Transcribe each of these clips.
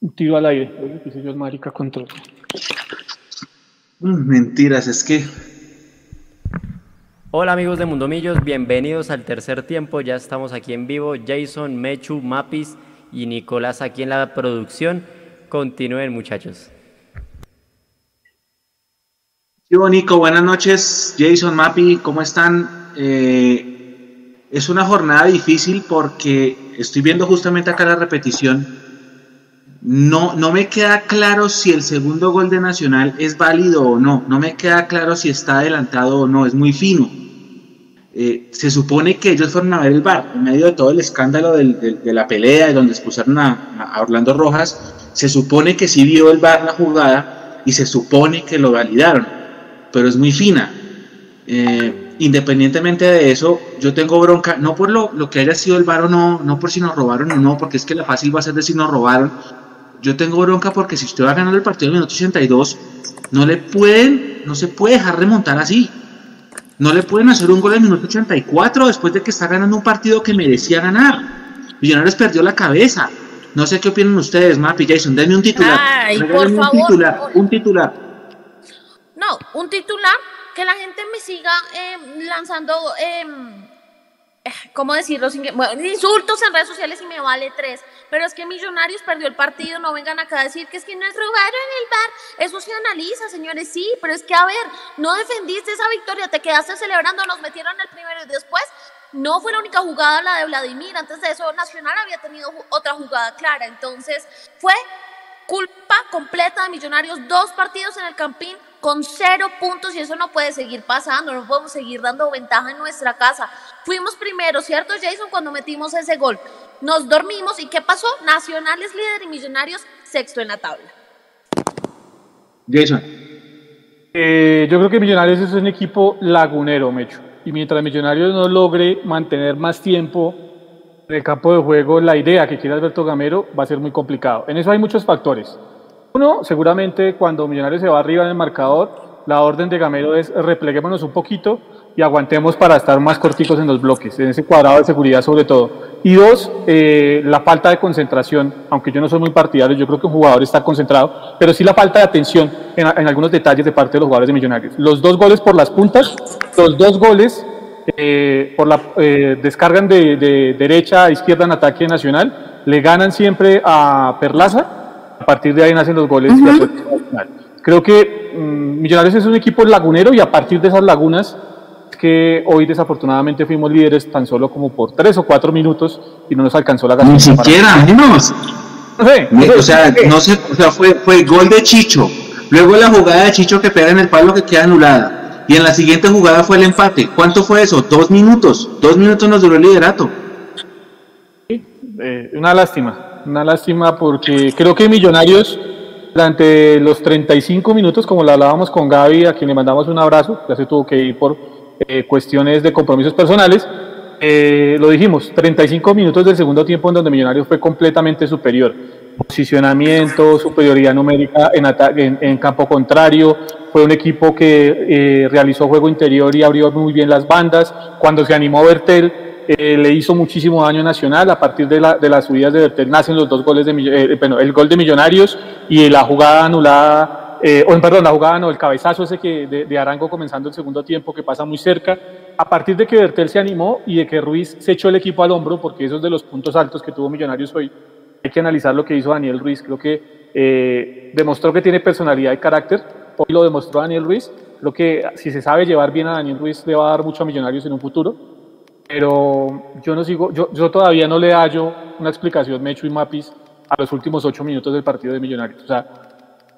un tiro al aire. Oye, yo, marica control. Mentiras, es que Hola amigos de Mundomillos, bienvenidos al tercer tiempo, ya estamos aquí en vivo, Jason, Mechu, Mapis y Nicolás aquí en la producción. Continúen muchachos. Sí, Nico, buenas noches. Jason, Mapi, ¿cómo están? Eh, es una jornada difícil porque estoy viendo justamente acá la repetición. No, no me queda claro si el segundo gol de Nacional es válido o no. No me queda claro si está adelantado o no. Es muy fino. Eh, se supone que ellos fueron a ver el bar en medio de todo el escándalo de la pelea y donde expulsaron a, a Orlando Rojas. Se supone que sí vio el bar la jugada y se supone que lo validaron pero es muy fina. Eh, independientemente de eso, yo tengo bronca, no por lo, lo que haya sido el VAR o no, no por si nos robaron o no, porque es que la fácil va a ser de si nos robaron. Yo tengo bronca porque si usted va a ganar el partido en el minuto 82, no le pueden, no se puede dejar remontar así. No le pueden hacer un gol en el minuto 84 después de que está ganando un partido que merecía ganar. Millonarios perdió la cabeza. No sé qué opinan ustedes, Mapi, Jason. Denme un titular. Ay, por un favor, titular, por- un titular. No, un titular que la gente me siga eh, lanzando, eh, eh, ¿cómo decirlo? Bueno, insultos en redes sociales y me vale tres. Pero es que Millonarios perdió el partido, no vengan acá a decir que es que nos robaron el bar. Eso se analiza, señores, sí, pero es que a ver, no defendiste esa victoria, te quedaste celebrando, nos metieron el primero y después no fue la única jugada la de Vladimir. Antes de eso, Nacional había tenido otra jugada clara. Entonces, fue culpa completa de Millonarios, dos partidos en el Campín con cero puntos y eso no puede seguir pasando, no podemos seguir dando ventaja en nuestra casa. Fuimos primero, ¿cierto Jason? Cuando metimos ese gol. Nos dormimos y ¿qué pasó? Nacional es líder y Millonarios sexto en la tabla. Jason. Eh, yo creo que Millonarios es un equipo lagunero, Mecho. Y mientras Millonarios no logre mantener más tiempo en el campo de juego la idea que quiere Alberto Gamero, va a ser muy complicado. En eso hay muchos factores. Uno, seguramente cuando Millonarios se va arriba en el marcador, la orden de Gamero es repleguémonos un poquito y aguantemos para estar más corticos en los bloques, en ese cuadrado de seguridad sobre todo. Y dos, eh, la falta de concentración, aunque yo no soy muy partidario, yo creo que un jugador está concentrado, pero sí la falta de atención en, en algunos detalles de parte de los jugadores de Millonarios. Los dos goles por las puntas, los dos goles eh, por la eh, descargan de, de derecha a izquierda en ataque nacional, le ganan siempre a Perlaza, a partir de ahí nacen los goles Atlético Nacional. Creo que mm, Millonarios es un equipo lagunero y a partir de esas lagunas es que hoy desafortunadamente fuimos líderes tan solo como por tres o cuatro minutos y no nos alcanzó la Ni gasolina. para- siquiera, menos. No sé, no sé, O sea, no sé. no sé, o sea, fue, fue gol de Chicho. Luego la jugada de Chicho que pega en el palo que queda anulada. Y en la siguiente jugada fue el empate. ¿Cuánto fue eso? Dos minutos. Dos minutos nos duró el liderato. Eh, una lástima, una lástima porque creo que Millonarios durante los 35 minutos, como lo hablábamos con Gaby, a quien le mandamos un abrazo, ya se tuvo que ir por eh, cuestiones de compromisos personales, eh, lo dijimos, 35 minutos del segundo tiempo en donde Millonarios fue completamente superior. Posicionamiento, superioridad numérica en, en, en campo contrario, fue un equipo que eh, realizó juego interior y abrió muy bien las bandas. Cuando se animó Bertel, eh, le hizo muchísimo daño Nacional. A partir de, la- de las subidas de Bertel nacen los dos goles de eh, bueno, el gol de Millonarios y la jugada anulada, eh, perdón, la jugada no, el cabezazo ese que de, de Arango comenzando el segundo tiempo que pasa muy cerca. A partir de que Bertel se animó y de que Ruiz se echó el equipo al hombro, porque esos de los puntos altos que tuvo Millonarios hoy, hay que analizar lo que hizo Daniel Ruiz. Creo que eh, demostró que tiene personalidad y carácter. Hoy lo demostró Daniel Ruiz. Creo que si se sabe llevar bien a Daniel Ruiz, le va a dar mucho a Millonarios en un futuro. Pero yo no sigo, yo, yo todavía no le hallo una explicación, Mecho y Mapis, a los últimos ocho minutos del partido de Millonarios. O sea,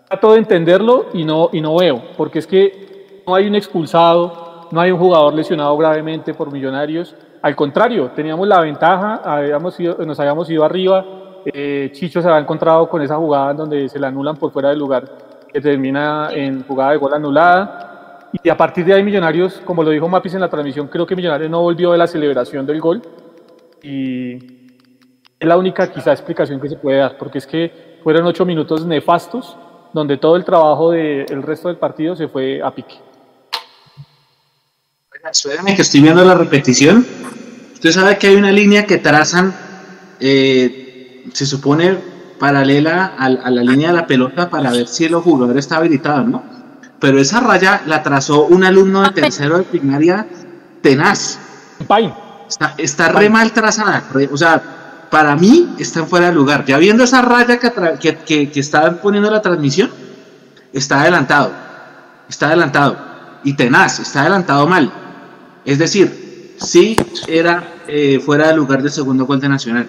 trato de entenderlo y no, y no veo, porque es que no hay un expulsado, no hay un jugador lesionado gravemente por Millonarios. Al contrario, teníamos la ventaja, habíamos ido- nos habíamos ido arriba, eh, Chicho se había encontrado con esa jugada en donde se le anulan por fuera del lugar, que termina en jugada de gol anulada. Y a partir de ahí Millonarios, como lo dijo Mapis en la transmisión, creo que Millonarios no volvió de la celebración del gol. Y es la única quizá explicación que se puede dar, porque es que fueron ocho minutos nefastos, donde todo el trabajo del resto del partido se fue a pique. Espérame que estoy viendo la repetición. Usted sabe que hay una línea que trazan eh, se supone paralela a, la línea de la pelota para ver si el jugador está habilitado, ¿no? Pero esa raya la trazó un alumno de tercero de primaria tenaz. Está, está re mal trazada, o sea, para mí están fuera de lugar. Ya viendo esa raya que, que, que, estaban poniendo la transmisión, está adelantado, está adelantado y tenaz, está adelantado mal. Es decir, sí era eh, fuera de lugar del segundo gol de Nacional.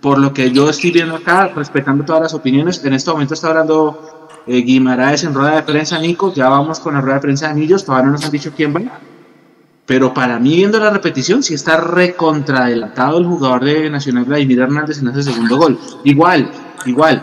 Por lo que yo estoy viendo acá, respetando todas las opiniones, en este momento está hablando eh, Guimaraes en rueda de prensa, Nico, ya vamos con la rueda de prensa de Anillos, todavía no nos han dicho quién va. Pero para mí, viendo la repetición, sí está recontradelantado el jugador de Nacional Vladimir Hernández en ese segundo gol. Igual, igual.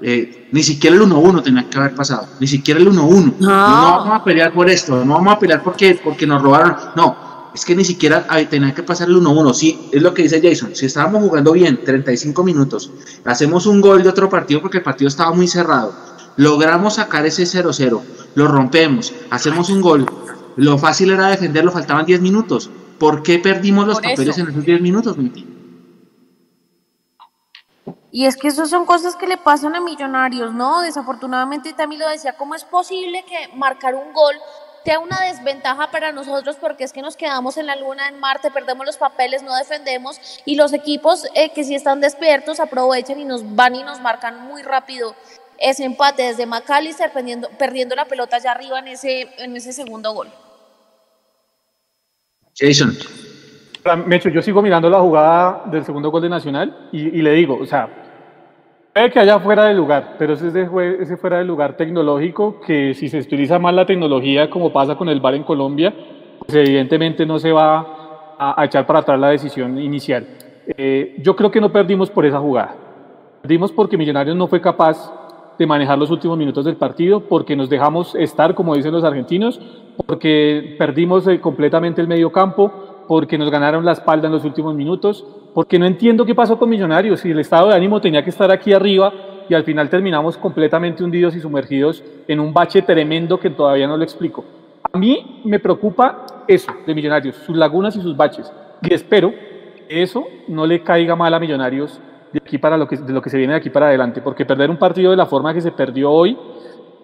Eh, ni siquiera el 1-1 tenía que haber pasado. Ni siquiera el 1-1. No. vamos a pelear por esto. No vamos a pelear porque, porque nos robaron. No, es que ni siquiera tenía que pasar el 1-1. Sí, es lo que dice Jason. Si estábamos jugando bien, 35 minutos, hacemos un gol de otro partido porque el partido estaba muy cerrado. Logramos sacar ese 0-0. Lo rompemos. Hacemos un gol lo fácil era defenderlo, faltaban 10 minutos. ¿Por qué perdimos los papeles en esos 10 minutos, Y es que esas son cosas que le pasan a millonarios, ¿no? Desafortunadamente también lo decía, ¿cómo es posible que marcar un gol sea una desventaja para nosotros porque es que nos quedamos en la luna, en Marte, perdemos los papeles, no defendemos y los equipos eh, que sí están despiertos aprovechan y nos van y nos marcan muy rápido ese empate desde McAllister perdiendo, perdiendo la pelota allá arriba en ese, en ese segundo gol. Jason. Mecho, yo sigo mirando la jugada del segundo gol de Nacional y, le digo, o sea, puede que haya fuera de lugar, pero ese es ese fuera de lugar tecnológico que si se utiliza mal la tecnología, como pasa con el VAR en Colombia, pues evidentemente no se va a, echar para atrás la decisión inicial. Eh, yo creo que no perdimos por esa jugada. Perdimos porque Millonarios no fue capaz de manejar los últimos minutos del partido, porque nos dejamos estar, como dicen los argentinos, porque perdimos eh, completamente el medio campo, porque nos ganaron la espalda en los últimos minutos, porque no entiendo qué pasó con Millonarios, si el estado de ánimo tenía que estar aquí arriba y al final terminamos completamente hundidos y sumergidos en un bache tremendo que todavía no lo explico. A mí me preocupa eso de Millonarios, sus lagunas y sus baches, y espero que eso no le caiga mal a Millonarios de aquí para lo que, de lo que se viene de aquí para adelante, porque perder un partido de la forma que se perdió hoy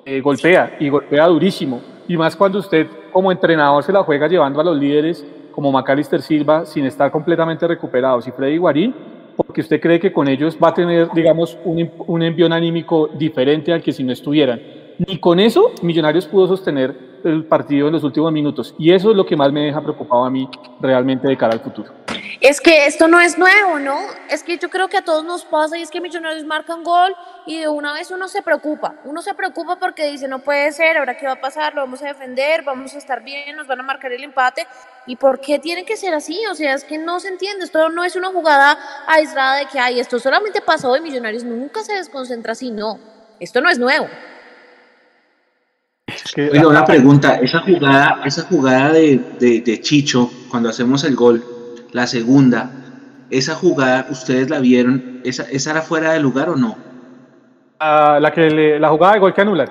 eh, golpea y golpea durísimo y más cuando usted como entrenador se la juega llevando a los líderes como Macalister Silva sin estar completamente recuperados y Freddy Guarín, porque usted cree que con ellos va a tener, digamos, un, un envión anímico diferente al que si no estuvieran. Ni con eso Millonarios pudo sostener el partido en los últimos minutos. Y eso es lo que más me deja preocupado a mí realmente de cara al futuro. Es que esto no es nuevo, ¿no? Es que yo creo que a todos nos pasa y es que Millonarios marcan gol y de una vez uno se preocupa. Uno se preocupa porque dice, no puede ser, ahora qué va a pasar, lo vamos a defender, vamos a estar bien, nos van a marcar el empate. ¿Y por qué tiene que ser así? O sea, es que no se entiende. Esto no es una jugada aislada de que, hay esto solamente pasó de Millonarios, nunca se desconcentra así, no. Esto no es nuevo. Oiga, una pregunta, esa jugada, esa jugada de, Chicho, cuando hacemos el gol, la segunda, esa jugada, ¿ustedes la vieron? ¿Esa, esa era fuera de lugar o no? Ah, la, que la jugada de gol que anulan.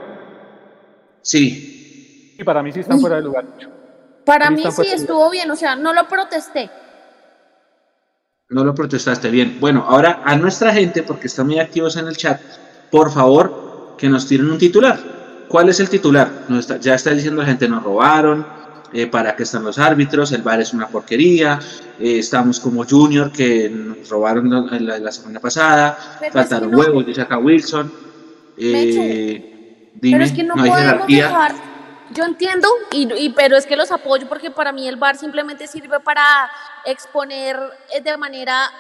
Sí. Y para mí sí está fuera de lugar. Para mí sí estuvo bien, o sea, no lo protesté. No lo protestaste bien. Bueno, ahora a nuestra gente, porque están muy activos en el chat, por favor, que nos tiren un titular. ¿Cuál es el titular? ya está diciendo la gente, nos robaron, eh, para qué están los árbitros, el bar es una porquería, eh, estamos como Junior que nos robaron la, semana pasada, faltaron huevos, dice acá Wilson. Eh, dime, pero es que no, hay jerarquía. Dejar, yo entiendo, y, pero es que los apoyo porque para mí el bar simplemente sirve para exponer de manera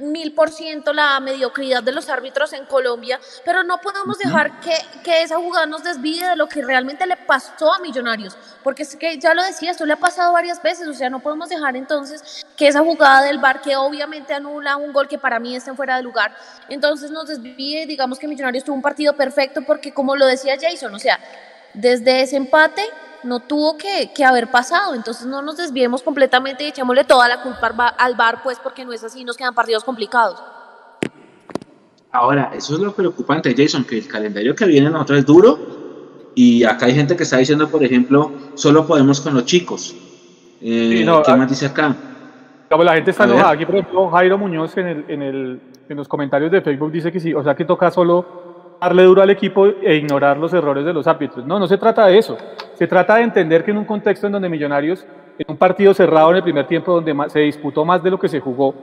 mil por ciento la mediocridad de los árbitros en Colombia, pero no podemos dejar que, que, esa jugada nos desvíe de lo que realmente le pasó a Millonarios, porque es que ya lo decía, esto le ha pasado varias veces, o sea, no podemos dejar entonces que esa jugada del bar que obviamente anula un gol que para mí está fuera de lugar, entonces nos desvíe, digamos que Millonarios tuvo un partido perfecto, porque como lo decía Jason, o sea, desde ese empate no tuvo que, haber pasado. Entonces no nos desviemos completamente y echémosle toda la culpa al bar, pues porque no es así, nos quedan partidos complicados. Ahora, eso es lo preocupante, Jason, que el calendario que viene nosotros es duro y acá hay gente que está diciendo, por ejemplo, solo podemos con los chicos. Eh, ¿Qué más dice acá? la gente está enojada. Aquí, por ejemplo, Jairo Muñoz en, el, en, el, en los comentarios de Facebook dice que sí, o sea que toca solo darle duro al equipo e ignorar los errores de los árbitros. No, no se trata de eso. Se trata de entender que en un contexto en donde Millonarios, en un partido cerrado en el primer tiempo donde se disputó más de lo que se jugó,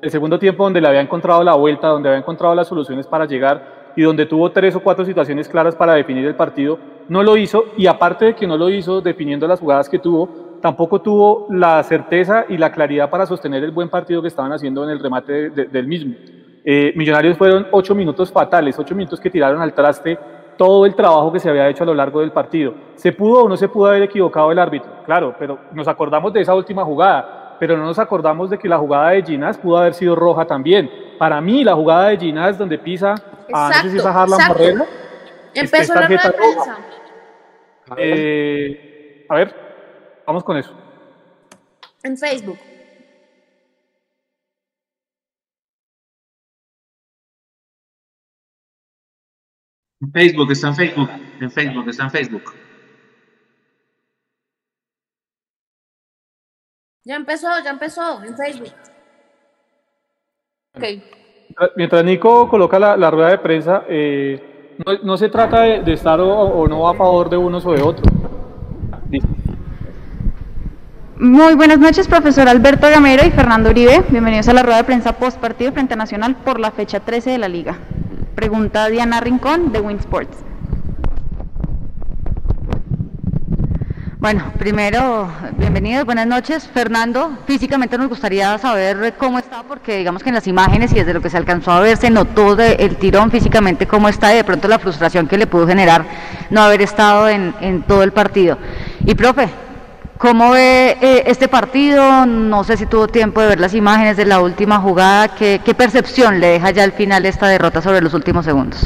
el segundo tiempo donde le había encontrado la vuelta, donde había encontrado las soluciones para llegar y donde tuvo tres o cuatro situaciones claras para definir el partido, no lo hizo y aparte de que no lo hizo definiendo las jugadas que tuvo, tampoco tuvo la certeza y la claridad para sostener el buen partido que estaban haciendo en el remate del mismo. Eh, Millonarios fueron ocho minutos fatales, ocho minutos que tiraron al traste todo el trabajo que se había hecho a lo largo del partido. ¿Se pudo o no se pudo haber equivocado el árbitro? Claro, pero nos acordamos de esa última jugada pero no nos acordamos de que la jugada de Ginás pudo haber sido roja también. Para mí, la jugada de Ginás donde pisa a, no sé si es a Harlan Barrera, Empezó la rueda de prensa. Eh, a ver, vamos con eso. En Facebook. En Facebook, está en Facebook. En Facebook, está en Facebook. Ya empezó, ya empezó en Facebook. Okay. Mientras Nico coloca la, rueda de prensa, eh, no, se trata de, estar o, no a favor de unos o de otros. Muy buenas noches, profesor Alberto Gamero y Fernando Uribe. Bienvenidos a la rueda de prensa post partido frente a Nacional por la fecha 13 de la liga. Pregunta Diana Rincón de Winsports. Bueno, primero, bienvenidos, buenas noches. Fernando, físicamente nos gustaría saber cómo está, porque digamos que en las imágenes y desde lo que se alcanzó a ver se notó el tirón físicamente cómo está y de pronto la frustración que le pudo generar no haber estado en, todo el partido. Y profe, ¿cómo ve eh, este partido? No sé si tuvo tiempo de ver las imágenes de la última jugada. ¿Qué, percepción le deja ya al final esta derrota sobre los últimos segundos?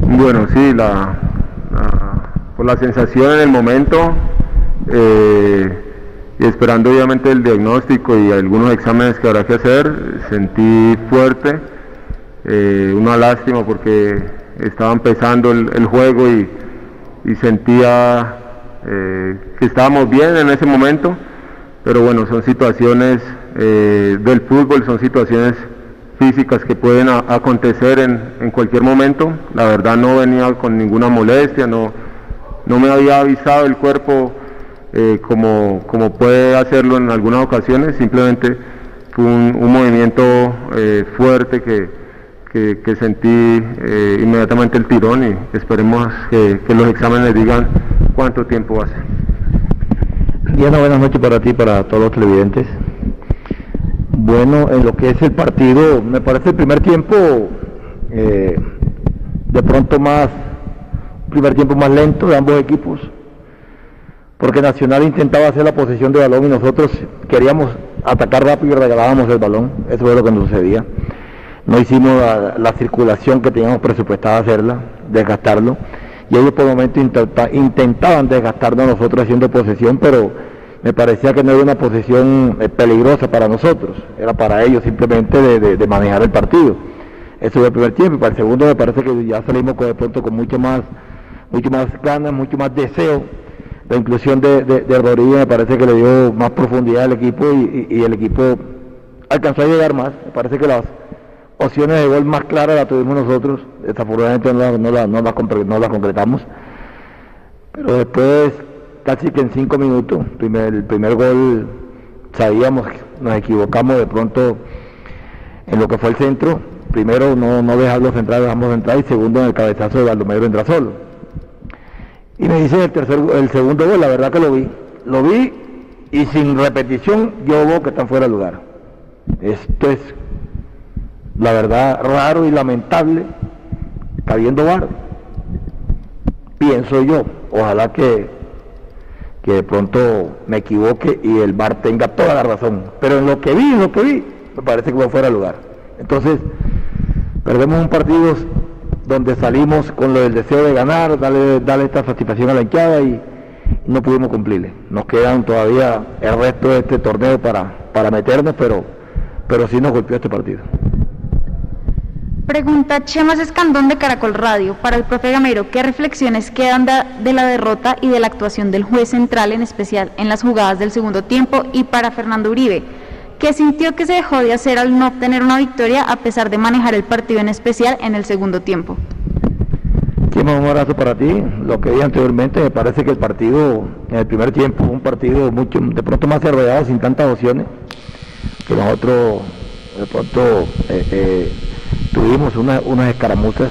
Bueno, sí, la, por la sensación en el momento eh, y esperando obviamente el diagnóstico y algunos exámenes que habrá que hacer, sentí fuerte, eh, una lástima porque estaba empezando el, juego y, sentía eh, que estábamos bien en ese momento, pero bueno, son situaciones del fútbol, son situaciones físicas que pueden acontecer en, en, cualquier momento. La verdad no venía con ninguna molestia, no, no me había avisado el cuerpo eh, como, como, puede hacerlo en algunas ocasiones, simplemente fue un, movimiento eh, fuerte que, que, sentí eh, inmediatamente el tirón y esperemos que, los exámenes digan cuánto tiempo hace. Diana, buenas noches para ti para todos los televidentes. Bueno, en lo que es el partido, me parece el primer tiempo de pronto más primer tiempo más lento de ambos equipos, porque Nacional intentaba hacer la posesión de balón y nosotros queríamos atacar rápido y regalábamos el balón, eso es lo que nos sucedía. No hicimos la, circulación que teníamos presupuestada hacerla, desgastarlo, y ellos por el momento intentaban desgastarnos nosotros haciendo posesión, pero me parecía que no era una posesión eh, peligrosa para nosotros, era para ellos simplemente de, manejar el partido. Eso fue el primer tiempo, y para el segundo me parece que ya salimos con, de pronto con mucho más mucho más ganas, mucho más deseo. La inclusión de, de, Rodríguez me parece que le dio más profundidad al equipo y, el equipo alcanzó a llegar más. Me parece que opciones de gol más claras las tuvimos nosotros. Desafortunadamente no las no la, concretamos. Pero después, casi que en cinco minutos, el primer gol sabíamos nos equivocamos de pronto en lo que fue el centro. Primero no, no dejarlos entrar, dejamos entrar y segundo en el cabezazo de Baldomero entra solo y me dicen el, tercer, el segundo gol, la verdad que lo vi. Lo vi y sin repetición yo veo que están fuera de lugar. Esto es, la verdad, raro y lamentable, habiendo bar. Pienso yo, ojalá que, que de pronto me equivoque y el bar tenga toda la razón. Pero en lo que vi, en lo que vi, me parece que va fuera de lugar. Entonces, perdemos un partido donde salimos con lo del deseo de ganar, darle, darle esta satisfacción a la hinchada y no pudimos cumplirle. Nos quedan todavía el resto de este torneo para, para meternos, pero, pero sí nos golpeó este partido. Pregunta Chemas Escandón de Caracol Radio. Para el profe Gamero, ¿qué reflexiones quedan de la derrota y de la actuación del juez central, en especial en las jugadas del segundo tiempo? Y para Fernando Uribe, ¿Qué sintió que se dejó de hacer al no obtener una victoria a pesar de manejar el partido en especial en el segundo tiempo? un abrazo para ti. Lo que dije anteriormente, me parece que el partido en el primer tiempo, un partido mucho de pronto más cerrado, sin tantas opciones, que nosotros de pronto eh, eh, tuvimos unas escaramuzas.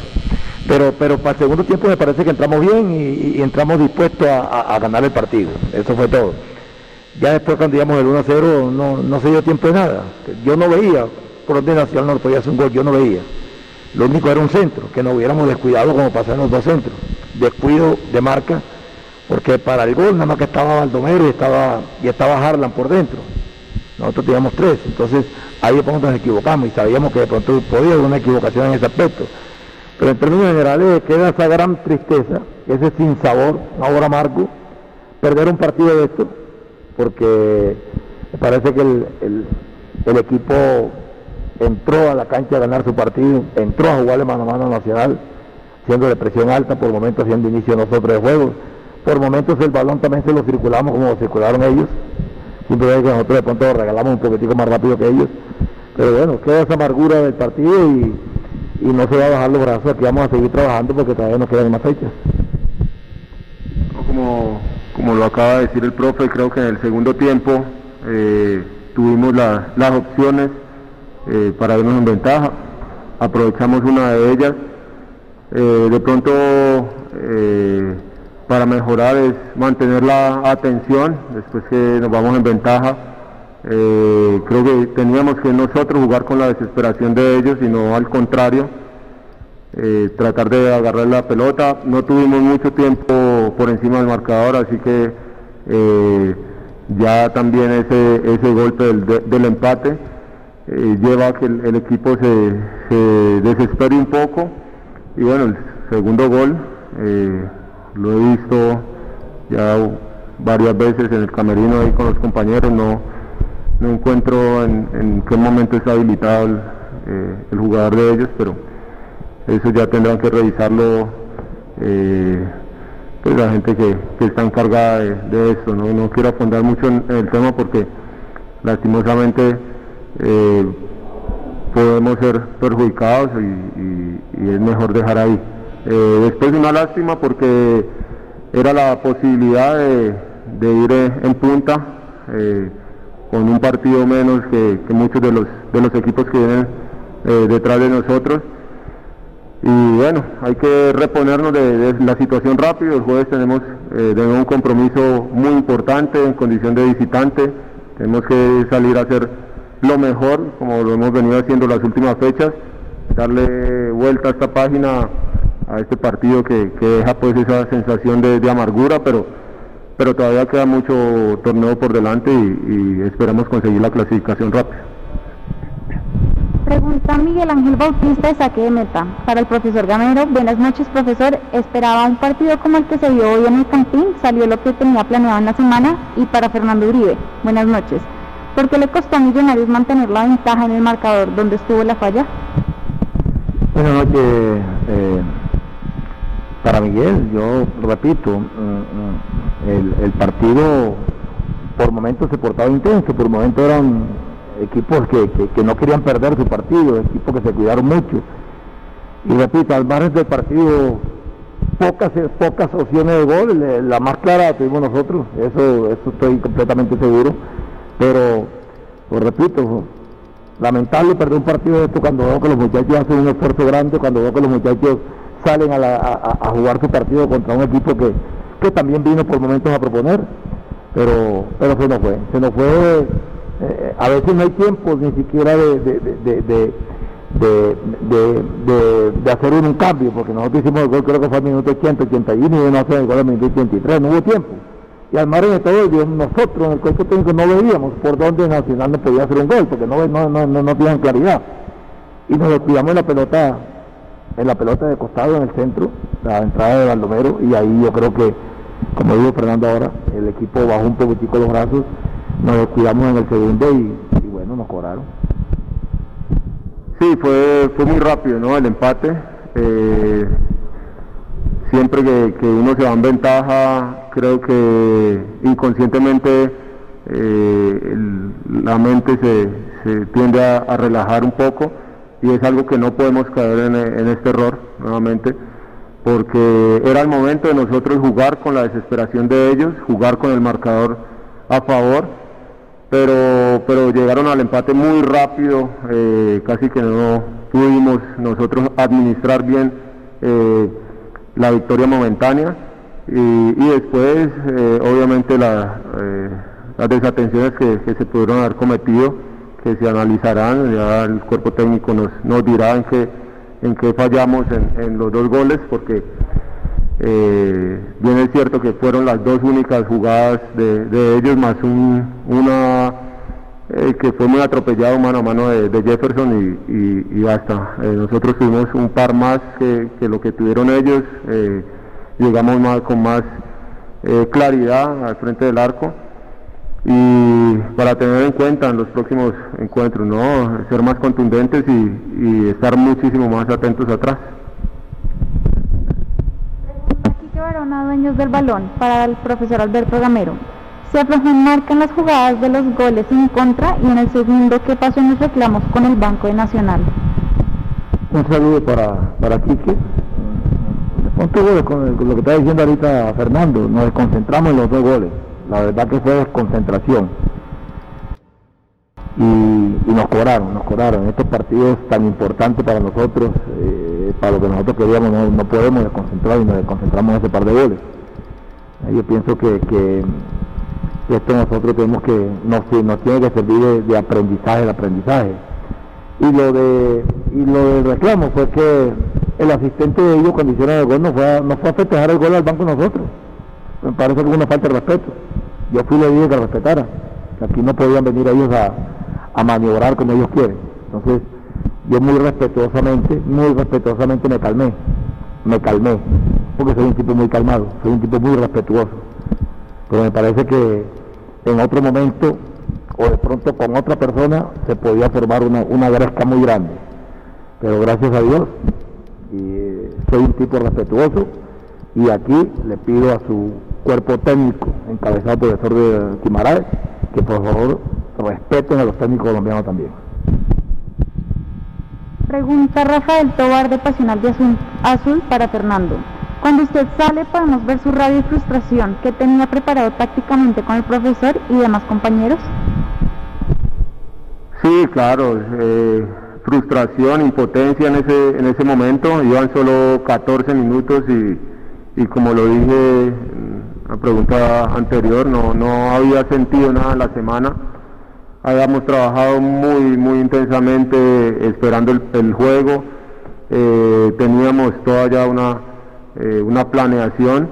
Pero, pero para el segundo tiempo me parece que entramos bien y, entramos dispuestos a, ganar el partido. Eso fue todo. Ya después cuando íbamos el 1 0 no, no se dio tiempo de nada. Yo no veía por dónde Nacional no podía hacer un gol, yo no veía. Lo único era un centro, que no hubiéramos descuidado como pasaron los dos centros. Descuido de marca, porque para el gol nada más que estaba Baldomero y estaba, y estaba Harlan por dentro. Nosotros teníamos tres, entonces ahí de pronto nos equivocamos y sabíamos que de pronto podía haber una equivocación en ese aspecto. Pero en términos generales queda esa gran tristeza, ese sin sabor, ahora amargo, perder un partido de esto, porque me parece que el equipo entró a la cancha a ganar su partido, entró a jugarle mano a mano Nacional, siendo de presión alta, por momentos haciendo inicio nosotros de juego, por momentos el balón también se lo circulamos como lo circularon ellos, simplemente que nosotros de pronto regalamos un poquitico más rápido que ellos, pero bueno, queda esa amargura del partido y, no se va a bajar los brazos, aquí vamos a seguir trabajando porque todavía nos quedan más fechas. Como, como lo acaba de decir el profe, creo que en el segundo tiempo eh, tuvimos las opciones eh, para vernos en ventaja. Aprovechamos una de ellas. Eh, de pronto, para mejorar es mantener la atención después que nos vamos en ventaja. creo que teníamos que nosotros jugar con la desesperación de ellos y no al contrario. tratar de agarrar la pelota. No tuvimos mucho tiempo por encima del marcador, así que ya también ese, ese golpe del empate eh, lleva a que el, equipo se, desespere un poco. Y bueno, el segundo gol eh, lo he visto ya varias veces en el camerino ahí con los compañeros, no, no encuentro en, qué momento está habilitado el, eh, jugador de ellos, pero eso ya tendrán que revisarlo pues la gente que, está encargada de, esto. ¿no? no quiero afondar mucho en el tema porque lastimosamente eh, podemos ser perjudicados y, es mejor dejar ahí. Eh, después una lástima porque era la posibilidad de, ir en punta eh, con un partido menos que, muchos de los, equipos que vienen detrás de nosotros. Y bueno, hay que reponernos de, la situación rápido. El jueves tenemos de un compromiso muy importante en condición de visitante. Tenemos que salir a hacer lo mejor, como lo hemos venido haciendo las últimas fechas, darle vuelta a esta página, a este partido que, deja pues esa sensación de, amargura, pero, pero todavía queda mucho torneo por delante y, esperamos conseguir la clasificación rápida. Pregunta Miguel Ángel Bautista de saque de meta. Para el profesor Gamero, buenas noches profesor. Esperaba un partido como el que se vio hoy en el Campín, salió lo que tenía planeado en la semana y para Fernando Uribe. Buenas noches. ¿Por qué le costó a Millonarios mantener la ventaja en el marcador donde estuvo la falla? Buenas noches. Eh, para Miguel, yo repito, mm, mm, el, partido por momentos se portaba intenso, por momentos eran equipos que, no querían perder su partido, equipos que se cuidaron mucho. Y repito, al margen del partido, pocas, pocas opciones de gol, la más clara la tuvimos nosotros, eso, eso estoy completamente seguro pero, pues repito, lamentable perder un partido de esto cuando veo que los muchachos hacen un esfuerzo grande, cuando veo que los muchachos salen a, jugar su partido contra un equipo que, también vino por momentos a proponer, pero, pero se nos fue, se nos fue, eh, a veces no hay tiempo ni siquiera de, de, hacer un, cambio, porque nosotros hicimos el gol creo que fue al minuto 80, 81 y no hacer el gol al minuto 83, no hubo tiempo y al margen de todo nosotros en el cuerpo técnico no veíamos por dónde Nacional no podía hacer un gol, porque no, no, no, no, tenían claridad. Y nos descuidamos la pelota, en la pelota de costado en el centro, la entrada de Baldomero, y ahí yo creo que, como dijo Fernando ahora, el equipo bajó un poquitico los brazos, nos descuidamos en el segundo y, bueno, nos cobraron. Sí, fue, fue muy rápido, ¿no? El empate. Eh, siempre que, uno se va en ventaja, creo que inconscientemente eh, la mente se tiende a, relajar un poco y es algo que no podemos caer en, en este error nuevamente porque era el momento de nosotros jugar con la desesperación de ellos, jugar con el marcador a favor, pero, pero llegaron al empate muy rápido, eh, casi que no pudimos nosotros administrar bien eh, la victoria momentánea y, después eh, obviamente las desatenciones que, se pudieron haber cometido, que se analizarán, ya el cuerpo técnico nos, nos dirá en qué en que fallamos en, los dos goles, porque eh, bien es cierto que fueron las dos únicas jugadas de, ellos, más un, una eh, que fue muy atropellado mano a mano de, Jefferson y, y, basta. Eh, nosotros tuvimos un par más que, lo que tuvieron ellos, llegamos más, con más claridad al frente del arco y para tener en cuenta en los próximos encuentros, ¿no? Ser más contundentes y, estar muchísimo más atentos atrás. Quique Barona, dueños del balón, para el profesor Alberto Gamero. Se aflojó en marca en las jugadas de los goles en contra y en el segundo, ¿qué pasó en los reclamos con el Banco de Nacional? Un saludo para, para Quique. Con, con lo que está diciendo ahorita Fernando, nos concentramos en los dos goles la verdad que fue desconcentración. Y, nos cobraron, nos cobraron. Estos partidos tan importantes para nosotros, eh, para lo que nosotros queríamos, no, podemos desconcentrar y nos desconcentramos en ese par de goles. Yo pienso que, esto nosotros tenemos que, nos, nos tiene que servir de, aprendizaje, de aprendizaje. Y lo de y lo del reclamo fue que el asistente de ellos cuando hicieron el gol no fue, no fue a festejar el gol al banco nosotros. Me parece que fue una falta de respeto. Yo fui le dije que respetara, que aquí no podían venir ellos a, a maniobrar como ellos quieren. Entonces, yo muy respetuosamente, muy respetuosamente me calmé, me calmé, porque soy un tipo muy calmado, soy un tipo muy respetuoso. Pero me parece que en otro momento, o de pronto con otra persona, se podía formar una, una gresca muy grande. Pero gracias a Dios, eh, soy un tipo respetuoso, y aquí le pido a su cuerpo técnico encabezado por el profesor de Quimaraes, que por favor respeten a los técnicos colombianos también. Pregunta Rafael Tobar de Pasional de Azul, para Fernando. Cuando usted sale podemos ver su rabia y frustración que tenía preparado tácticamente con el profesor y demás compañeros. Sí, claro, eh, frustración, impotencia en ese, en ese momento, iban solo 14 minutos y, y como lo dije la pregunta anterior, no, no había sentido nada en la semana. Habíamos trabajado muy, muy intensamente esperando el, juego. Eh, teníamos toda ya una, eh, una planeación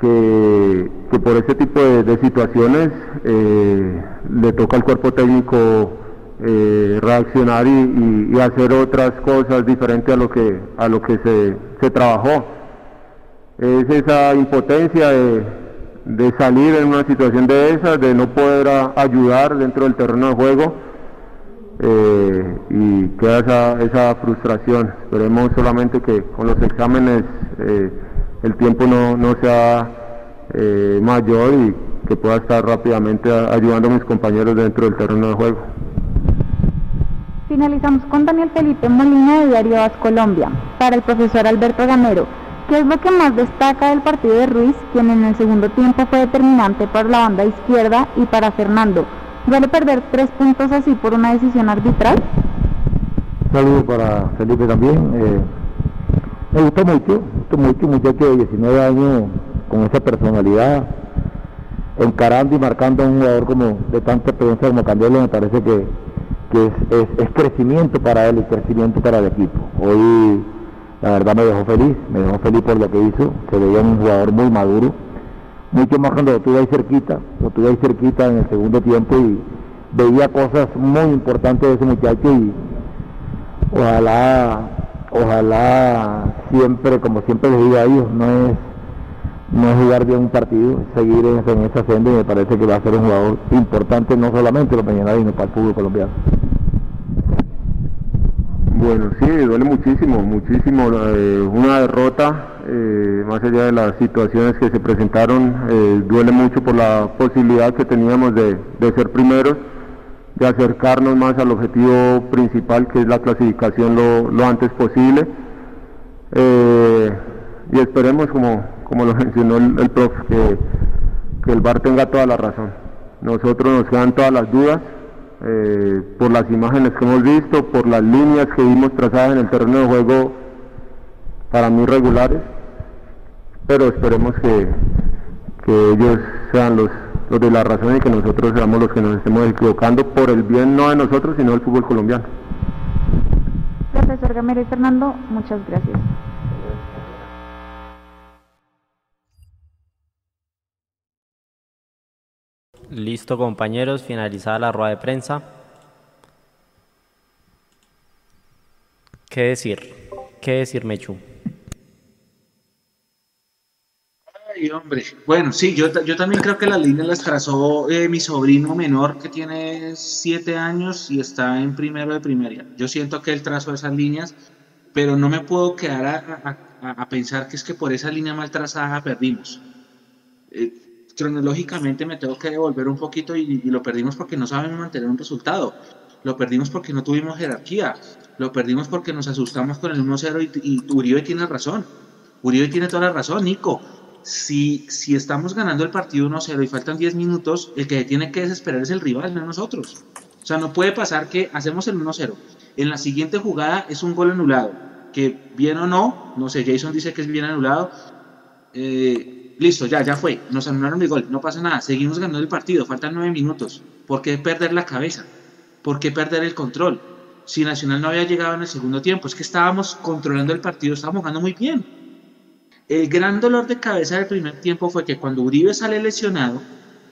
que, por ese tipo de, situaciones eh, le toca al cuerpo técnico reaccionar y, y, hacer otras cosas diferentes a lo que, a lo que se, se trabajó es esa impotencia de, salir en una situación de esa, de no poder ayudar dentro del terreno de juego eh, y queda esa, esa, frustración. Esperemos solamente que con los exámenes eh, el tiempo no, no sea eh, mayor y que pueda estar rápidamente ayudando a mis compañeros dentro del terreno de juego. Finalizamos con Daniel Felipe Molina de Diario As Colombia. Para el profesor Alberto Gamero, ¿Qué es lo que más destaca del partido de Ruiz, quien en el segundo tiempo fue determinante para la banda izquierda y para Fernando? ¿Duele perder tres puntos así por una decisión arbitral? Un saludo para Felipe también. Eh, me gustó mucho, me gustó mucho un muchacho de 19 años con esa personalidad, encarando y marcando a un jugador como de tanta experiencia como Candelo, me parece que, es, es crecimiento para él y crecimiento para el equipo. Hoy la verdad me dejó feliz, me dejó feliz por lo que hizo, se veía un jugador muy maduro, mucho más cuando lo tuve ahí cerquita, lo tuve ahí cerquita en el segundo tiempo y veía cosas muy importantes de ese muchacho y ojalá, ojalá siempre, como siempre les digo a ellos, no es no es jugar bien un partido, seguir en, esa senda y me parece que va a ser un jugador importante no solamente los mañanas, sino para el fútbol colombiano. Bueno, sí, duele muchísimo, muchísimo. Eh, una derrota, eh, más allá de las situaciones que se presentaron, eh, duele mucho por la posibilidad que teníamos de, ser primeros, de acercarnos más al objetivo principal que es la clasificación lo, lo antes posible. Y esperemos, como, como lo mencionó el, el prof, que, que, el VAR tenga toda la razón. Nosotros nos quedan todas las dudas eh, por las imágenes que hemos visto, por las líneas que vimos trazadas en el terreno de juego para mí regulares, pero esperemos que, ellos sean los los de la razón y que nosotros seamos los que nos estemos equivocando por el bien no de nosotros, sino del fútbol colombiano. Profesor Gamero y Fernando, muchas gracias. Listo compañeros, finalizada la rueda de prensa. ¿Qué decir? ¿Qué decir, Mechu? hombre. Bueno, sí, yo, yo también creo que las líneas las trazó eh, mi sobrino menor que tiene siete años y está en primero de primaria. Yo siento que él trazó esas líneas, pero no me puedo quedar a, pensar que es que por esa línea mal trazada perdimos. Eh, cronológicamente me tengo que devolver un poquito y, lo perdimos porque no sabemos mantener un resultado. Lo perdimos porque no tuvimos jerarquía. Lo perdimos porque nos asustamos con el 1-0 y, Uribe tiene razón. Uribe tiene toda la razón, Nico si, si estamos ganando el partido 1-0 y faltan 10 minutos, el que tiene que desesperar es el rival, no nosotros. O sea, no puede pasar que hacemos el 1-0. En la siguiente jugada es un gol anulado. Que bien o no, no sé, Jason dice que es bien anulado. Eh, listo, ya, ya fue. Nos anularon el gol, no pasa nada. Seguimos ganando el partido, faltan 9 minutos. ¿Por qué perder la cabeza? ¿Por qué perder el control? Si Nacional no había llegado en el segundo tiempo, es que estábamos controlando el partido, estábamos jugando muy bien el gran dolor de cabeza del primer tiempo fue que cuando Uribe sale lesionado,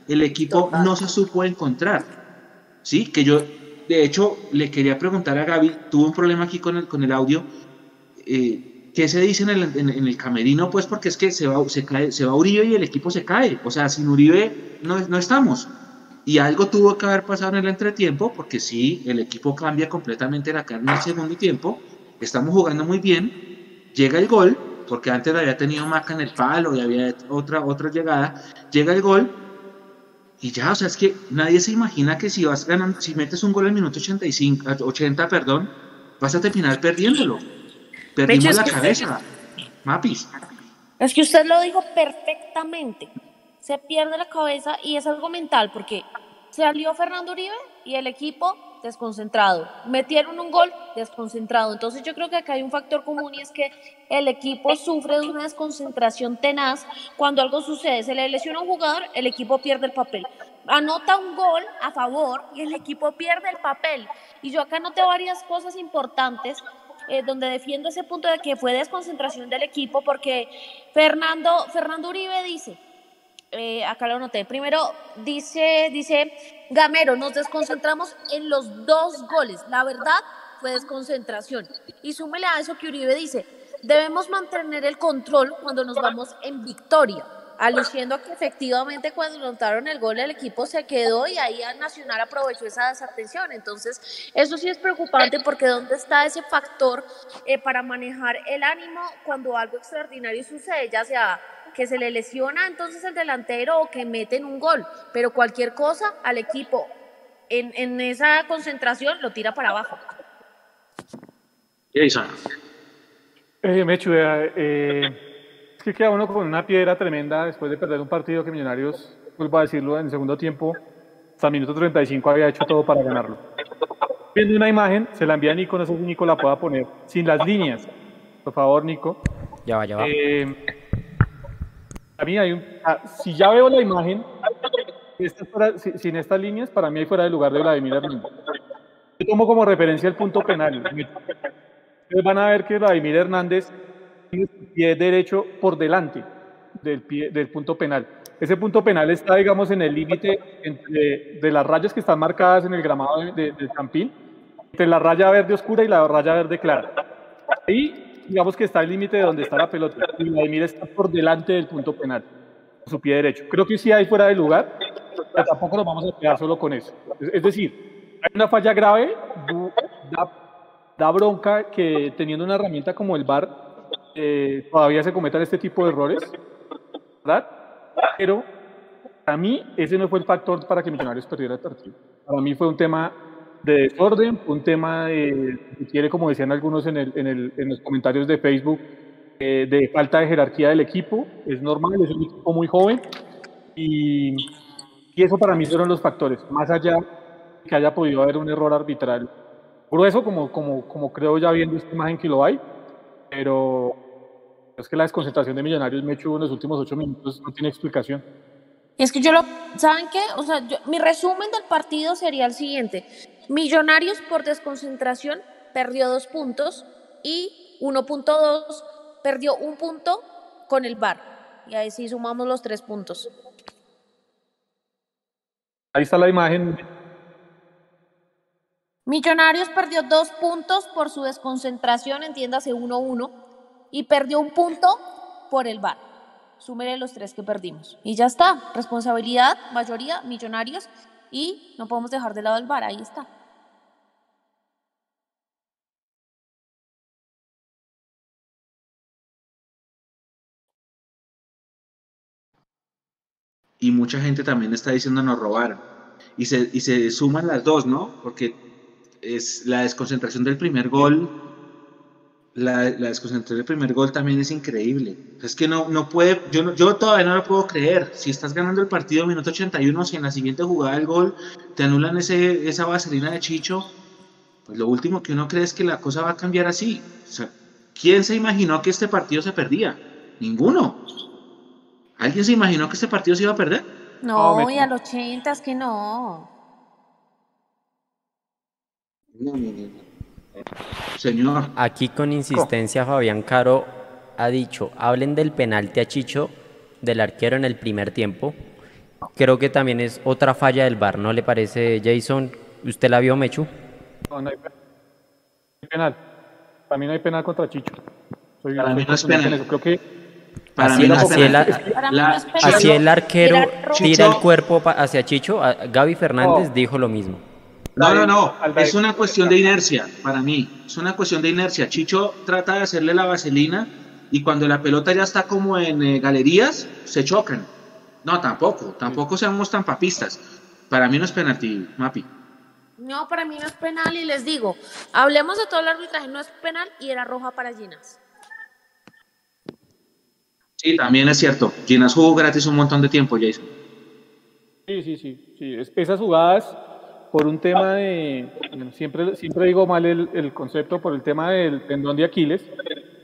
el equipo no se supo encontrar. ¿Sí? Que yo, de hecho, le quería preguntar a Gaby, tuvo un problema aquí con el, con el audio. Eh, ¿Qué se dice en el, camerino? Pues porque es que se va, se, cae, se va Uribe y el equipo se cae. O sea, sin Uribe no, no estamos. Y algo tuvo que haber pasado en el entretiempo, porque sí, el equipo cambia completamente la carne en el segundo tiempo. Estamos jugando muy bien. Llega el gol porque antes había tenido Maca en el palo y había otra, otra llegada, llega el gol y ya, o sea, es que nadie se imagina que si vas ganando, si metes un gol el minuto 85, 80, perdón, vas a terminar perdiéndolo. Perdimos la cabeza. Mapis. Es que usted lo dijo perfectamente. Se pierde la cabeza y es algo mental, porque salió Fernando Uribe y el equipo desconcentrado. Metieron un gol desconcentrado. Entonces yo creo que acá hay un factor común y es que el equipo sufre de una desconcentración tenaz. Cuando algo sucede, se le lesiona un jugador, el equipo pierde el papel. Anota un gol a favor y el equipo pierde el papel. Y yo acá noté varias cosas importantes eh, donde defiendo ese punto de que fue desconcentración del equipo porque Fernando, Fernando Uribe dice, eh, acá lo noté. Primero dice, dice Gamero, nos desconcentramos en los dos goles. La verdad fue desconcentración. Y súmele a eso que Uribe dice, debemos mantener el control cuando nos vamos en victoria. Aluciendo a que efectivamente cuando notaron el gol el equipo se quedó y ahí al Nacional aprovechó esa desatención. Entonces, eso sí es preocupante porque ¿dónde está ese factor eh, para manejar el ánimo cuando algo extraordinario sucede? Ya sea que se le lesiona entonces el delantero o que meten un gol, pero cualquier cosa al equipo en, en esa concentración lo tira para abajo. Jason. Eh, Mechu, eh, que queda uno con una piedra tremenda después de perder un partido que Millonarios, vuelvo a decirlo, en el segundo tiempo, hasta el minuto 35 había hecho todo para ganarlo. Viendo una imagen, se la envía a Nico, no sé si Nico la pueda poner, sin las líneas. Por favor, Nico. Ya va, ya va. Eh, a mí hay un, ah, si ya veo la imagen, sin estas líneas, para mí hay fuera del lugar de Vladimir Hernández. Yo tomo como referencia el punto penal. Ustedes van a ver que Vladimir Hernández su pie derecho por delante del, pie, del punto penal. Ese punto penal está, digamos, en el límite de las rayas que están marcadas en el gramado del campín, entre la raya verde oscura y la raya verde clara. Ahí digamos que está el límite de donde está la pelota y Vladimir está por delante del punto penal, su pie derecho. Creo que sí hay fuera de lugar, pero tampoco nos vamos a quedar solo con eso. Es, decir, hay una falla grave, da, bronca que teniendo una herramienta como el VAR eh, todavía se cometan este tipo de errores, ¿verdad? Pero a mí ese no fue el factor para que Millonarios perdiera el partido. Para mí fue un tema de desorden, un tema de, si quiere, como decían algunos en, el, en, el, en los comentarios de Facebook, eh, de falta de jerarquía del equipo. Es normal, es un equipo muy joven y, y eso para mí fueron los factores, más allá de que haya podido haber un error arbitral grueso, como, como, como creo ya viendo esta imagen que lo hay, pero es que la desconcentración de Millonarios me hecho en los últimos ocho minutos no tiene explicación. Es que yo lo, ¿saben qué? O sea, mi resumen del partido sería el siguiente. Millonarios por desconcentración perdió dos puntos y 1.2 perdió un punto con el VAR. Y ahí sí sumamos los tres puntos. Ahí está la imagen. Millonarios perdió dos puntos por su desconcentración, entiéndase 1-1, y perdió un punto por el VAR. Súmele los tres que perdimos. Y ya está. Responsabilidad, mayoría, millonarios, y no podemos dejar de lado el VAR. Ahí está. y mucha gente también está diciendo nos robaron. Y se, y se suman las dos, ¿no? Porque es la desconcentración del primer gol, la, la desconcentración del primer gol también es increíble. Es que no, no puede, yo, yo todavía no lo puedo creer. Si estás ganando el partido minuto 81, si en la siguiente jugada del gol te anulan ese, esa vaselina de Chicho, pues lo último que uno cree es que la cosa va a cambiar así. O sea, ¿quién se imaginó que este partido se perdía? Ninguno. ¿Alguien se imaginó que este partido se iba a perder? No, no y al 80 es que no. No, no, no. Señor. Aquí con insistencia Fabián Caro ha dicho, hablen del penalti a Chicho del arquero en el primer tiempo. Creo que también es otra falla del VAR, ¿no le parece, Jason? ¿Usted la vio, Mechu? No, no hay penal. Para mí no hay penal contra Chicho. Soy Para mí no es penal. Creo que Para así, no así, la- así el arquero tira el cuerpo hacia Chicho. Gaby Fernández No. dijo lo mismo. No, no, no. Es una cuestión de inercia para mí. Es una cuestión de inercia. Chicho trata de hacerle la vaselina y cuando la pelota ya está como en eh, galerías, se chocan. No, tampoco. Tampoco seamos tan papistas. Para mí no es penalti, Mapi. No, para mí no es penal y les digo, hablemos de todo el arbitraje, no es penal y era roja para Ginas. Sí, también es cierto. Ginas jugó gratis un montón de tiempo, Jason. Sí, sí, sí. sí. Es- esas jugadas, por un tema de. bueno, siempre, siempre digo mal el, el concepto, por el tema del tendón de Aquiles,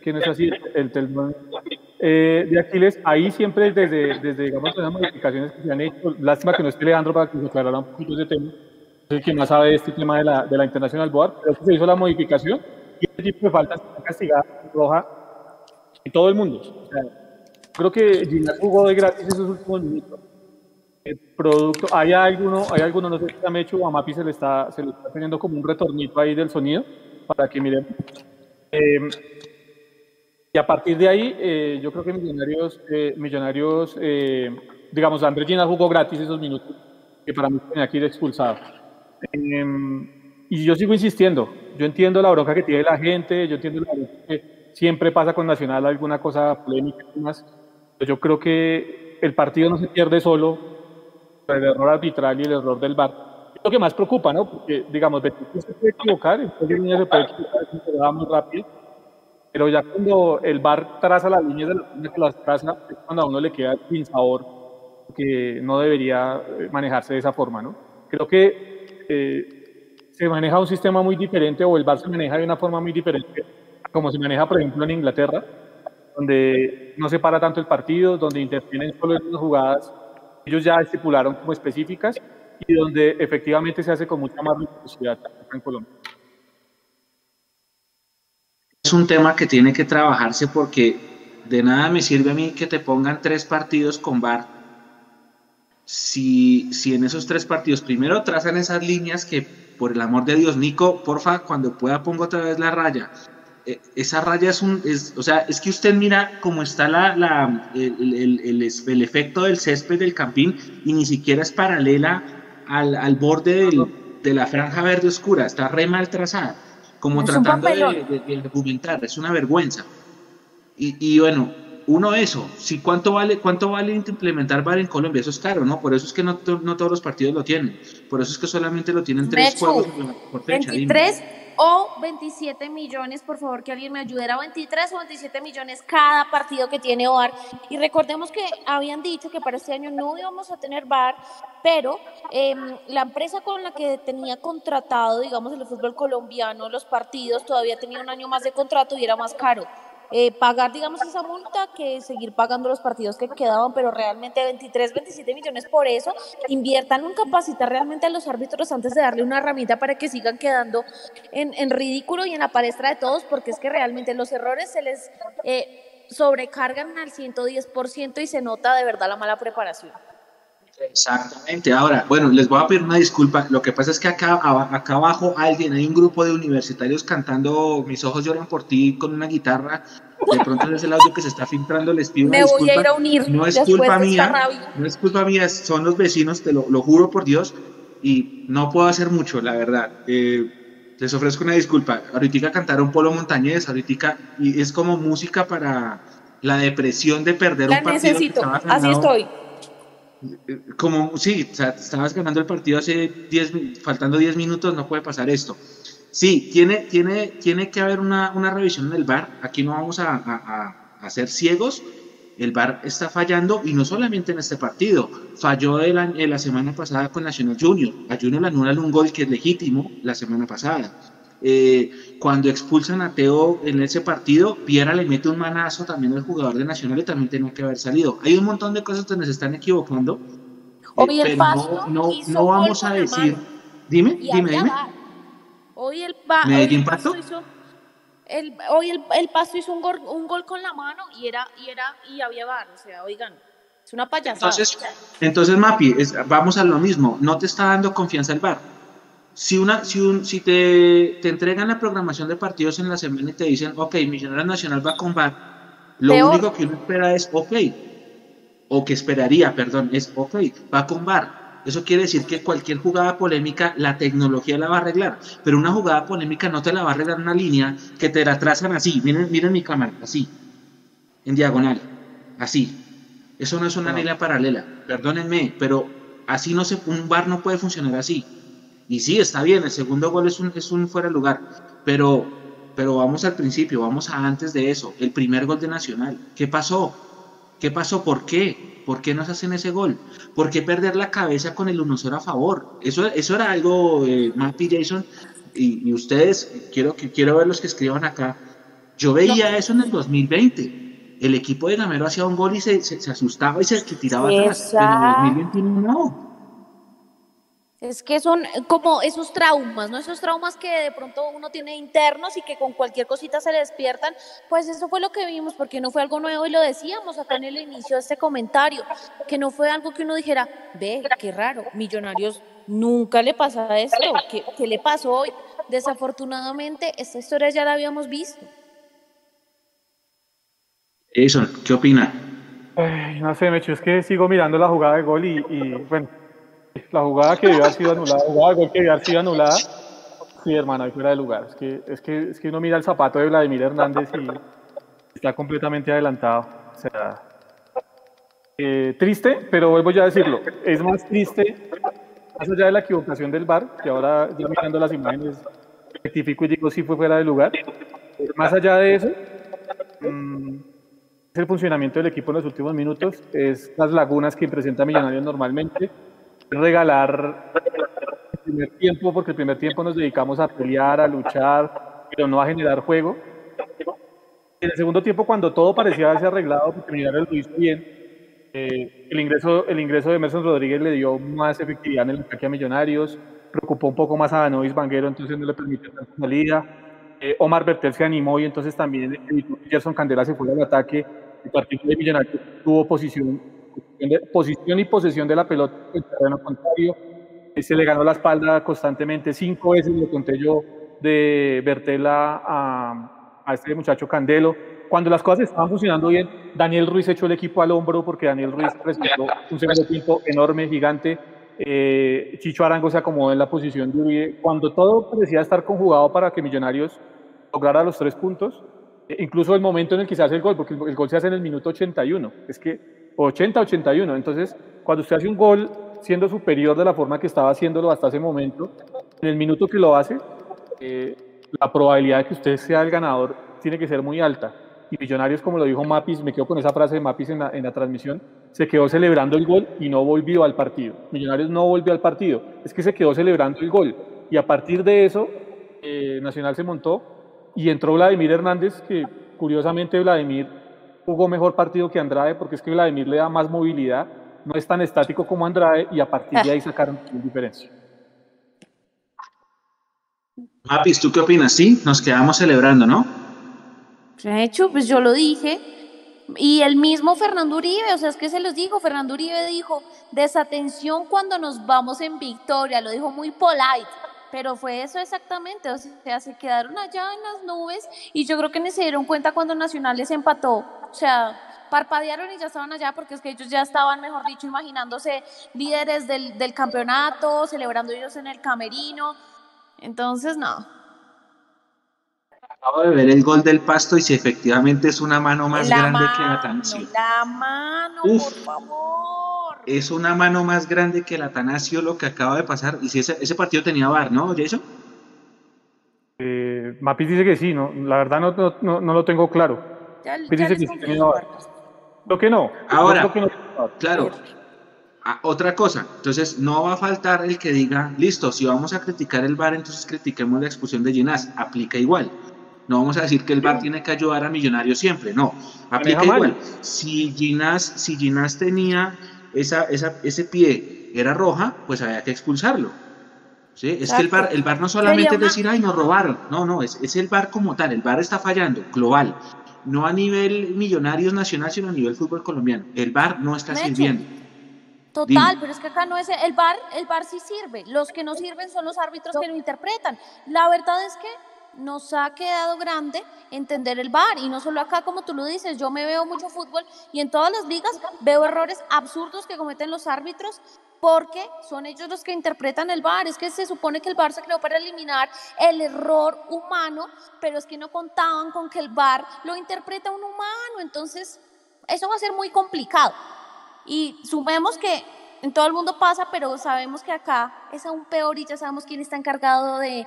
que no es así, el tendón eh, de Aquiles. Ahí siempre, desde, desde digamos, las modificaciones que se han hecho, lástima que no esté Leandro para que nos aclarara un poquito ese tema. Es el que más sabe de este tema de la, de la International Board, pero se hizo la modificación y este tipo de faltas está castigada roja en todo el mundo. O sea, creo que Ginas jugó de gratis esos últimos minutos el producto, hay alguno, hay alguno, no sé si a Mecho o a Mapi se le está, se le está teniendo como un retornito ahí del sonido, para que miremos. Eh, y a partir de ahí, eh, yo creo que Millonarios, eh, Millonarios eh, digamos, Andrés Gina jugó gratis esos minutos, que para mí tenía que ir expulsado. Eh, y yo sigo insistiendo, yo entiendo la bronca que tiene la gente, yo entiendo la bronca que siempre pasa con Nacional alguna cosa polémica y demás, pero yo creo que el partido no se pierde solo el error arbitral y el error del VAR. Es lo que más preocupa, ¿no? Porque, digamos, Betis se puede equivocar, entonces Niña se puede equivocar, es muy rápido, pero ya cuando el VAR traza las líneas de la línea que las traza, es cuando a uno le queda sin sabor, que no debería eh, manejarse de esa forma, ¿no? Creo que eh, se maneja un sistema muy diferente o el VAR se maneja de una forma muy diferente, como se maneja, por ejemplo, en Inglaterra, donde no se para tanto el partido, donde intervienen solo en las jugadas ellos ya estipularon como específicas y donde efectivamente se hace con mucha más rigurosidad en Colombia. Es un tema que tiene que trabajarse porque de nada me sirve a mí que te pongan tres partidos con VAR. Si, si en esos tres partidos primero trazan esas líneas que, por el amor de Dios, Nico, porfa, cuando pueda pongo otra vez la raya. Eh, esa raya es un, es, o sea, es que usted mira cómo está la, la, el, el, el, el efecto del césped del campín y ni siquiera es paralela al, al borde del, de la franja verde oscura, está re mal trazada, como Es tratando de, de- de argumentar, es una vergüenza. Y, y bueno, uno eso, si cuánto vale, cuánto vale implementar VAR en Colombia, eso es caro, ¿no? Por eso es que no, no todos los partidos lo tienen, por eso es que solamente lo tienen tres juegos por fecha. 23 o 27 millones, por favor que alguien me ayude, era 23 o 27 millones cada partido que tiene VAR. Y recordemos que habían dicho que para este año no íbamos a tener VAR, pero em, la empresa con la que tenía contratado, digamos, el fútbol colombiano, los partidos, todavía tenía un año más de contrato y era más caro. Eh, pagar, digamos, esa multa que seguir pagando los partidos que quedaban, pero realmente 23, 27 millones por eso, inviertan en capacitar realmente a los árbitros antes de darle una herramienta para que sigan quedando en, en ridículo y en la palestra de todos, porque es que realmente los errores se les eh, sobrecargan al 110% y se nota de verdad la mala preparación. Exactamente. Ahora, bueno, les voy a pedir una disculpa. Lo que pasa es que acá, acá abajo alguien, hay un grupo de universitarios cantando Mis ojos lloran por ti con una guitarra. De pronto es el audio que se está filtrando, les pido Me voy a ir a unir. No es culpa mía, no es culpa mía, son los vecinos, te lo, juro por Dios, y no puedo hacer mucho, la verdad. Eh, les ofrezco una disculpa. Ahorita cantaron Polo Montañés, ahorita, y es como música para la depresión de perder un partido. necesito, así estoy como, sí, o estabas ganando el partido hace 10, faltando 10 minutos, no puede pasar esto. Sí, tiene, tiene, tiene que haber una, una revisión en el bar. Aquí no vamos a, a, a, ser ciegos. El bar está fallando y no solamente en este partido. Falló el, la semana pasada con National Junior. A Junior le anulan un gol que es legítimo la semana pasada. Eh, cuando expulsan a Teo en ese partido, Piera le mete un manazo también al jugador de Nacional y también tenía que haber salido. Hay un montón de cosas donde se están equivocando. Hoy el pasto no, no, vamos a decir. Dime, dime, dime. Hoy el, Pasto hizo, el, hoy el, el, Pasto hizo un gol, un gol con la mano y era y era y había bar, o sea, oigan, es una payasada. Entonces, entonces Mapi, vamos a lo mismo, no te está dando confianza el bar si, una, si, un, si te, te, entregan la programación de partidos en la semana y te dicen, ok, Millonarios Nacional va con VAR, lo único que uno espera es, ok, o que esperaría, perdón, es, ok, va con VAR. Eso quiere decir que cualquier jugada polémica, la tecnología la va a arreglar, pero una jugada polémica no te la va a arreglar una línea que te la trazan así, miren, miren mi cámara, así, en diagonal, así. Eso no es una línea paralela, perdónenme, pero así no se, un VAR no puede funcionar así. Y sí, está bien, el segundo gol es un, es un fuera de lugar, pero, pero vamos al principio, vamos a antes de eso, el primer gol de Nacional. ¿Qué pasó? ¿Qué pasó? ¿Por qué? ¿Por qué nos hacen ese gol? ¿Por qué perder la cabeza con el 1-0 a favor? Eso, eso era algo, eh, Mappy Jason, y, ustedes, quiero, quiero ver los que escriban acá. Yo veía eso en el 2020. El equipo de Gamero hacía un gol y se, se, asustaba y se tiraba atrás. En el 2021 no. Es que son como esos traumas, ¿no? Esos traumas que de pronto uno tiene internos y que con cualquier cosita se le despiertan. Pues eso fue lo que vimos, porque no fue algo nuevo y lo decíamos acá en el inicio de este comentario, que no fue algo que uno dijera, ve, qué raro, Millonarios nunca le pasa esto, ¿qué, qué le pasó hoy? Desafortunadamente, esta historia ya la habíamos visto. Eso, ¿qué opina? no sé, Mecho, es que sigo mirando la jugada de gol y, y bueno la jugada que debió haber sido anulada, la jugada que debió haber sido anulada, sí, hermano, ahí fuera de lugar. Es que, es, que, es que uno mira el zapato de Vladimir Hernández y está completamente adelantado. O sea, eh, triste, pero vuelvo ya a decirlo, es más triste, más allá de la equivocación del VAR, que ahora ya mirando las imágenes rectifico y digo sí fue fuera de lugar, más allá de eso, mm, es el funcionamiento del equipo en los últimos minutos, es las lagunas que presenta Millonarios normalmente, regalar el primer tiempo, porque el primer tiempo nos dedicamos a pelear, a luchar, pero no a generar juego. En el segundo tiempo, cuando todo parecía haberse arreglado, porque Millonarios lo hizo bien, eh, el, ingreso, el ingreso de Emerson Rodríguez le dio más efectividad en el ataque a Millonarios, preocupó un poco más a Danovis Banguero, entonces no le permitió tanta salida. Eh, Omar Bertel se animó y entonces también Gerson Candela se fue al ataque. El partido de Millonarios tuvo posición posición y posesión de la pelota en el terreno contrario. Se le ganó la espalda constantemente, cinco veces lo conté yo de Bertela a, a este muchacho Candelo. Cuando las cosas estaban funcionando bien, Daniel Ruiz echó el equipo al hombro porque Daniel Ruiz presentó un segundo tiempo enorme, gigante. Eh, Chicho Arango se acomodó en la posición de Uribe. Cuando todo parecía estar conjugado para que Millonarios lograra los tres puntos, incluso el momento en el que se hace el gol, porque el, gol se hace en el minuto 81, es que 80-81, entonces cuando usted hace un gol siendo superior de la forma que estaba haciéndolo hasta ese momento, en el minuto que lo hace, eh, la probabilidad de que usted sea el ganador tiene que ser muy alta. Y Millonarios, como lo dijo Mapis, me quedo con esa frase de Mapis en la, transmisión, se quedó celebrando el gol y no volvió al partido. Millonarios no volvió al partido, es que se quedó celebrando el gol. Y a partir de eso, eh, Nacional se montó y entró Vladimir Hernández, que curiosamente Vladimir jugó mejor partido que Andrade, porque es que Vladimir le da más movilidad, no es tan estático como Andrade, y a partir de ahí sacaron diferencia. Mapis, ¿tú qué opinas? Sí, nos quedamos celebrando, ¿no? De hecho, pues yo lo dije. Y el mismo Fernando Uribe, o sea, es que se los dijo, Fernando Uribe dijo, desatención cuando nos vamos en victoria, lo dijo muy polite. Pero fue eso exactamente, o sea, se quedaron allá en las nubes y yo creo que ni se dieron cuenta cuando Nacional les empató. O sea, parpadearon y ya estaban allá porque es que ellos ya estaban, mejor dicho, imaginándose líderes del, del campeonato, celebrando ellos en el camerino. Entonces, no. Acabo de ver el gol del pasto y si efectivamente es una mano más grande que la Atanasio. La mano, por favor es una mano más grande que el Atanasio lo que acaba de pasar. Y si ese, ese partido tenía VAR, ¿no, Jason? Eh, Mapis dice que sí, ¿no? La verdad no, no, no lo tengo claro. Ya, dice que sí tenía VAR. Lo que no. Ahora, claro. Ah, otra cosa, entonces no va a faltar el que diga, listo, si vamos a criticar el VAR, entonces critiquemos la expulsión de Ginás, aplica igual. No vamos a decir que el VAR tiene que ayudar a Millonarios siempre, no, aplica igual. Si Ginás, si Ginás tenía esa, esa, ese pie era roja, pues había que expulsarlo. ¿sí? Es que el bar, el bar no solamente es decir, ay, nos robaron. No, no, es, es el bar como tal. El bar está fallando, global. No a nivel millonarios nacional, sino a nivel fútbol colombiano. El bar no está sirviendo. Total, pero es que acá no es el bar, el bar sí sirve. Los que no sirven son los árbitros que lo interpretan. La verdad es que nos ha quedado grande entender el VAR. Y no solo acá como tú lo dices, yo me veo mucho fútbol y en todas las ligas veo errores absurdos que cometen los árbitros porque son ellos los que interpretan el VAR, es que se supone que el VAR se creó para eliminar el error humano, pero es que no contaban con que el VAR lo interpreta un humano, entonces eso va a ser muy complicado. Y sumemos que en todo el mundo pasa, pero sabemos que acá es aún peor y ya sabemos quién está encargado de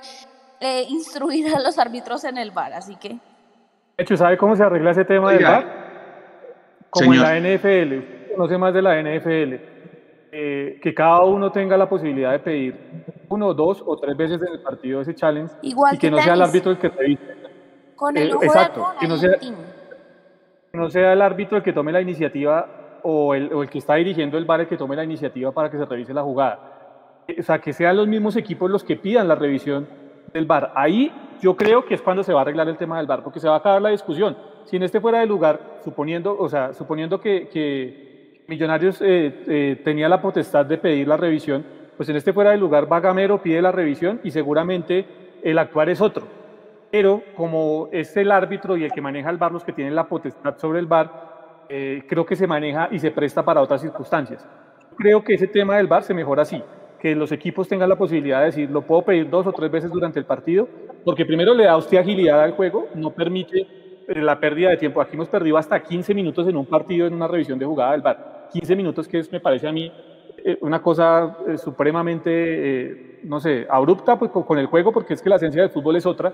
eh, instruir a los árbitros en el bar, así que... De hecho, ¿sabe cómo se arregla ese tema del bar? Como en la NFL, conoce más de la NFL, eh, que cada uno tenga la posibilidad de pedir uno, dos o tres veces en el partido ese challenge Igual y que, no sea el árbitro el que revise. Con el eh, exacto, que no, sea, que no sea el árbitro el que tome la iniciativa o el, o el que está dirigiendo el bar el que tome la iniciativa para que se revise la jugada. O sea, que sean los mismos equipos los que pidan la revisión del VAR. Ahí yo creo que es cuando se va a arreglar el tema del VAR, porque se va a acabar la discusión. Si en este fuera de lugar, suponiendo, o sea, suponiendo que, Millonarios eh, eh, tenía la potestad de pedir la revisión, pues en este fuera de lugar va Gamero, pide la revisión y seguramente el actuar es otro. Pero como es el árbitro y el que maneja el VAR los que tienen la potestad sobre el VAR, eh, creo que se maneja y se presta para otras circunstancias. Creo que ese tema del VAR se mejora así que los equipos tengan la posibilidad de decir, lo puedo pedir dos o tres veces durante el partido, porque primero le da a usted agilidad al juego, no permite eh, la pérdida de tiempo. Aquí hemos perdido hasta 15 minutos en un partido en una revisión de jugada del VAR. 15 minutos que me parece a mí eh, una cosa eh, supremamente, no sé, abrupta pues, con el juego, porque es que la esencia del fútbol es otra,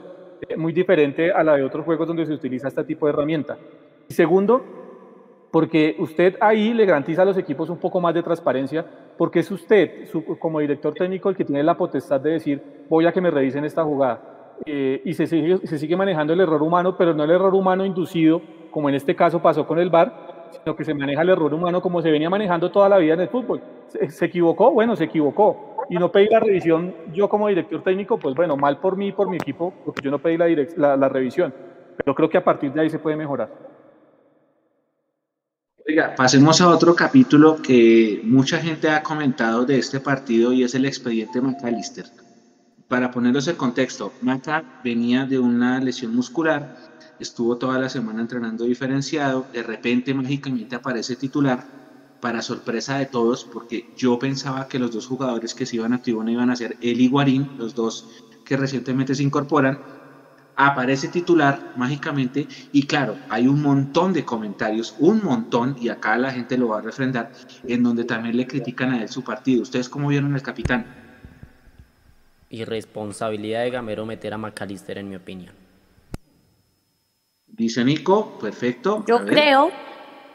muy diferente a la de otros juegos donde se utiliza este tipo de herramienta. Y segundo, porque usted ahí le garantiza a los equipos un poco más de transparencia, porque es usted, como director técnico, el que tiene la potestad de decir, voy a que me revisen esta jugada. Eh, y se sigue, se sigue manejando el error humano, pero no el error humano inducido, como en este caso pasó con el VAR, sino que se maneja el error humano como se venía manejando toda la vida en el fútbol. ¿Se, equivocó? Bueno, se equivocó. Y no pedí la revisión yo como director técnico, pues bueno, mal por mí y por mi equipo, porque yo no pedí la, la revisión. Pero creo que a partir de ahí se puede mejorar. Oiga, pasemos a otro capítulo que mucha gente ha comentado de este partido y es el expediente McAllister. Para ponerlos en contexto, Maca venía de una lesión muscular, estuvo toda la semana entrenando diferenciado, de repente mágicamente aparece titular, para sorpresa de todos, porque yo pensaba que los dos jugadores que se iban a tribuna iban a ser él y Guarín, los dos que recientemente se incorporan, aparece titular mágicamente y claro, hay un montón de comentarios, un montón, y acá la gente lo va a refrendar, en donde también le critican a él su partido. ¿Ustedes cómo vieron al capitán? Irresponsabilidad de Gamero meter a McAllister, en mi opinión. Dice Nico, perfecto. Yo creo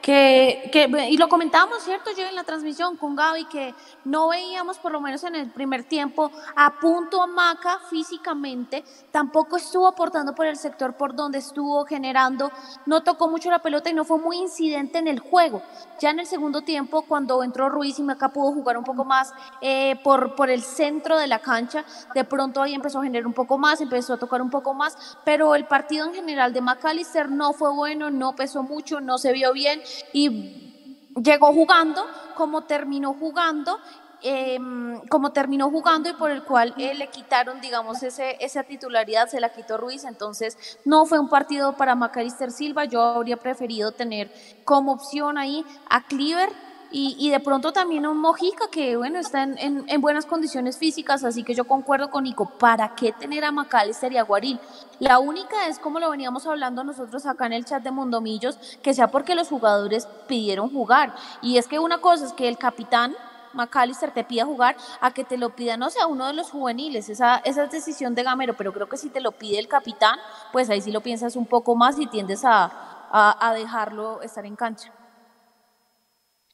que, que, y lo comentábamos, ¿cierto? Yo en la transmisión con Gaby, que no veíamos, por lo menos en el primer tiempo, a punto a Maca físicamente, tampoco estuvo aportando por el sector por donde estuvo generando, no tocó mucho la pelota y no fue muy incidente en el juego. Ya en el segundo tiempo, cuando entró Ruiz y Maca pudo jugar un poco más eh, por, por el centro de la cancha, de pronto ahí empezó a generar un poco más, empezó a tocar un poco más, pero el partido en general de McAllister no fue bueno, no pesó mucho, no se vio bien y llegó jugando como terminó jugando em, como terminó jugando y por el cual eh, le quitaron, digamos, ese, esa titularidad, se la quitó Ruiz, entonces no fue un partido para Macalister Silva, yo habría preferido tener como opción ahí a Cleaver y, de pronto también un Mojica que, bueno, está en, en, buenas condiciones físicas, así que yo concuerdo con Nico, ¿para qué tener a Macalister y a Guarín? La única es, como lo veníamos hablando nosotros acá en el chat de Mundomillos, que sea porque los jugadores pidieron jugar. Y es que una cosa es que el capitán McAllister te pida jugar a que te lo pida, no sea uno de los juveniles, esa, esa es decisión de Gamero, pero creo que si te lo pide el capitán, pues ahí sí lo piensas un poco más y tiendes a, a dejarlo estar en cancha.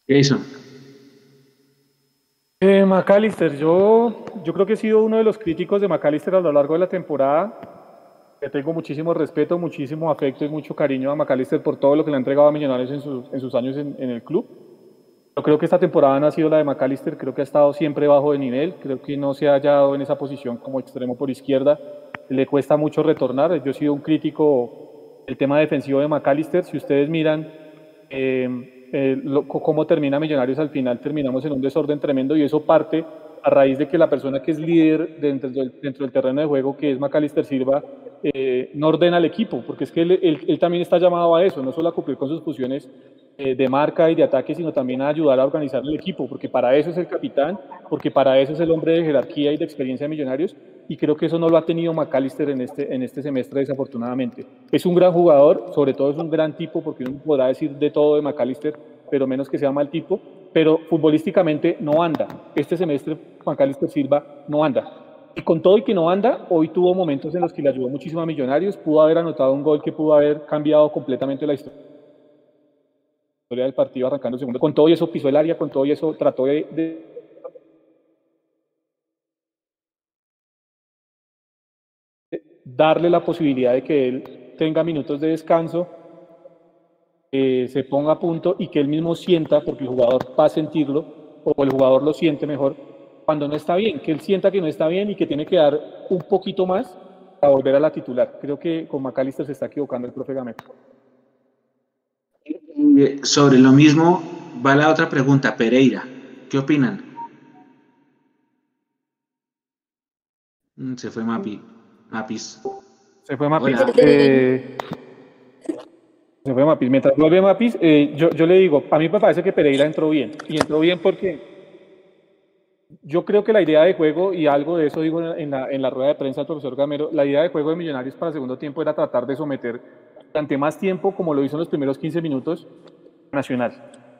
Jason. Eh, McAllister, yo, yo creo que he sido uno de los críticos de McAllister a lo largo de la temporada. Le tengo muchísimo respeto, muchísimo afecto y mucho cariño a McAllister por todo lo que le ha entregado a Millonarios en, en sus años en, en, el club. Yo creo que esta temporada no ha sido la de McAllister, creo que ha estado siempre bajo de nivel, creo que no se ha hallado en esa posición como extremo por izquierda, le cuesta mucho retornar. Yo he sido un crítico del tema defensivo de McAllister. Si ustedes miran, eh, eh, cómo termina Millonarios al final, terminamos en un desorden tremendo y eso parte a raíz de que la persona que es líder dentro del, terreno de juego, que es Macalister Silva, eh, no ordena al equipo, porque es que él, él, también está llamado a eso, no solo a cumplir con sus funciones eh, de marca y de ataque, sino también a ayudar a organizar el equipo, porque para eso es el capitán, porque para eso es el hombre de jerarquía y de experiencia de Millonarios, y creo que eso no lo ha tenido McAllister en este, en este semestre, desafortunadamente. Es un gran jugador, sobre todo es un gran tipo, porque uno podrá decir de todo de McAllister, pero menos que sea mal tipo, pero futbolísticamente no anda. Este semestre McAllister Silva no anda. Y con todo y que no anda, hoy tuvo momentos en los que le ayudó muchísimo a Millonarios, pudo haber anotado un gol que pudo haber cambiado completamente la historia del partido arrancando segundo. Con todo y eso pisó el área, con todo y eso trató de, darle la posibilidad de que él tenga minutos de descanso, se ponga a punto y que él mismo sienta, porque el jugador va a sentirlo, o el jugador lo siente mejor, cuando no está bien, que él sienta que no está bien y que tiene que dar un poquito más para volver a la titular. Creo que con Macalister se está equivocando el profe Gamet. Sobre lo mismo va la otra pregunta, Pereira. ¿Qué opinan? Mm, se fue Mapi. Mapis. Se fue Mapis. Eh, se fue Mapis. Mientras vuelve Mapis, eh, yo, yo le digo, a mí me parece que Pereira entró bien. Y entró bien porque yo creo que la idea de juego, y algo de eso digo en la, en la rueda de prensa del profesor Gamero, la idea de juego de Millonarios para el segundo tiempo era tratar de someter durante más tiempo, como lo hizo en los primeros 15 minutos, Nacional.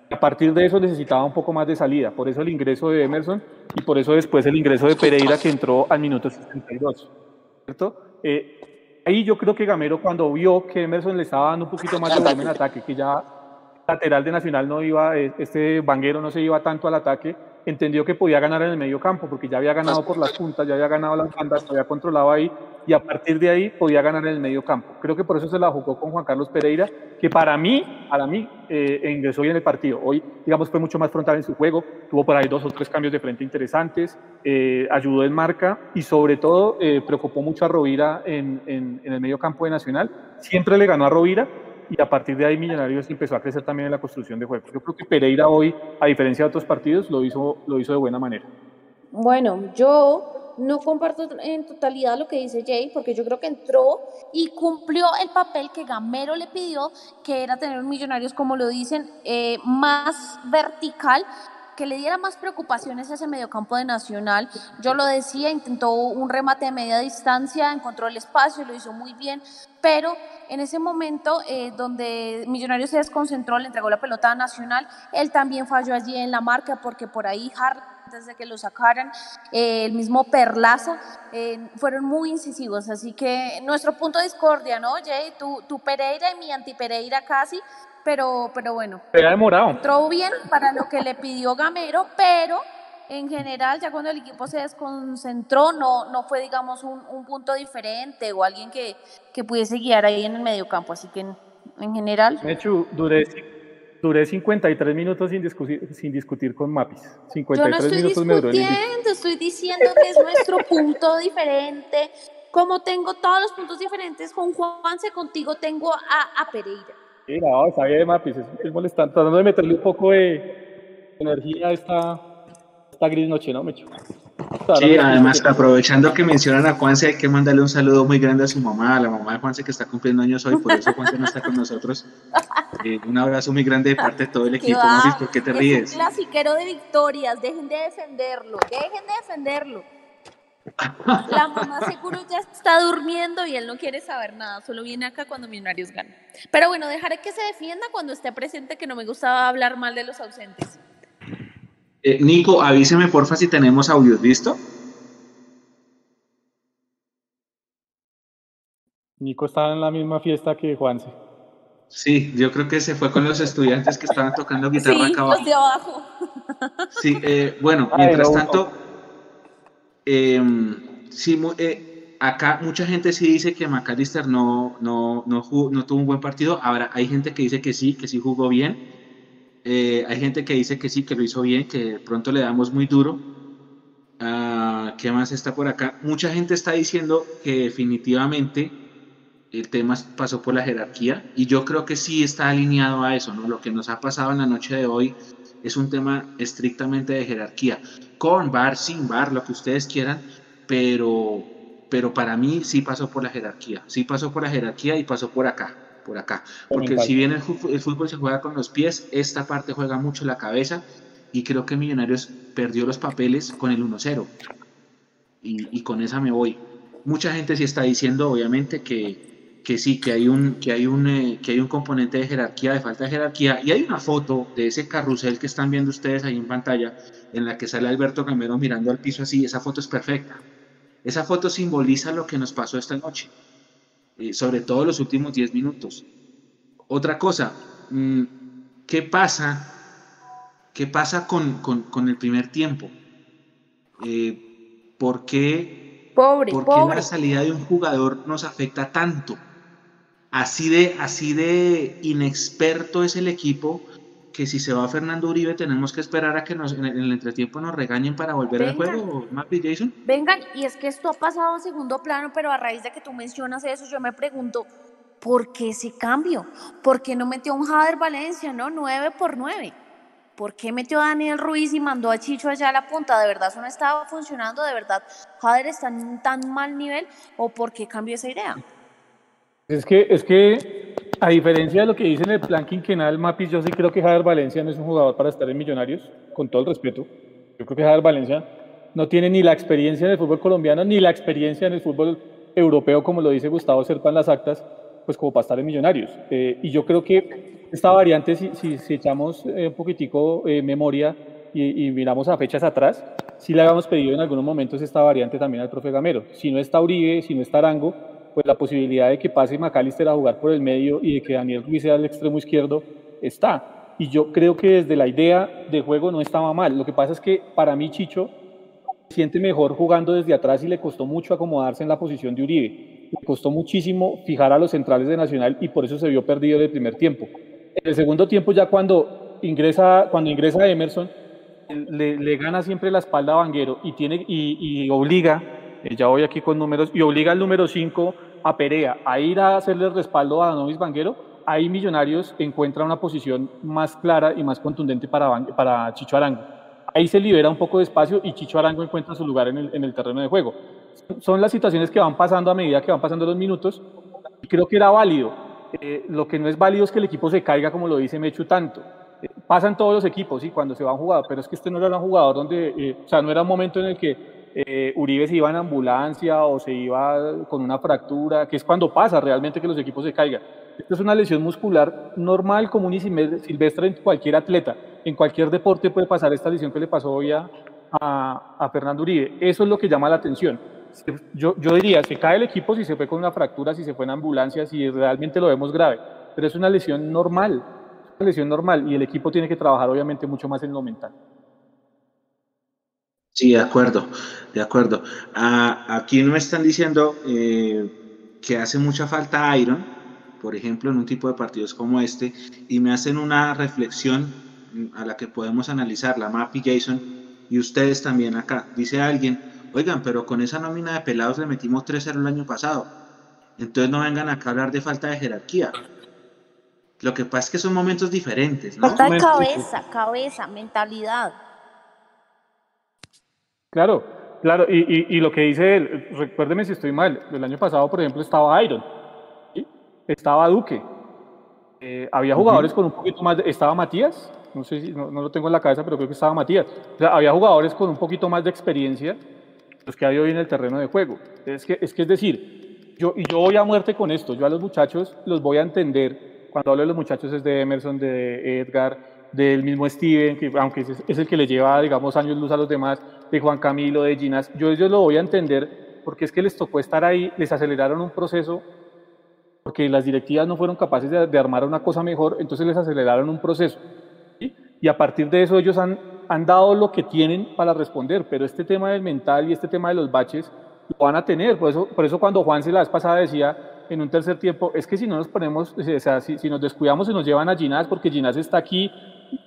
A partir de eso necesitaba un poco más de salida, por eso el ingreso de Emerson y por eso después el ingreso de Pereira que entró al minuto 62. ¿cierto? Eh, ahí yo creo que Gamero cuando vio que Emerson le estaba dando un poquito más de volumen en ataque, que ya lateral de Nacional no iba, eh, este banguero no se iba tanto al ataque, entendió que podía ganar en el medio campo, porque ya había ganado por las puntas, ya había ganado las bandas, había controlado ahí, y a partir de ahí podía ganar en el medio campo. Creo que por eso se la jugó con Juan Carlos Pereira, que para mí, para mí, eh, ingresó bien en el partido. Hoy, digamos, fue mucho más frontal en su juego, tuvo por ahí dos o tres cambios de frente interesantes, eh, ayudó en marca y sobre todo eh, preocupó mucho a Rovira en, en, en el medio campo de Nacional. Siempre le ganó a Rovira, y a partir de ahí Millonarios empezó a crecer también en la construcción de juegos. Yo creo que Pereira hoy, a diferencia de otros partidos, lo hizo, lo hizo de buena manera. Bueno, yo no comparto en totalidad lo que dice Jay, porque yo creo que entró y cumplió el papel que Gamero le pidió, que era tener un Millonarios, como lo dicen, eh, más vertical, que le diera más preocupaciones a ese mediocampo de Nacional. Yo lo decía, intentó un remate de media distancia, encontró el espacio, lo hizo muy bien, pero en ese momento eh, donde Millonarios se desconcentró, le entregó la pelota a Nacional, él también falló allí en la marca porque por ahí Hart antes de que lo sacaran, eh, el mismo Perlaza, eh, fueron muy incisivos. Así que nuestro punto de discordia, ¿no, Jay? Tu, tu Pereira y mi anti-Pereira casi, pero, pero bueno. Era demorado. Entró bien para lo que le pidió Gamero, pero en general, ya cuando el equipo se desconcentró, no, no fue, digamos, un, un punto diferente o alguien que, que pudiese guiar ahí en el mediocampo. Así que en, en general. Mechu, duré Duré 53 minutos sin discutir, sin discutir con Mapis. 53 Yo no estoy minutos discutiendo, estoy diciendo que es nuestro punto diferente. Como tengo todos los puntos diferentes con Juanse, contigo tengo a, a Pereira. Sí, no, está bien, Mapis, es, es molestante, tratando de meterle un poco de energía a esta, esta gris noche, ¿no, Mecho? Sí, además, aprovechando que mencionan a Juanse, hay que mandarle un saludo muy grande a su mamá, a la mamá de Juanse que está cumpliendo años hoy, por eso Juanse no está con nosotros. Eh, un abrazo muy grande de parte de todo el equipo. Mapis, ¿por qué te ríes? Es un clasiquero de victorias, dejen de defenderlo, dejen de defenderlo. La mamá seguro ya está durmiendo y él no quiere saber nada, solo viene acá cuando Millonarios gana. Pero bueno, dejaré que se defienda cuando esté presente, que no me gustaba hablar mal de los ausentes. Eh, Nico, avíseme porfa si tenemos audios, ¿listo? Nico estaba en la misma fiesta que Juanse. Sí, yo creo que se fue con los estudiantes que estaban tocando guitarra sí, acá abajo. los de abajo. Sí, eh, bueno, Ay, mientras no, tanto, eh, sí, eh, acá mucha gente sí dice que McAllister no, no, no, jugó- no tuvo un buen partido. Ahora, hay gente que dice que sí, que sí jugó bien. Eh, hay gente que dice que sí, que lo hizo bien, que pronto le damos muy duro. Ah, ¿Qué más está por acá? Mucha gente está diciendo que definitivamente el tema pasó por la jerarquía y yo creo que sí está alineado a eso, ¿no? Lo que nos ha pasado en la noche de hoy es un tema estrictamente de jerarquía, con bar, sin bar, lo que ustedes quieran, pero, pero para mí sí pasó por la jerarquía, sí pasó por la jerarquía y pasó por acá, por acá, porque si bien el fútbol se juega con los pies, esta parte juega mucho la cabeza y creo que Millonarios perdió los papeles con el 1-0 y, y con esa me voy. Mucha gente sí está diciendo, obviamente, que, que sí, que hay, un, que, hay un, eh, que hay un componente de jerarquía, de falta de jerarquía, y hay una foto de ese carrusel que están viendo ustedes ahí en pantalla, en la que sale Alberto Gamero mirando al piso así, esa foto es perfecta. Esa foto simboliza lo que nos pasó esta noche, eh, sobre todo los últimos 10 minutos. Otra cosa, mm, ¿qué pasa? ¿Qué pasa con, con- con el primer tiempo? Eh, ¿Por qué Pobre, ¿Por qué pobre. la salida de un jugador nos afecta tanto? Así de, así de inexperto es el equipo que si se va Fernando Uribe tenemos que esperar a que nos, en, el, en el entretiempo nos regañen para volver al juego, Mapi Jason. Vengan, y es que esto ha pasado a segundo plano, pero a raíz de que tú mencionas eso, yo me pregunto, ¿por qué ese cambio? ¿Por qué no metió a un Jader Valencia, no? 9 por 9. ¿Por qué metió a Daniel Ruiz y mandó a Chicho allá a la punta? ¿De verdad eso no estaba funcionando? ¿De verdad Jader está en tan mal nivel? ¿O por qué cambió esa idea? Es que, es que, a diferencia de lo que dice en el plan quinquenal, Mapis, yo sí creo que Jader Valencia no es un jugador para estar en Millonarios, con todo el respeto. Yo creo que Jader Valencia no tiene ni la experiencia en el fútbol colombiano, ni la experiencia en el fútbol europeo, como lo dice Gustavo Serpa en las actas, pues como para estar en Millonarios. Eh, y yo creo que esta variante, si, si, echamos eh, un poquitico eh, memoria y, y miramos a fechas atrás, sí le habíamos pedido en algunos momentos esta variante también al profe Gamero. Si no está Uribe, si no está Arango, pues la posibilidad de que pase McAllister a jugar por el medio y de que Daniel Ruiz sea el extremo izquierdo está. Y yo creo que desde la idea de juego no estaba mal. Lo que pasa es que para mí Chicho siente mejor jugando desde atrás y le costó mucho acomodarse en la posición de Uribe. Le costó muchísimo fijar a los centrales de Nacional y por eso se vio perdido en el primer tiempo. En el segundo tiempo ya cuando ingresa, cuando ingresa Emerson, le, gana siempre la espalda a Vanguero y, tiene, y, obliga, ya voy aquí con números, y obliga al número 5 a Perea a ir a hacerle respaldo a Danovis Vanguero, ahí Millonarios encuentra una posición más clara y más contundente para, para Chicho Arango. Ahí se libera un poco de espacio y Chicho Arango encuentra su lugar en el, en el terreno de juego. Son las situaciones que van pasando a medida que van pasando los minutos y creo que era válido. Eh, lo que no es válido es que el equipo se caiga como lo dice Mechu tanto. eh, pasan todos los equipos, sí, cuando se va un jugador, pero es que este no era un jugador donde, eh, o sea, no era un momento en el que eh, Uribe se iba en ambulancia o se iba con una fractura, que es cuando pasa realmente que los equipos se caigan. Esta es una lesión muscular normal, común y silvestre en cualquier atleta. En cualquier deporte puede pasar esta lesión que le pasó hoy a, a, Fernando Uribe. Eso es lo que llama la atención. Yo, yo diría, se cae el equipo si se fue con una fractura, si se fue en ambulancia, si realmente lo vemos grave. Pero es una lesión normal, una lesión normal y el equipo tiene que trabajar obviamente mucho más en lo mental. Sí, de acuerdo, de acuerdo. aquí no me están diciendo eh, que hace mucha falta Iron, por ejemplo, en un tipo de partidos como este, y me hacen una reflexión a la que podemos analizar, la MAP y Jason, y ustedes también acá. Dice alguien, oigan, pero con esa nómina de pelados le metimos 3-0 el año pasado. Entonces no vengan acá a hablar de falta de jerarquía. Lo que pasa es que son momentos diferentes, ¿no? Falta de cabeza, cabeza, mentalidad. Claro, claro, y, lo que dice él, recuérdeme si estoy mal, el año pasado, por ejemplo, estaba Iron, estaba Duque, eh, había jugadores con un poquito más, de, estaba Matías, no sé si, no, lo tengo en la cabeza, pero creo que estaba Matías, o sea, había jugadores con un poquito más de experiencia, los que hay hoy en el terreno de juego. Es que es, que es decir, yo, y yo voy a muerte con esto, yo a los muchachos los voy a entender, cuando hablo de los muchachos es de Emerson, de Edgar, del mismo Steven, que aunque es, el que le lleva, digamos, años luz a los demás, de Juan Camilo, de Ginas, yo ellos lo voy a entender porque es que les tocó estar ahí, les aceleraron un proceso, porque las directivas no fueron capaces de, armar una cosa mejor, entonces les aceleraron un proceso. Y a partir de eso ellos han, han dado lo que tienen para responder, pero este tema del mental y este tema de los baches lo van a tener. Por eso, por eso cuando Juan se la vez pasada decía en un tercer tiempo, es que si no nos ponemos, o sea, si, si nos descuidamos y nos llevan a Ginás, porque Ginás está aquí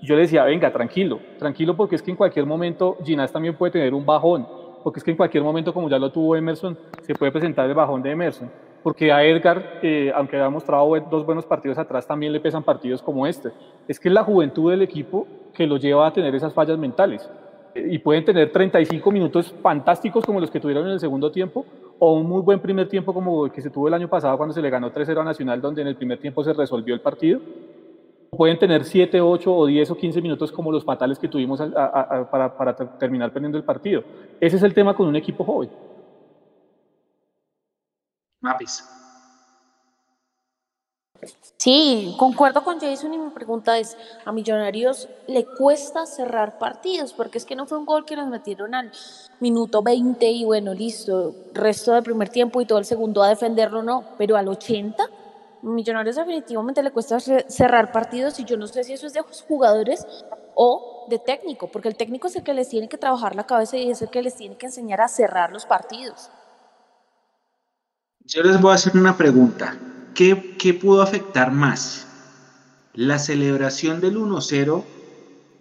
yo le decía, venga, tranquilo, tranquilo porque es que en cualquier momento Ginás también puede tener un bajón, porque es que en cualquier momento, como ya lo tuvo Emerson, se puede presentar el bajón de Emerson, porque a Edgar, eh, aunque ha mostrado dos buenos partidos atrás, también le pesan partidos como este. Es que es la juventud del equipo que lo lleva a tener esas fallas mentales. Eh, y pueden tener 35 minutos fantásticos como los que tuvieron en el segundo tiempo, o un muy buen primer tiempo como el que se tuvo el año pasado cuando se le ganó 3-0 a Nacional, donde en el primer tiempo se resolvió el partido, pueden tener 7, 8 o 10 o 15 minutos como los fatales que tuvimos para, para, terminar perdiendo el partido. Ese es el tema con un equipo joven. Mapis. Sí, concuerdo con Jason y mi pregunta es, a Millonarios le cuesta cerrar partidos, porque es que no fue un gol que nos metieron al minuto 20 y bueno, listo, resto del primer tiempo y todo el segundo a defenderlo, no, pero al 80 Millonarios definitivamente le cuesta cerrar partidos y yo no sé si eso es de jugadores o de técnico, porque el técnico es el que les tiene que trabajar la cabeza y es el que les tiene que enseñar a cerrar los partidos. Yo les voy a hacer una pregunta. ¿Qué, qué pudo afectar más? ¿La celebración del 1-0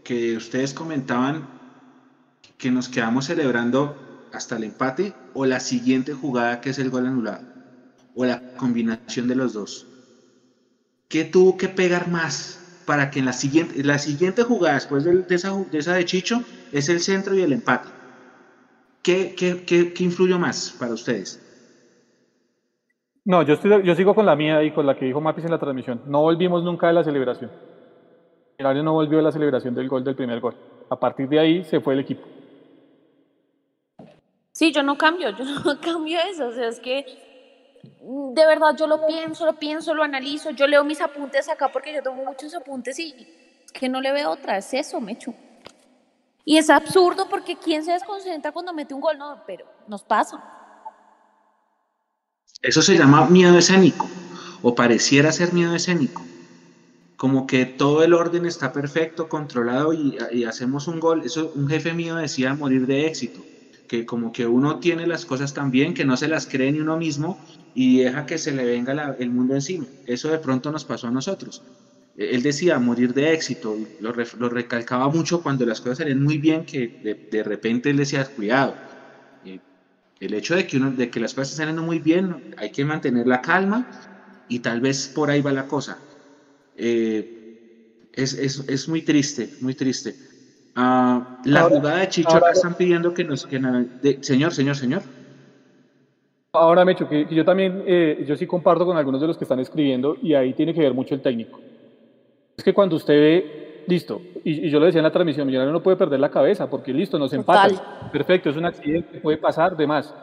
que ustedes comentaban que nos quedamos celebrando hasta el empate o la siguiente jugada que es el gol anulado? O la combinación de los dos? ¿Qué tuvo que pegar más para que en la siguiente, la siguiente jugada después de, esa, de esa de Chicho es el centro y el empate? ¿Qué, qué, qué, qué influyó más para ustedes? No, yo, estoy, yo sigo con la mía y con la que dijo Mapis en la transmisión. No volvimos nunca de la celebración. El área no volvió de la celebración del gol del primer gol. A partir de ahí se fue el equipo. Sí, yo no cambio, yo no cambio eso. O sea, es que de verdad yo lo pienso, lo pienso, lo analizo, yo leo mis apuntes acá porque yo tomo muchos apuntes y que no le veo otra, es eso, Mechu. Y es absurdo porque ¿quién se desconcentra cuando mete un gol? No, pero nos pasa. Eso se llama miedo escénico, o pareciera ser miedo escénico. Como que todo el orden está perfecto, controlado y, y hacemos un gol. Eso un jefe mío decía morir de éxito que como que uno tiene las cosas tan bien que no se las cree ni uno mismo y deja que se le venga el mundo encima. Eso de pronto nos pasó a nosotros. E, él decía morir de éxito, lo, lo recalcaba mucho cuando las cosas salían muy bien, que de, repente él decía, cuidado, eh, el hecho de que, uno, de que las cosas salen muy bien, hay que mantener la calma y tal vez por ahí va la cosa. Eh, es, es, es muy triste, muy triste. Ah, la jugada de Chicho acá están pidiendo que nos... Que, señor, señor, señor. Ahora, Mecho, que, que yo también, eh, yo sí comparto con algunos de los que están escribiendo y ahí tiene que ver mucho el técnico. Es que cuando usted ve listo. Y, yo lo decía en la transmisión, Millonarios no puede perder la cabeza porque listo, nos empatan. Perfecto, es un accidente, puede pasar, demás.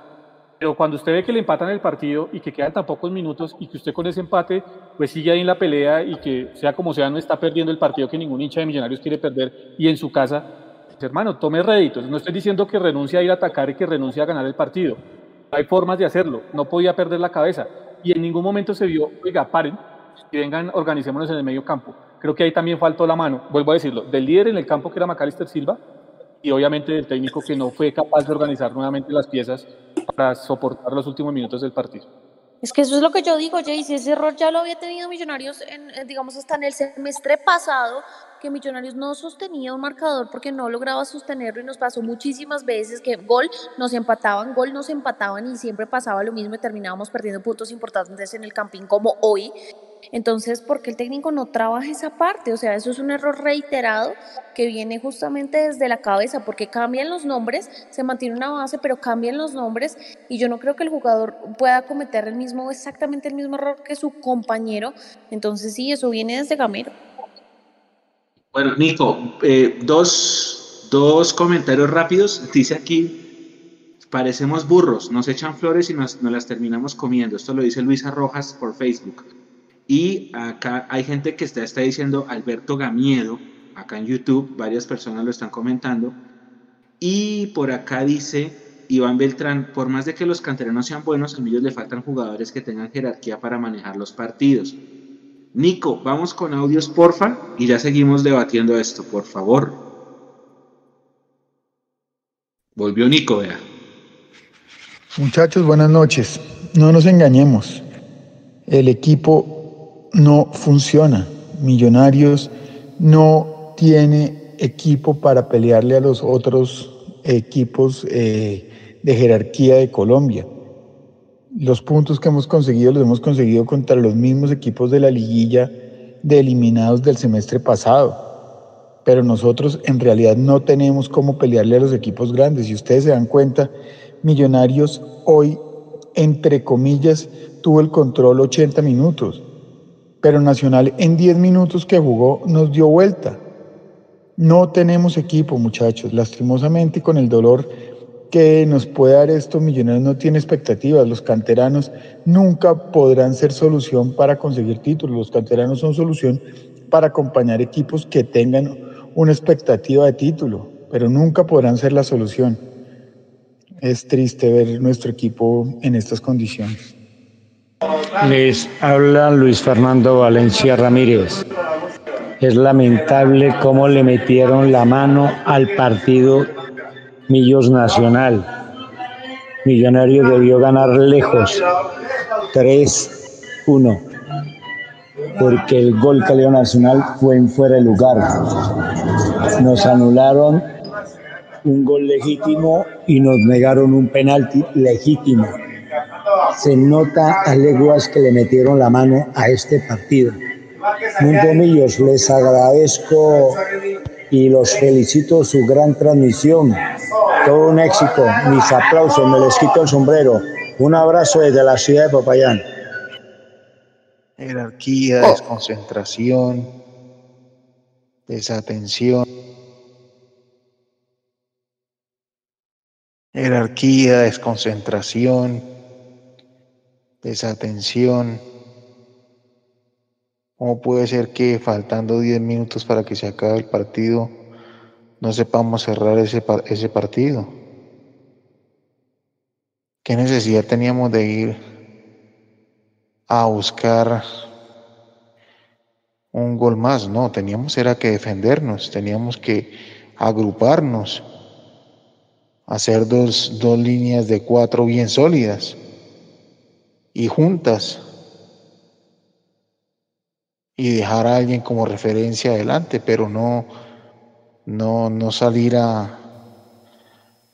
Pero cuando usted ve que le empatan el partido y que quedan tan pocos minutos y que usted con ese empate pues sigue ahí en la pelea y que sea como sea no está perdiendo el partido que ningún hincha de Millonarios quiere perder y en su casa, pues, hermano, tome réditos. No estoy diciendo que renuncie a ir a atacar y que renuncie a ganar el partido. Hay formas de hacerlo. No podía perder la cabeza. Y en ningún momento se vio, oiga, paren y vengan, organicémonos en el medio campo. Creo que ahí también faltó la mano, vuelvo a decirlo, del líder en el campo que era Macalister Silva y obviamente del técnico que no fue capaz de organizar nuevamente las piezas para soportar los últimos minutos del partido. Es que eso es lo que yo digo, Jay, ese error ya lo había tenido Millonarios, en, digamos, hasta en el semestre pasado, que Millonarios no sostenía un marcador porque no lograba sostenerlo y nos pasó muchísimas veces que gol nos empataban, gol nos empataban y siempre pasaba lo mismo y terminábamos perdiendo puntos importantes en el campín como hoy. Entonces, ¿por qué el técnico no trabaja esa parte? O sea, eso es un error reiterado que viene justamente desde la cabeza, porque cambian los nombres, se mantiene una base, pero cambian los nombres y yo no creo que el jugador pueda cometer el mismo, exactamente el mismo error que su compañero. Entonces, sí, eso viene desde Gamero. Bueno, Nico, eh, dos, dos comentarios rápidos. Dice aquí, parecemos burros, nos echan flores y nos, nos las terminamos comiendo. Esto lo dice Luisa Rojas por Facebook. Y acá hay gente que está, está diciendo Alberto Gamiedo, acá en YouTube, varias personas lo están comentando. Y por acá dice Iván Beltrán, por más de que los canteranos sean buenos, a ellos le faltan jugadores que tengan jerarquía para manejar los partidos. Nico, vamos con audios, porfa, y ya seguimos debatiendo esto, por favor. Volvió Nico, vea. Muchachos, buenas noches. No nos engañemos. El equipo no funciona. Millonarios no tiene equipo para pelearle a los otros equipos eh, de jerarquía de Colombia. Los puntos que hemos conseguido los hemos conseguido contra los mismos equipos de la liguilla de eliminados del semestre pasado. Pero nosotros en realidad no tenemos cómo pelearle a los equipos grandes. Si ustedes se dan cuenta, Millonarios hoy, entre comillas, tuvo el control 80 minutos pero Nacional en 10 minutos que jugó nos dio vuelta. No tenemos equipo, muchachos, lastimosamente con el dolor que nos puede dar esto, Millonarios no tiene expectativas. Los canteranos nunca podrán ser solución para conseguir títulos. Los canteranos son solución para acompañar equipos que tengan una expectativa de título, pero nunca podrán ser la solución. Es triste ver nuestro equipo en estas condiciones. Les habla Luis Fernando Valencia Ramírez. Es lamentable cómo le metieron la mano al partido Millos Nacional. Millonario debió ganar lejos, 3-1, porque el gol que Nacional fue en fuera de lugar. Nos anularon un gol legítimo y nos negaron un penalti legítimo se nota a leguas que le metieron la mano a este partido. Mundo Millos, les agradezco y los felicito su gran transmisión. Todo un éxito. Mis aplausos, me les quito el sombrero. Un abrazo desde la ciudad de Popayán. Jerarquía, desconcentración, desatención. Jerarquía, desconcentración, desatención. ¿Cómo puede ser que faltando 10 minutos para que se acabe el partido no sepamos cerrar ese, ese partido? ¿Qué necesidad teníamos de ir a buscar un gol más? No, teníamos era que defendernos, teníamos que agruparnos, hacer dos, dos líneas de cuatro bien sólidas y juntas y dejar a alguien como referencia adelante, pero no, no, no salir a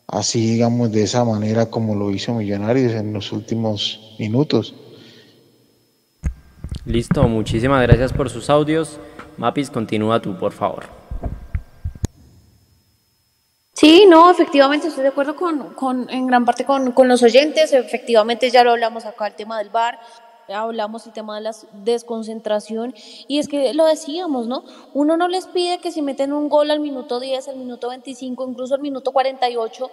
así, digamos, de esa manera como lo hizo Millonarios en los últimos minutos. Listo, muchísimas gracias por sus audios. Mapis, continúa tú, por favor. Sí, no, efectivamente estoy de acuerdo con, con en gran parte con, con, los oyentes, efectivamente ya lo hablamos acá, el tema del bar, hablamos el tema de la desconcentración y es que lo decíamos, ¿no? Uno no les pide que si meten un gol al minuto 10, al minuto 25, incluso al minuto 48,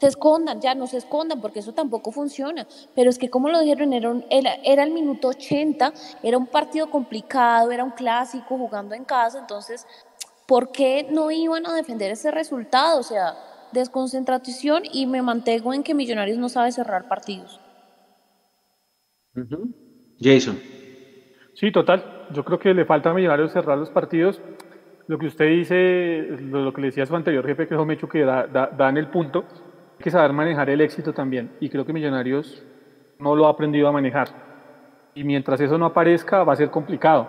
se escondan, ya no se escondan, porque eso tampoco funciona. Pero es que, como lo dijeron, era, el minuto 80, era un partido complicado, era un clásico jugando en casa, entonces, ¿por qué no iban a defender ese resultado? O sea, desconcentración y me mantengo en que Millonarios no sabe cerrar partidos. Jason. Sí, total. Yo creo que le falta a Millonarios cerrar los partidos. Lo que usted dice, lo, que le decía su anterior jefe, que es Mecho, que da, en el punto, hay que saber manejar el éxito también. Y creo que Millonarios no lo ha aprendido a manejar. Y mientras eso no aparezca, va a ser complicado.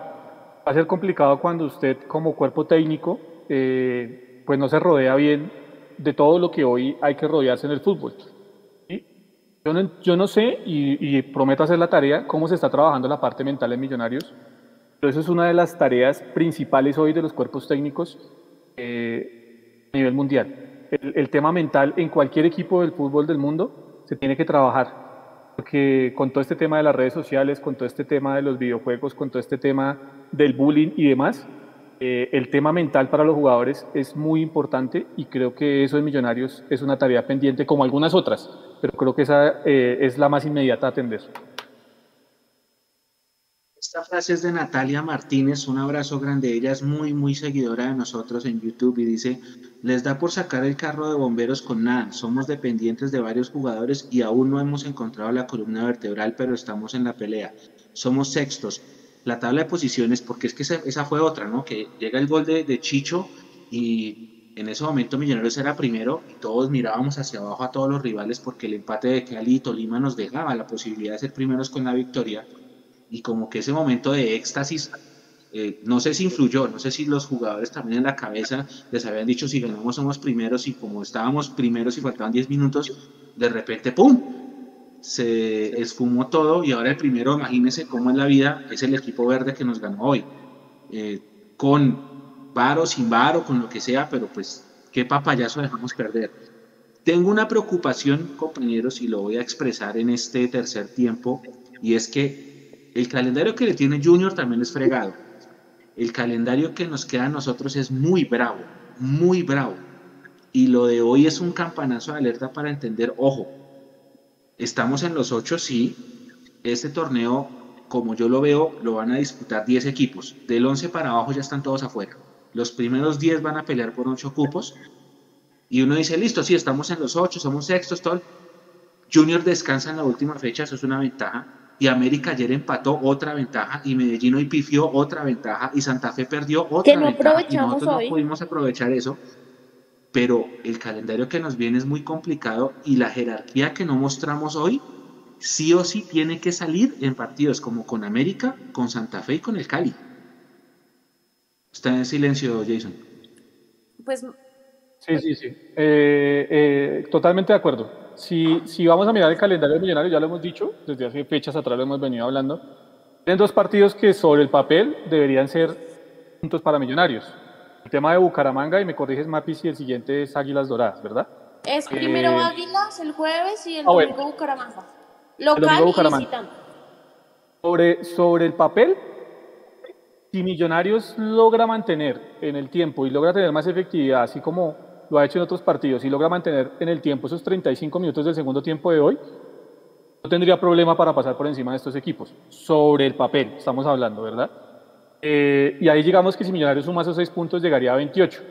Va a ser complicado cuando usted, como cuerpo técnico, eh, pues no se rodea bien de todo lo que hoy hay que rodearse en el fútbol. Yo no, yo no sé y, prometo hacer la tarea cómo se está trabajando la parte mental en Millonarios, pero eso es una de las tareas principales hoy de los cuerpos técnicos eh, a nivel mundial. El, el, tema mental en cualquier equipo del fútbol del mundo se tiene que trabajar, porque con todo este tema de las redes sociales, con todo este tema de los videojuegos, con todo este tema del bullying y demás, eh, el tema mental para los jugadores es muy importante y creo que eso en Millonarios es una tarea pendiente como algunas otras, pero creo que esa eh, es la más inmediata a atender. Esta frase es de Natalia Martínez, un abrazo grande. Ella es muy, muy seguidora de nosotros en YouTube y dice, les da por sacar el carro de bomberos con nada, somos dependientes de varios jugadores y aún no hemos encontrado la columna vertebral, pero estamos en la pelea. Somos sextos, la tabla de posiciones, porque es que esa, fue otra, ¿no? Que llega el gol de, Chicho y en ese momento Millonarios era primero y todos mirábamos hacia abajo a todos los rivales porque el empate de Cali y Tolima nos dejaba la posibilidad de ser primeros con la victoria y como que ese momento de éxtasis eh, no sé si influyó, no sé si los jugadores también en la cabeza les habían dicho si ganamos somos primeros y como estábamos primeros y faltaban 10 minutos, de repente ¡pum! Se esfumó todo y ahora el primero, imagínense cómo en la vida es el equipo verde que nos ganó hoy. Eh, con varo, sin varo, con lo que sea, pero pues qué papayazo dejamos perder. Tengo una preocupación, compañeros, y lo voy a expresar en este tercer tiempo, y es que el calendario que le tiene Junior también es fregado. El calendario que nos queda a nosotros es muy bravo, muy bravo. Y lo de hoy es un campanazo de alerta para entender, ojo, Estamos en los ocho, sí. Este torneo, como yo lo veo, lo van a disputar 10 equipos. Del 11 para abajo ya están todos afuera. Los primeros 10 van a pelear por 8 cupos. Y uno dice, listo, sí, estamos en los 8, somos sextos, todo. Junior descansa en la última fecha, eso es una ventaja. Y América ayer empató otra ventaja. Y Medellín hoy pifió otra ventaja. Y Santa Fe perdió otra que no ventaja. Y nosotros no pudimos aprovechar eso pero el calendario que nos viene es muy complicado y la jerarquía que no mostramos hoy sí o sí tiene que salir en partidos como con América, con Santa Fe y con el Cali. Está en silencio, Jason. Pues Sí, sí, sí. Eh, eh, totalmente de acuerdo. Si, si vamos a mirar el calendario de Millonarios, ya lo hemos dicho, desde hace fechas atrás lo hemos venido hablando, tienen dos partidos que sobre el papel deberían ser puntos para Millonarios. El tema de Bucaramanga, y me corriges, Mapi, si el siguiente es Águilas Doradas, ¿verdad? Es primero eh, Águilas el jueves y el ah, domingo Bucaramanga. Local Bucaramanga. Sobre, sobre el papel, si Millonarios logra mantener en el tiempo y logra tener más efectividad, así como lo ha hecho en otros partidos, y logra mantener en el tiempo esos 35 minutos del segundo tiempo de hoy, no tendría problema para pasar por encima de estos equipos. Sobre el papel, estamos hablando, ¿verdad? Eh, y ahí llegamos que si Millonarios suma esos 6 puntos llegaría a 28.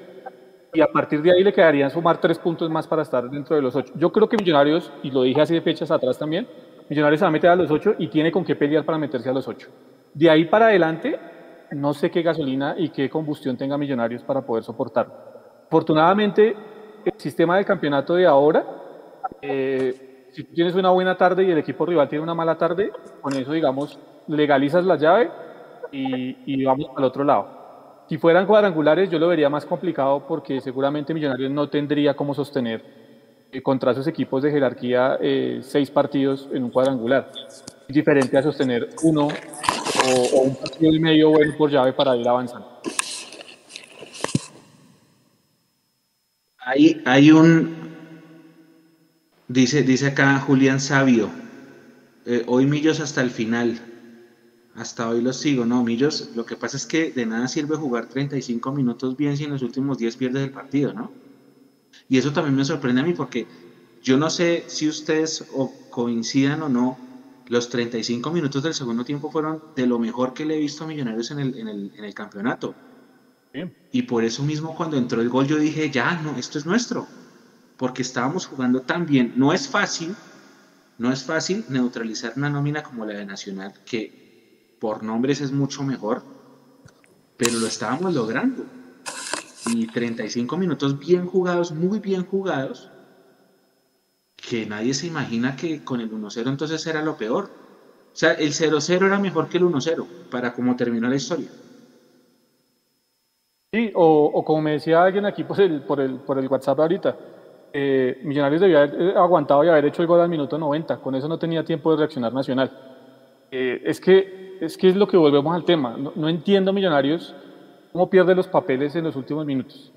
Y a partir de ahí le quedarían sumar 3 puntos más para estar dentro de los 8. Yo creo que Millonarios, y lo dije hace fechas atrás también, Millonarios se va a meter a los 8 y tiene con qué pelear para meterse a los 8. De ahí para adelante, no sé qué gasolina y qué combustión tenga Millonarios para poder soportarlo. Afortunadamente, el sistema del campeonato de ahora, eh, si tienes una buena tarde y el equipo rival tiene una mala tarde, con eso, digamos, legalizas la llave y, vamos al otro lado. Si fueran cuadrangulares, yo lo vería más complicado porque seguramente Millonarios no tendría cómo sostener eh, contra esos equipos de jerarquía eh, seis partidos en un cuadrangular. Diferente a sostener uno o, un partido y medio bueno por llave para ir avanzando. Hay, hay un, dice, dice acá Julián Sabio, eh, hoy Millos hasta el final. Hasta hoy los sigo. No, Millos, lo que pasa es que de nada sirve jugar 35 minutos bien si en los últimos 10 pierdes el partido, ¿no? Y eso también me sorprende a mí porque yo no sé si ustedes o coincidan o no, los 35 minutos del segundo tiempo fueron de lo mejor que le he visto a Millonarios en el, en el, en el campeonato. Y por eso mismo cuando entró el gol yo dije, ya, no, esto es nuestro. Porque estábamos jugando tan bien. No es fácil, no es fácil neutralizar una nómina como la de Nacional, que por nombres es mucho mejor, pero lo estábamos logrando. Y 35 minutos bien jugados, muy bien jugados, que nadie se imagina que con el 1-0 entonces era lo peor. O sea, el 0-0 era mejor que el 1-0 para cómo terminó la historia. Sí, o, como me decía alguien aquí por el, por el, por el WhatsApp ahorita, eh, Millonarios debía haber eh, aguantado y haber hecho el gol al minuto 90, con eso no tenía tiempo de reaccionar Nacional. Eh, es, que, es que es lo que volvemos al tema, no, entiendo Millonarios cómo pierde los papeles en los últimos minutos.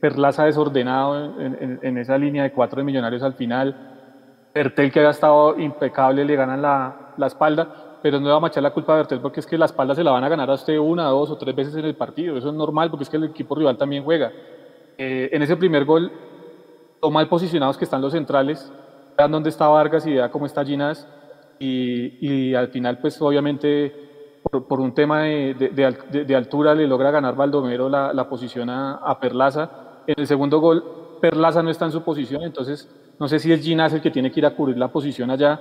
Perlaza desordenado en, esa línea de cuatro de Millonarios al final, Bertel que había estado impecable le ganan la, la espalda, pero no le va a machar la culpa a Bertel porque es que la espalda se la van a ganar a usted una, dos o tres veces en el partido. Eso es normal porque es que el equipo rival también juega. Eh, en ese primer gol, lo mal posicionados que están los centrales, vean dónde está Vargas y vean cómo está Ginás. Y, y, al final, pues obviamente, por, un tema de, de, altura, le logra ganar Baldomero la, la posición a, a, Perlaza. En el segundo gol, Perlaza no está en su posición, entonces no sé si es Ginás el que tiene que ir a cubrir la posición allá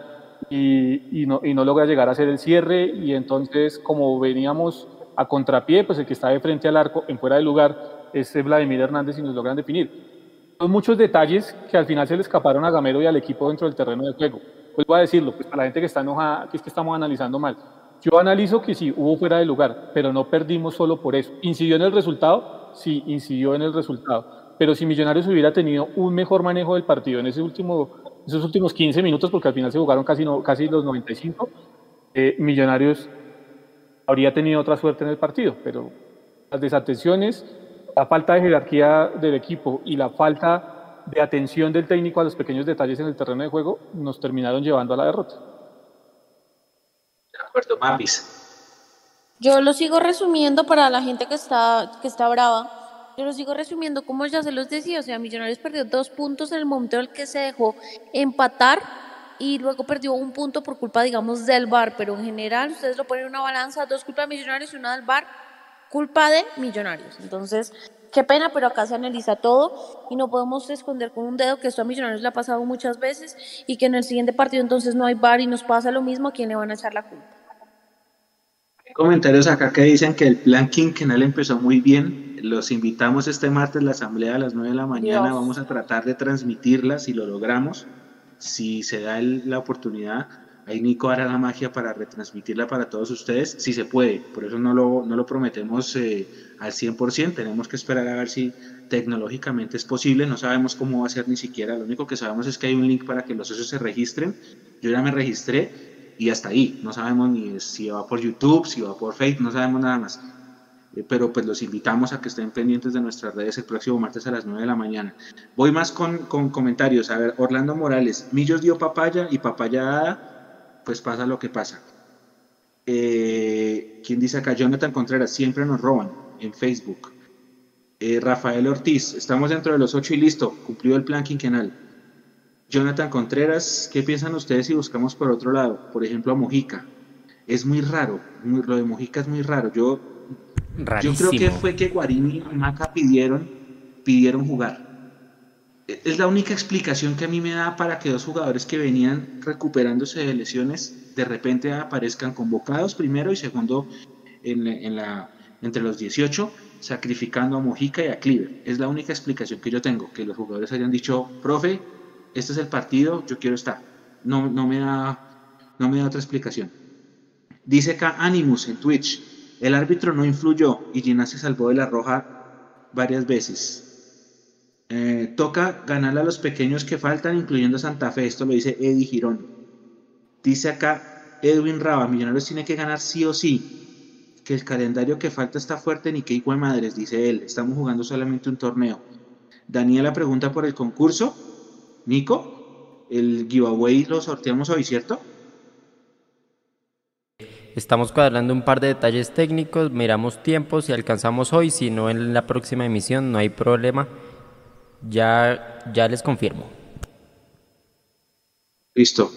y, no, y no logra llegar a hacer el cierre y entonces como veníamos a contrapié, pues el que está de frente al arco en fuera de lugar es Vladimir Hernández y nos logran definir. Son muchos detalles que al final se le escaparon a Gamero y al equipo dentro del terreno de juego. Vuelvo a decirlo, pues para la gente que está enojada, que es que estamos analizando mal. Yo analizo que sí, hubo fuera de lugar, pero no perdimos solo por eso. ¿Incidió en el resultado? Sí, incidió en el resultado. Pero si Millonarios hubiera tenido un mejor manejo del partido en ese último esos últimos 15 minutos, porque al final se jugaron casi, no, casi los 95, eh, Millonarios habría tenido otra suerte en el partido, pero las desatenciones, la falta de jerarquía del equipo y la falta de atención del técnico a los pequeños detalles en el terreno de juego nos terminaron llevando a la derrota. De acuerdo, Mapis. Yo lo sigo resumiendo para la gente que está, que está brava. Yo lo sigo resumiendo como ya se los decía, o sea, Millonarios perdió dos puntos en el momento en el que se dejó empatar y luego perdió un punto por culpa, digamos, del VAR, pero en general ustedes lo ponen en una balanza, dos culpas de Millonarios y una del VAR, culpa de Millonarios. Entonces, qué pena, pero acá se analiza todo y no podemos esconder con un dedo que esto a Millonarios le ha pasado muchas veces y que en el siguiente partido entonces no hay VAR y nos pasa lo mismo, ¿a quién le van a echar la culpa? comentarios acá que dicen que el plan quinquenal empezó muy bien. Los invitamos este martes a la asamblea a las 9 de la mañana. Vamos a tratar de transmitirla si lo logramos. Si se da la oportunidad, ahí Nico hará la magia para retransmitirla para todos ustedes, si se puede. Por eso no lo, no lo prometemos eh, al 100%. Tenemos que esperar a ver si tecnológicamente es posible. No sabemos cómo va a ser ni siquiera. Lo único que sabemos es que hay un link para que los socios se registren. Yo ya me registré y hasta ahí. No sabemos ni si va por YouTube, si va por Facebook, no sabemos nada más. Eh, pero pues los invitamos a que estén pendientes de nuestras redes el próximo martes a las 9 de la mañana. Voy más con, con comentarios. A ver, Orlando Morales, Millos dio papaya y papaya pues pasa lo que pasa. Eh, ¿Quién dice acá? Jonathan Contreras, siempre nos roban en Facebook. Eh, Rafael Ortiz, estamos dentro de los 8 y listo, cumplió el plan quinquenal. Jonathan Contreras, ¿qué piensan ustedes si buscamos por otro lado? Por ejemplo, a Mojica. Es muy raro, lo de Mojica es muy raro. Yo, yo creo que fue que Guarini y Maca pidieron, pidieron jugar. Es la única explicación que a mí me da para que dos jugadores que venían recuperándose de lesiones de repente aparezcan convocados primero y segundo en, entre los 18, sacrificando a Mojica y a Cleaver. Es la única explicación que yo tengo, que los jugadores hayan dicho, profe, este es el partido, yo quiero estar. No, no, me, da, no me da otra explicación. Dice acá Animus en Twitch, el árbitro no influyó y Gina se salvó de la roja varias veces. Eh, toca ganarle a los pequeños que faltan, incluyendo Santa Fe. Esto lo dice Eddie Girón. Dice acá Edwin Raba, Millonarios tiene que ganar sí o sí. Que el calendario que falta está fuerte, ni que hijo de madres, dice él. Estamos jugando solamente un torneo. Daniela pregunta por el concurso. Nico, el giveaway lo sorteamos hoy, ¿cierto? estamos cuadrando un par de detalles técnicos, miramos tiempo, si alcanzamos hoy, si no en la próxima emisión, no hay problema. Ya, ya les confirmo. Listo.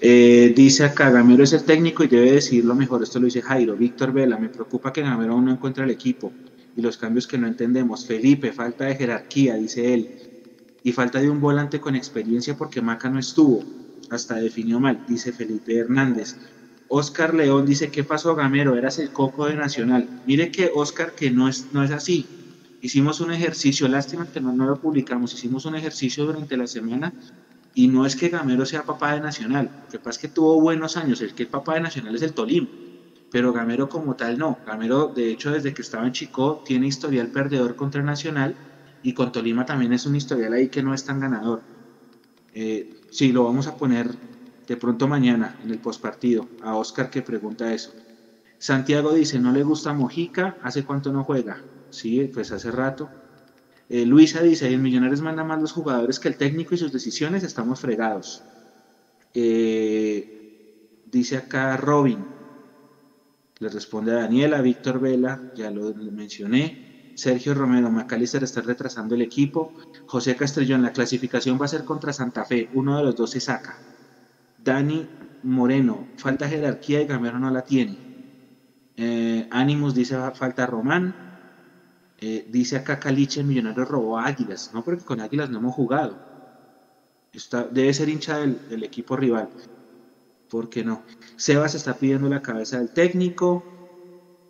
Eh, dice acá, Gamero es el técnico y debe decidir lo mejor. Esto lo dice Jairo. Víctor Vela, me preocupa que Gamero aún no encuentre el equipo y los cambios que no entendemos. Felipe, falta de jerarquía, dice él. Y falta de un volante con experiencia porque Maca no estuvo. Hasta definió mal, dice Felipe Hernández. Oscar León dice, ¿qué pasó Gamero? Eras el coco de Nacional. Mire que Oscar, que no es, no es así. Hicimos un ejercicio, lástima que no, lo publicamos, hicimos un ejercicio durante la semana y no es que Gamero sea papá de Nacional, lo que pasa es que tuvo buenos años, el que es papá de Nacional es el Tolima, pero Gamero como tal no. Gamero, de hecho, desde que estaba en Chico, tiene historial perdedor contra Nacional y con Tolima también es un historial ahí que no es tan ganador. Eh, sí, lo vamos a poner de pronto mañana en el postpartido a Oscar que pregunta eso. Santiago dice, no le gusta Mojica, ¿hace cuánto no juega? Sí, pues hace rato. Eh, Luisa dice, el Millonarios manda más los jugadores que el técnico y sus decisiones, estamos fregados. Eh, dice acá Robin, le responde a Daniela, Víctor Vela, ya lo mencioné. Sergio Romero, Macalister está retrasando el equipo. José Castrellón, la clasificación va a ser contra Santa Fe, uno de los dos se saca. Dani Moreno, falta jerarquía y Gamero no la tiene. Eh, Ánimos dice falta Román. Eh, dice acá Caliche, el millonario robó Águilas. No, porque con Águilas no hemos jugado. Está, debe ser hincha del, equipo rival. ¿Por qué no? Sebas está pidiendo la cabeza del técnico.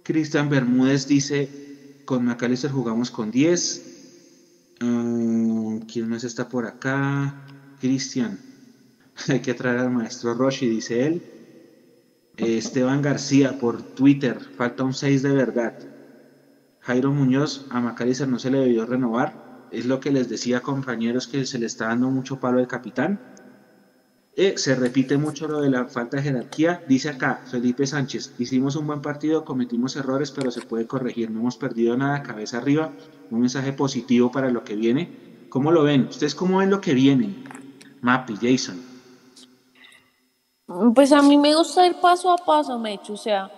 Cristian Bermúdez dice, con McAllister jugamos con 10. Mm, ¿Quién más está por acá? Cristian. Hay que traer al maestro Roshi, dice él. Eh, Esteban García por Twitter. Falta un 6 de verdad. Jairo Muñoz, a Macalister no se le debió renovar. Es lo que les decía, compañeros, que se le está dando mucho palo de capitán. Se repite mucho lo de la falta de jerarquía. Dice acá Felipe Sánchez, hicimos un buen partido, cometimos errores, pero se puede corregir. No hemos perdido nada, cabeza arriba. Un mensaje positivo para lo que viene. ¿Cómo lo ven? ¿Ustedes cómo ven lo que viene? Mappy, Jason. Pues a mí me gusta ir paso a paso, Mecho. O sea,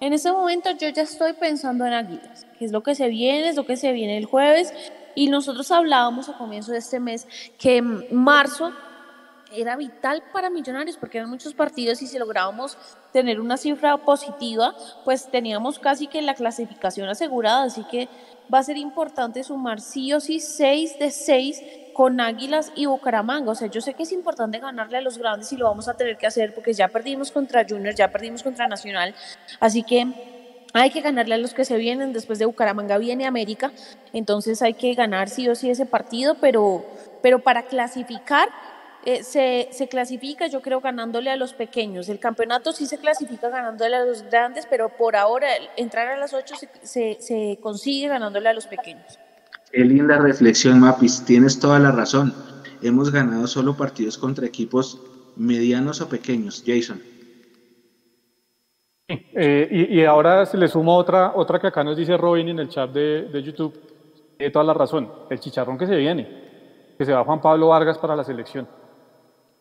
en ese momento yo ya estoy pensando en Águilas, que es lo que se viene, es lo que se viene el jueves. Y nosotros hablábamos a comienzo de este mes que marzo era vital para Millonarios porque eran muchos partidos y si lográbamos tener una cifra positiva, pues teníamos casi que la clasificación asegurada. Así que va a ser importante sumar sí o sí seis de seis con Águilas y Bucaramanga. O sea, yo sé que es importante ganarle a los grandes y lo vamos a tener que hacer porque ya perdimos contra Junior, ya perdimos contra Nacional. Así que hay que ganarle a los que se vienen. Después de Bucaramanga viene América. Entonces hay que ganar sí o sí ese partido, pero, pero para clasificar. Eh, se, se, clasifica, yo creo, ganándole a los pequeños. El campeonato sí se clasifica ganándole a los grandes, pero por ahora entrar a las ocho se, se, se consigue ganándole a los pequeños. Qué linda reflexión, Mapis. Tienes toda la razón. Hemos ganado solo partidos contra equipos medianos o pequeños. Jason. Eh, y, ahora se le suma otra, otra que acá nos dice Robin en el chat de, de YouTube. Tiene toda la razón. El chicharrón que se viene. Que se va Juan Pablo Vargas para la selección.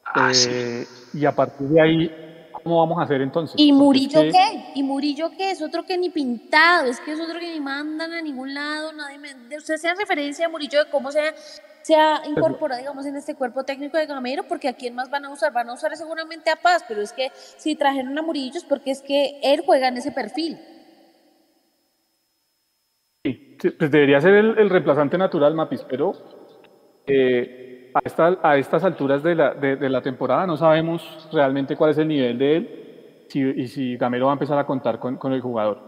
Ah, eh, y a partir de ahí ¿cómo vamos a hacer entonces? ¿Y Murillo qué? ¿Y Murillo qué? Es otro que ni pintado, es que es otro que ni mandan a ningún lado, nadie me... Usted sea referencia a Murillo de cómo se, se ha incorporado, digamos, en este cuerpo técnico de Gamero, porque a quién más van a usar, van a usar seguramente a Paz, pero es que si trajeron a Murillo es porque es que él juega en ese perfil. Sí, pues debería ser el, reemplazante natural, Mapis, pero... Eh, a, a estas alturas de la, de, la, temporada no sabemos realmente cuál es el nivel de él y si Gamero va a empezar a contar con, con el jugador.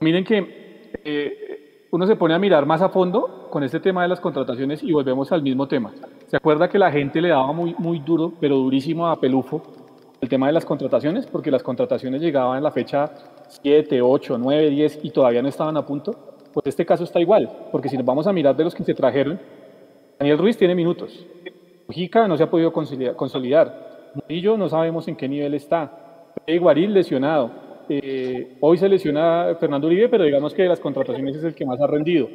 Miren que eh, uno se pone a mirar más a fondo con este tema de las contrataciones y volvemos al mismo tema. ¿Se acuerda que la gente le daba muy, muy duro, pero durísimo a Pelufo el tema de las contrataciones? Porque las contrataciones llegaban en la fecha 7, 8, 9, 10 y todavía no estaban a punto. Pues este caso está igual, porque si nos vamos a mirar de los que se trajeron, Daniel Ruiz tiene minutos. Mujica no se ha podido consolidar. Murillo no sabemos en qué nivel está. Guaril lesionado. Eh, hoy se lesiona Fernando Uribe, pero digamos que de las contrataciones es el que más ha rendido.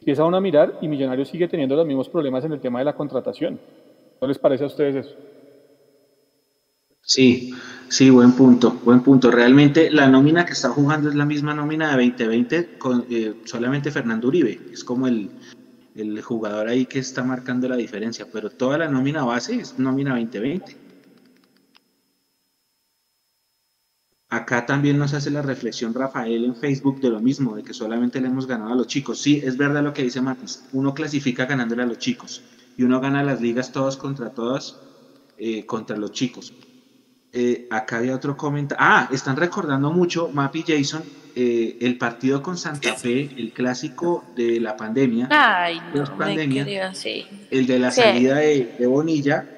Empieza uno a mirar y Millonarios sigue teniendo los mismos problemas en el tema de la contratación. ¿No les parece a ustedes eso? Sí, Sí, buen punto, buen punto. Realmente la nómina que está jugando es la misma nómina de 2020 con eh, solamente Fernando Uribe. Es como el, el jugador ahí que está marcando la diferencia, pero toda la nómina base es nómina 2020. Acá también nos hace la reflexión Rafael en Facebook de lo mismo, de que solamente le hemos ganado a los chicos. Sí, es verdad lo que dice Matis. Uno clasifica ganándole a los chicos y uno gana las ligas todos contra todas eh, contra los chicos. Eh, acá había otro comentario. Ah, están recordando mucho, Mapi Jason, eh, el partido con Santa Fe, el clásico de la pandemia. Ay, no, pandemia, El de la salida de, Bonilla.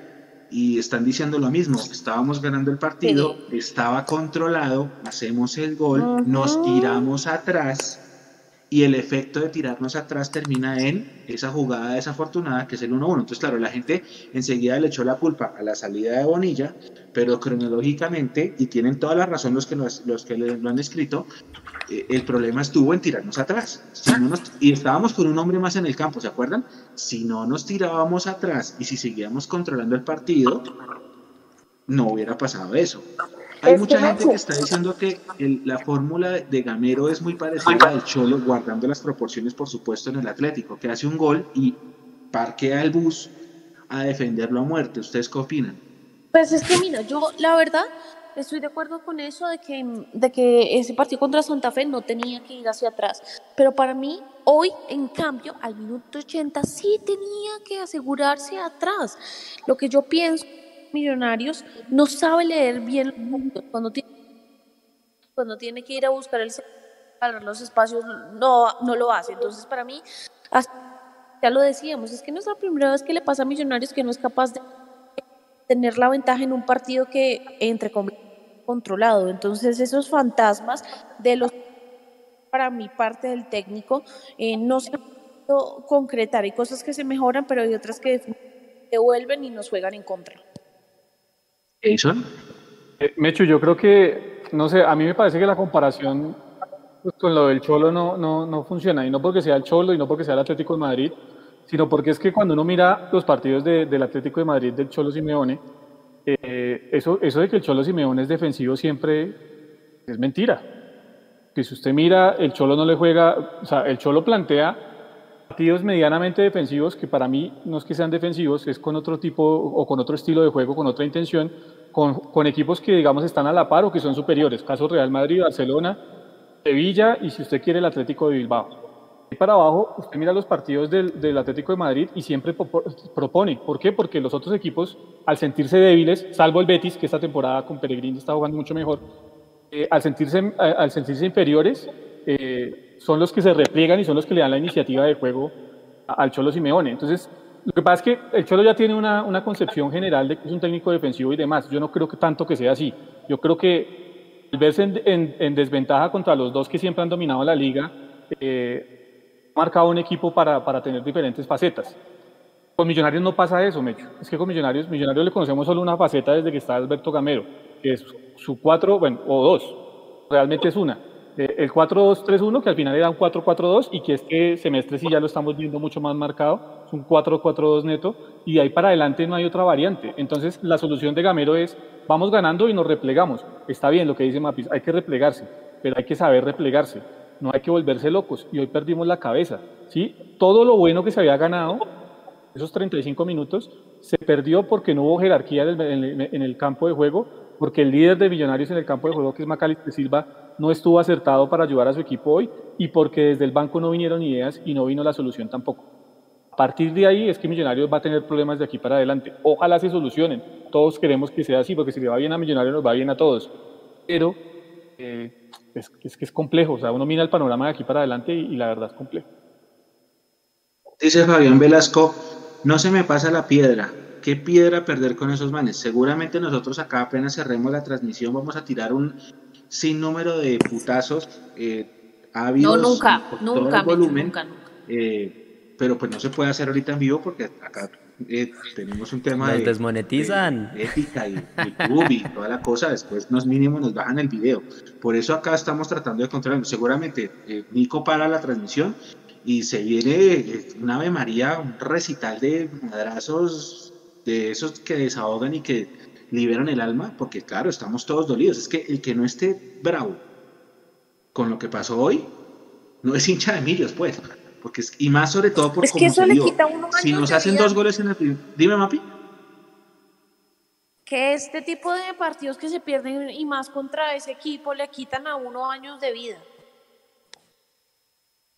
Y están diciendo lo mismo. Estábamos ganando el partido, estaba controlado, hacemos el gol, nos tiramos atrás y el efecto de tirarnos atrás termina en esa jugada desafortunada que es el 1-1. Entonces, claro, la gente enseguida le echó la culpa a la salida de Bonilla, pero cronológicamente, y tienen toda la razón los que, los, que lo han escrito, eh, el problema estuvo en tirarnos atrás. y estábamos con un hombre más en el campo, ¿se acuerdan? Si no nos tirábamos atrás y si seguíamos controlando el partido, no hubiera pasado eso. Hay mucha gente que está diciendo que la fórmula de Gamero es muy parecida a la del Cholo, guardando las proporciones, por supuesto, en el Atlético, que hace un gol y parquea el bus a defenderlo a muerte. ¿Ustedes qué opinan? Pues es que, mira, yo la verdad estoy de acuerdo con eso de que, de que ese partido contra Santa Fe no tenía que ir hacia atrás. Pero para mí, hoy, en cambio, al minuto 80 sí tenía que asegurarse atrás. Lo que yo pienso Millonarios no sabe leer bien cuando tiene, cuando tiene que ir a buscar el los espacios no, no lo hace. Entonces, para mí, ya lo decíamos, es que no es la primera vez que le pasa a Millonarios que no es capaz de tener la ventaja en un partido que, entre comillas, controlado. Entonces, esos fantasmas de los, para mi parte del técnico, eh, no se han podido concretar. Hay cosas que se mejoran, pero hay otras que devuelven y nos juegan en contra. Jason. Eh, Mecho, yo creo que, no sé, a mí me parece que la comparación pues, con lo del Cholo no, no, no, funciona, y no porque sea el Cholo y no porque sea el Atlético de Madrid, sino porque es que cuando uno mira los partidos del Atlético de Madrid del Cholo Simeone, eh, eso, eso de que el Cholo Simeone es defensivo siempre es mentira. Que si usted mira, el Cholo no le juega, o sea, el Cholo plantea partidos medianamente defensivos, que para mí no es que sean defensivos, es con otro tipo o con otro estilo de juego, con otra intención, con, con equipos que digamos están a la par o que son superiores, caso Real Madrid, Barcelona, Sevilla y si usted quiere el Atlético de Bilbao. Y para abajo, usted mira los partidos del, del, Atlético de Madrid y siempre propone. ¿Por qué? Porque los otros equipos, al sentirse débiles, salvo el Betis, que esta temporada con Peregrini está jugando mucho mejor, eh, al, sentirse, al sentirse inferiores, eh, son los que se repliegan y son los que le dan la iniciativa de juego al Cholo Simeone. Entonces, lo que pasa es que el Cholo ya tiene una, una, concepción general de que es un técnico defensivo y demás. Yo no creo que tanto que sea así. Yo creo que el verse en, en, desventaja contra los dos que siempre han dominado la liga, eh, ha marcado un equipo para, para, tener diferentes facetas. Con Millonarios no pasa eso, Mecho. Es que con Millonarios, Millonarios le conocemos solo una faceta desde que está Alberto Gamero, que es su cuatro, bueno, o dos. Realmente es una el 4-2-3-1, que al final era un 4-4-2 y que este semestre sí ya lo estamos viendo mucho más marcado, es un 4-4-2 neto y de ahí para adelante no hay otra variante. Entonces la solución de Gamero es, vamos ganando y nos replegamos. Está bien lo que dice Mapis, hay que replegarse, pero hay que saber replegarse, no hay que volverse locos y hoy perdimos la cabeza. ¿sí? Todo lo bueno que se había ganado, esos 35 minutos, se perdió porque no hubo jerarquía en el campo de juego, porque el líder de Millonarios en el campo de juego, que es Macalister Silva, no estuvo acertado para ayudar a su equipo hoy y porque desde el banco no vinieron ideas y no vino la solución tampoco. A partir de ahí es que Millonarios va a tener problemas de aquí para adelante. Ojalá se solucionen. Todos queremos que sea así, porque si le va bien a Millonarios nos va bien a todos. Pero eh, es, que es complejo. O sea, uno mira el panorama de aquí para adelante y, y la verdad es complejo. Dice Fabián Velasco, no se me pasa la piedra. ¿Qué piedra perder con esos manes? Seguramente nosotros acá apenas cerremos la transmisión vamos a tirar un sin número de putazos eh, no, nunca, nunca, volumen, nunca, eh, pero pues no se puede hacer ahorita en vivo porque acá eh, tenemos un tema de, desmonetizan. ética y YouTube y toda la cosa, después nos mínimo nos bajan el video. Por eso acá estamos tratando de controlarlo. Seguramente eh, Nico para la transmisión y se viene una Ave María, un recital de madrazos de esos que desahogan y que liberan el alma, porque claro, estamos todos dolidos. Es que el que no esté bravo con lo que pasó hoy, no es hincha de millos, pues. Porque es, y más sobre todo por Es que eso le quita uno Si nos hacen vida. dos goles en el primer... Dime, Mapi. Que este tipo de partidos que se pierden y más contra ese equipo le quitan a uno años de vida.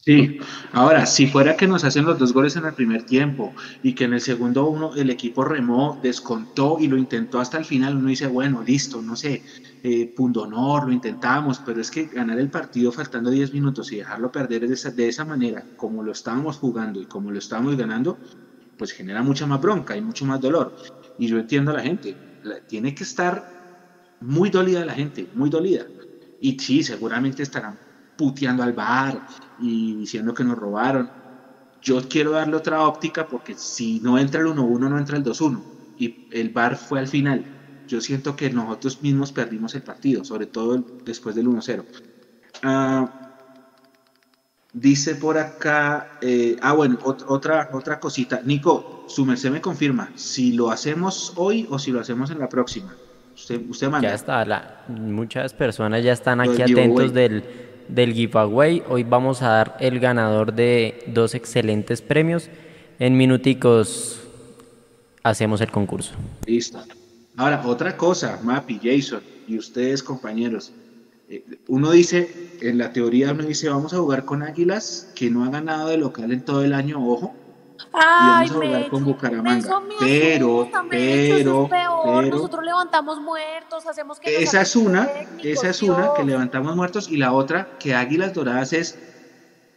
Sí, ahora, si fuera que nos hacen los dos goles en el primer tiempo y que en el segundo uno el equipo remó, descontó y lo intentó hasta el final, uno dice, bueno, listo, no sé, eh, pundonor, lo intentamos, pero es que ganar el partido faltando 10 minutos y dejarlo perder de esa, de esa manera, como lo estábamos jugando y como lo estábamos ganando, pues genera mucha más bronca y mucho más dolor. Y yo entiendo a la gente, tiene que estar muy dolida la gente, muy dolida. Y sí, seguramente estarán puteando al bar y diciendo que nos robaron. Yo quiero darle otra óptica porque si no entra el 1-1, no entra el 2-1. Y el bar fue al final. Yo siento que nosotros mismos perdimos el partido, sobre todo después del 1-0. Ah, dice por acá, eh, ah bueno, ot- otra, otra cosita. Nico, su merced me confirma si lo hacemos hoy o si lo hacemos en la próxima. Usted, usted manda. Ya está, la- muchas personas ya están aquí giveaway. atentos del, del giveaway. Hoy vamos a dar el ganador de dos excelentes premios. En minuticos hacemos el concurso. Listo. Ahora, otra cosa, Mapi, Jason y ustedes, compañeros. Eh, uno dice, en la teoría uno dice, vamos a jugar con Águilas, que no ha ganado de local en todo el año, ojo, y Ay, vamos a Mecho, con Bucaramanga. Pero, pero, pero, Nosotros levantamos muertos, hacemos que esa es una, esa es una que levantamos muertos, y la otra, que Águilas Doradas es,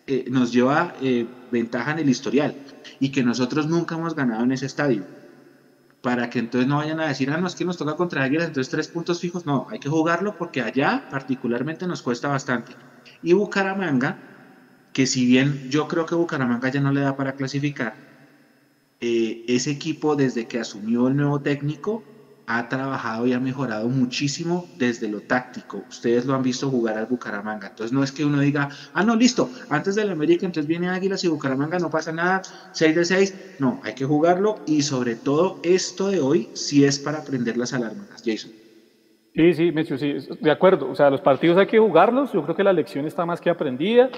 eh, nos lleva eh, ventaja en el historial, y que nosotros nunca hemos ganado en ese estadio. para que entonces no vayan a decir, ah, no, es que nos toca contra Águilas, entonces tres puntos fijos. No, hay que jugarlo porque allá particularmente nos cuesta bastante. Y Bucaramanga, que si bien yo creo que Bucaramanga ya no le da para clasificar, eh, ese equipo desde que asumió el nuevo técnico ha trabajado y ha mejorado muchísimo desde lo táctico. Ustedes lo han visto jugar al Bucaramanga. Entonces no es que uno diga, ah, no, listo, antes del América entonces viene Águilas y Bucaramanga, no pasa nada, 6 de 6. No, hay que jugarlo y sobre todo esto de hoy sí es para prender las alarmas, Jason. Sí, sí, Mecho, sí, de acuerdo. O sea, los partidos hay que jugarlos. Yo creo que la lección está más que aprendida.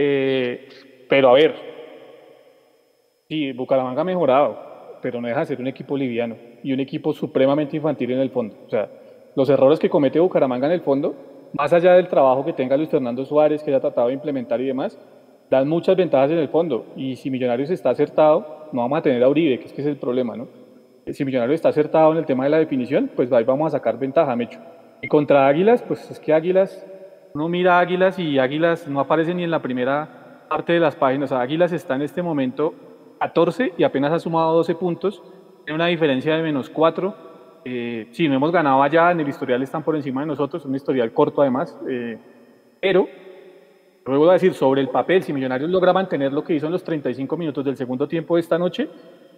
Eh, pero a ver, sí, Bucaramanga ha mejorado, pero no deja de ser un equipo liviano y un equipo supremamente infantil en el fondo. O sea, los errores que comete Bucaramanga en el fondo, más allá del trabajo que tenga Luis Fernando Suárez, que haya tratado de implementar y demás, dan muchas ventajas en el fondo. Y si Millonarios está acertado, no vamos a tener a Uribe, que es que es el problema, ¿no? Si Millonarios está acertado en el tema de la definición, pues ahí vamos a sacar ventaja, Mecho. Y contra Águilas, pues es que Águilas, uno mira Águilas y Águilas no aparece ni en la primera parte de las páginas. Águilas está en este momento 14 y apenas ha sumado 12 puntos, tiene una diferencia de menos 4. Eh, sí, no hemos ganado allá, en el historial están por encima de nosotros, un historial corto además, eh, pero luego a decir, sobre el papel, si Millonarios logra mantener lo que hizo en los 35 minutos del segundo tiempo de esta noche,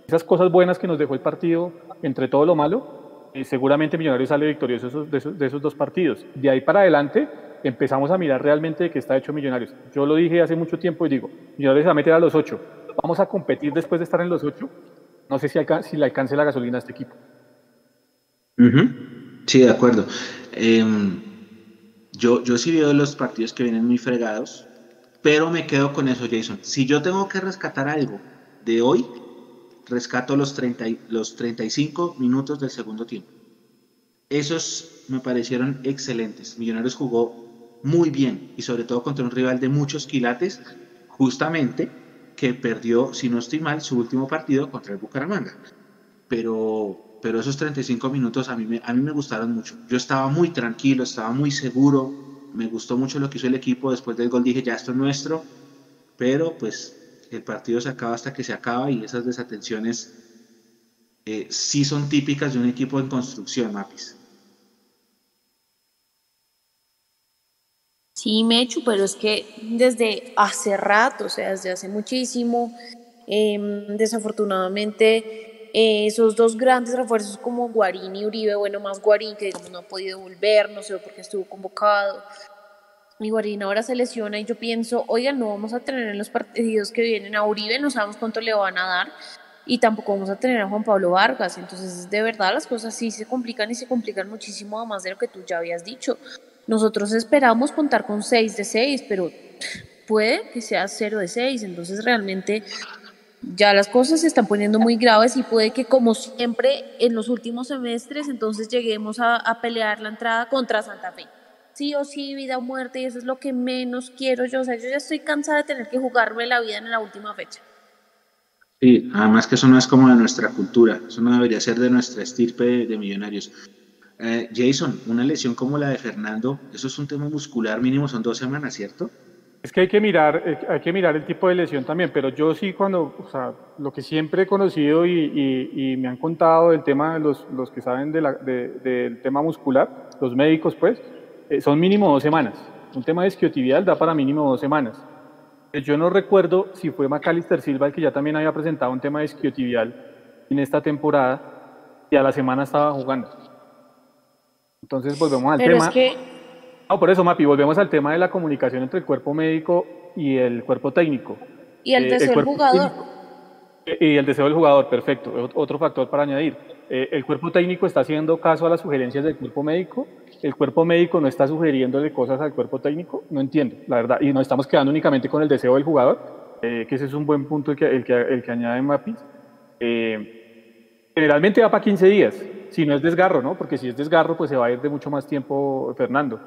esas cosas buenas que nos dejó el partido entre todo lo malo, eh, seguramente Millonarios sale victorioso de de esos dos partidos. De ahí para adelante empezamos a mirar realmente de qué está hecho Millonarios. Yo lo dije hace mucho tiempo y digo, Millonarios se va a meter a los ocho. Vamos a competir después de estar en los ocho. No sé si, si le alcance la gasolina a este equipo. Sí, de acuerdo. Em, yo, yo sí veo los partidos que vienen muy fregados, pero me quedo con eso, Jason. Si yo tengo que rescatar algo de hoy, rescato los, 30, y- los 35 minutos del segundo tiempo. Esos me parecieron excelentes. Millonarios jugó muy bien y sobre todo contra un rival de muchos quilates, justamente que perdió, si no estoy mal, su último partido contra el Bucaramanga. Pero, pero esos 35 minutos a mí, me, a mí me gustaron mucho. Yo estaba muy tranquilo, estaba muy seguro, me gustó mucho lo que hizo el equipo. Después del gol dije, ya esto es nuestro, pero pues el partido se acaba hasta que se acaba y esas desatenciones eh, sí son típicas de un equipo en construcción, Mapis. Sí, Mechu, pero es que desde hace rato, o sea, desde hace muchísimo, em, desafortunadamente, eh, esos dos grandes refuerzos como Guarín y Uribe, bueno, más Guarín, que digamos no ha podido volver, no sé por qué estuvo convocado, y Guarín ahora se lesiona y yo pienso, oigan, no vamos a tener en los partidos que vienen a Uribe, no sabemos cuánto le van a dar, y tampoco vamos a tener a Juan Pablo Vargas. Entonces, de verdad, las cosas sí se complican y se complican muchísimo más de lo que tú ya habías dicho. Nosotros esperamos contar con 6 de 6, pero puede que sea 0 de 6. Entonces, realmente ya las cosas se están poniendo muy graves y puede que como siempre en los últimos semestres entonces lleguemos a, pelear la entrada contra Santa Fe. Sí o sí, vida o muerte, y eso es lo que menos quiero yo. O sea, yo ya estoy cansada de tener que jugarme la vida en la última fecha. Sí, además que eso no es como de nuestra cultura, eso no debería ser de nuestra estirpe de millonarios. Eh, Jason, una lesión como la de Fernando, eso es un tema muscular mínimo, son dos semanas, ¿cierto? Es que hay que mirar, eh, hay que mirar el tipo de lesión también, pero yo sí cuando, o sea, lo que siempre he conocido y, y, me han contado del tema, los, los que saben del tema muscular, los médicos pues, eh, son mínimo dos semanas. Un tema de isquiotibial da para mínimo dos semanas. Yo no recuerdo si fue Macalister Silva el que ya también había presentado un tema de isquiotibial en esta temporada y a la semana estaba jugando. Entonces volvemos al Pero tema. es que No, por eso, Mapi, volvemos al tema de la comunicación entre el cuerpo médico y el cuerpo técnico. y el Eh, deseo del jugador. técnico- eh, Y el deseo del jugador, perfecto. Ot- Otro factor para añadir. Eh, el cuerpo técnico está haciendo caso a las sugerencias del cuerpo médico. El cuerpo médico no está sugiriéndole cosas al cuerpo técnico. No entiendo, la verdad. Y nos estamos quedando únicamente con el deseo del jugador, eh, que ese es un buen punto el que, el que, el que añade Mapi. Eh, generalmente va para 15 días, si no es desgarro, ¿no? Porque si es desgarro, pues se va a ir de mucho más tiempo Fernando.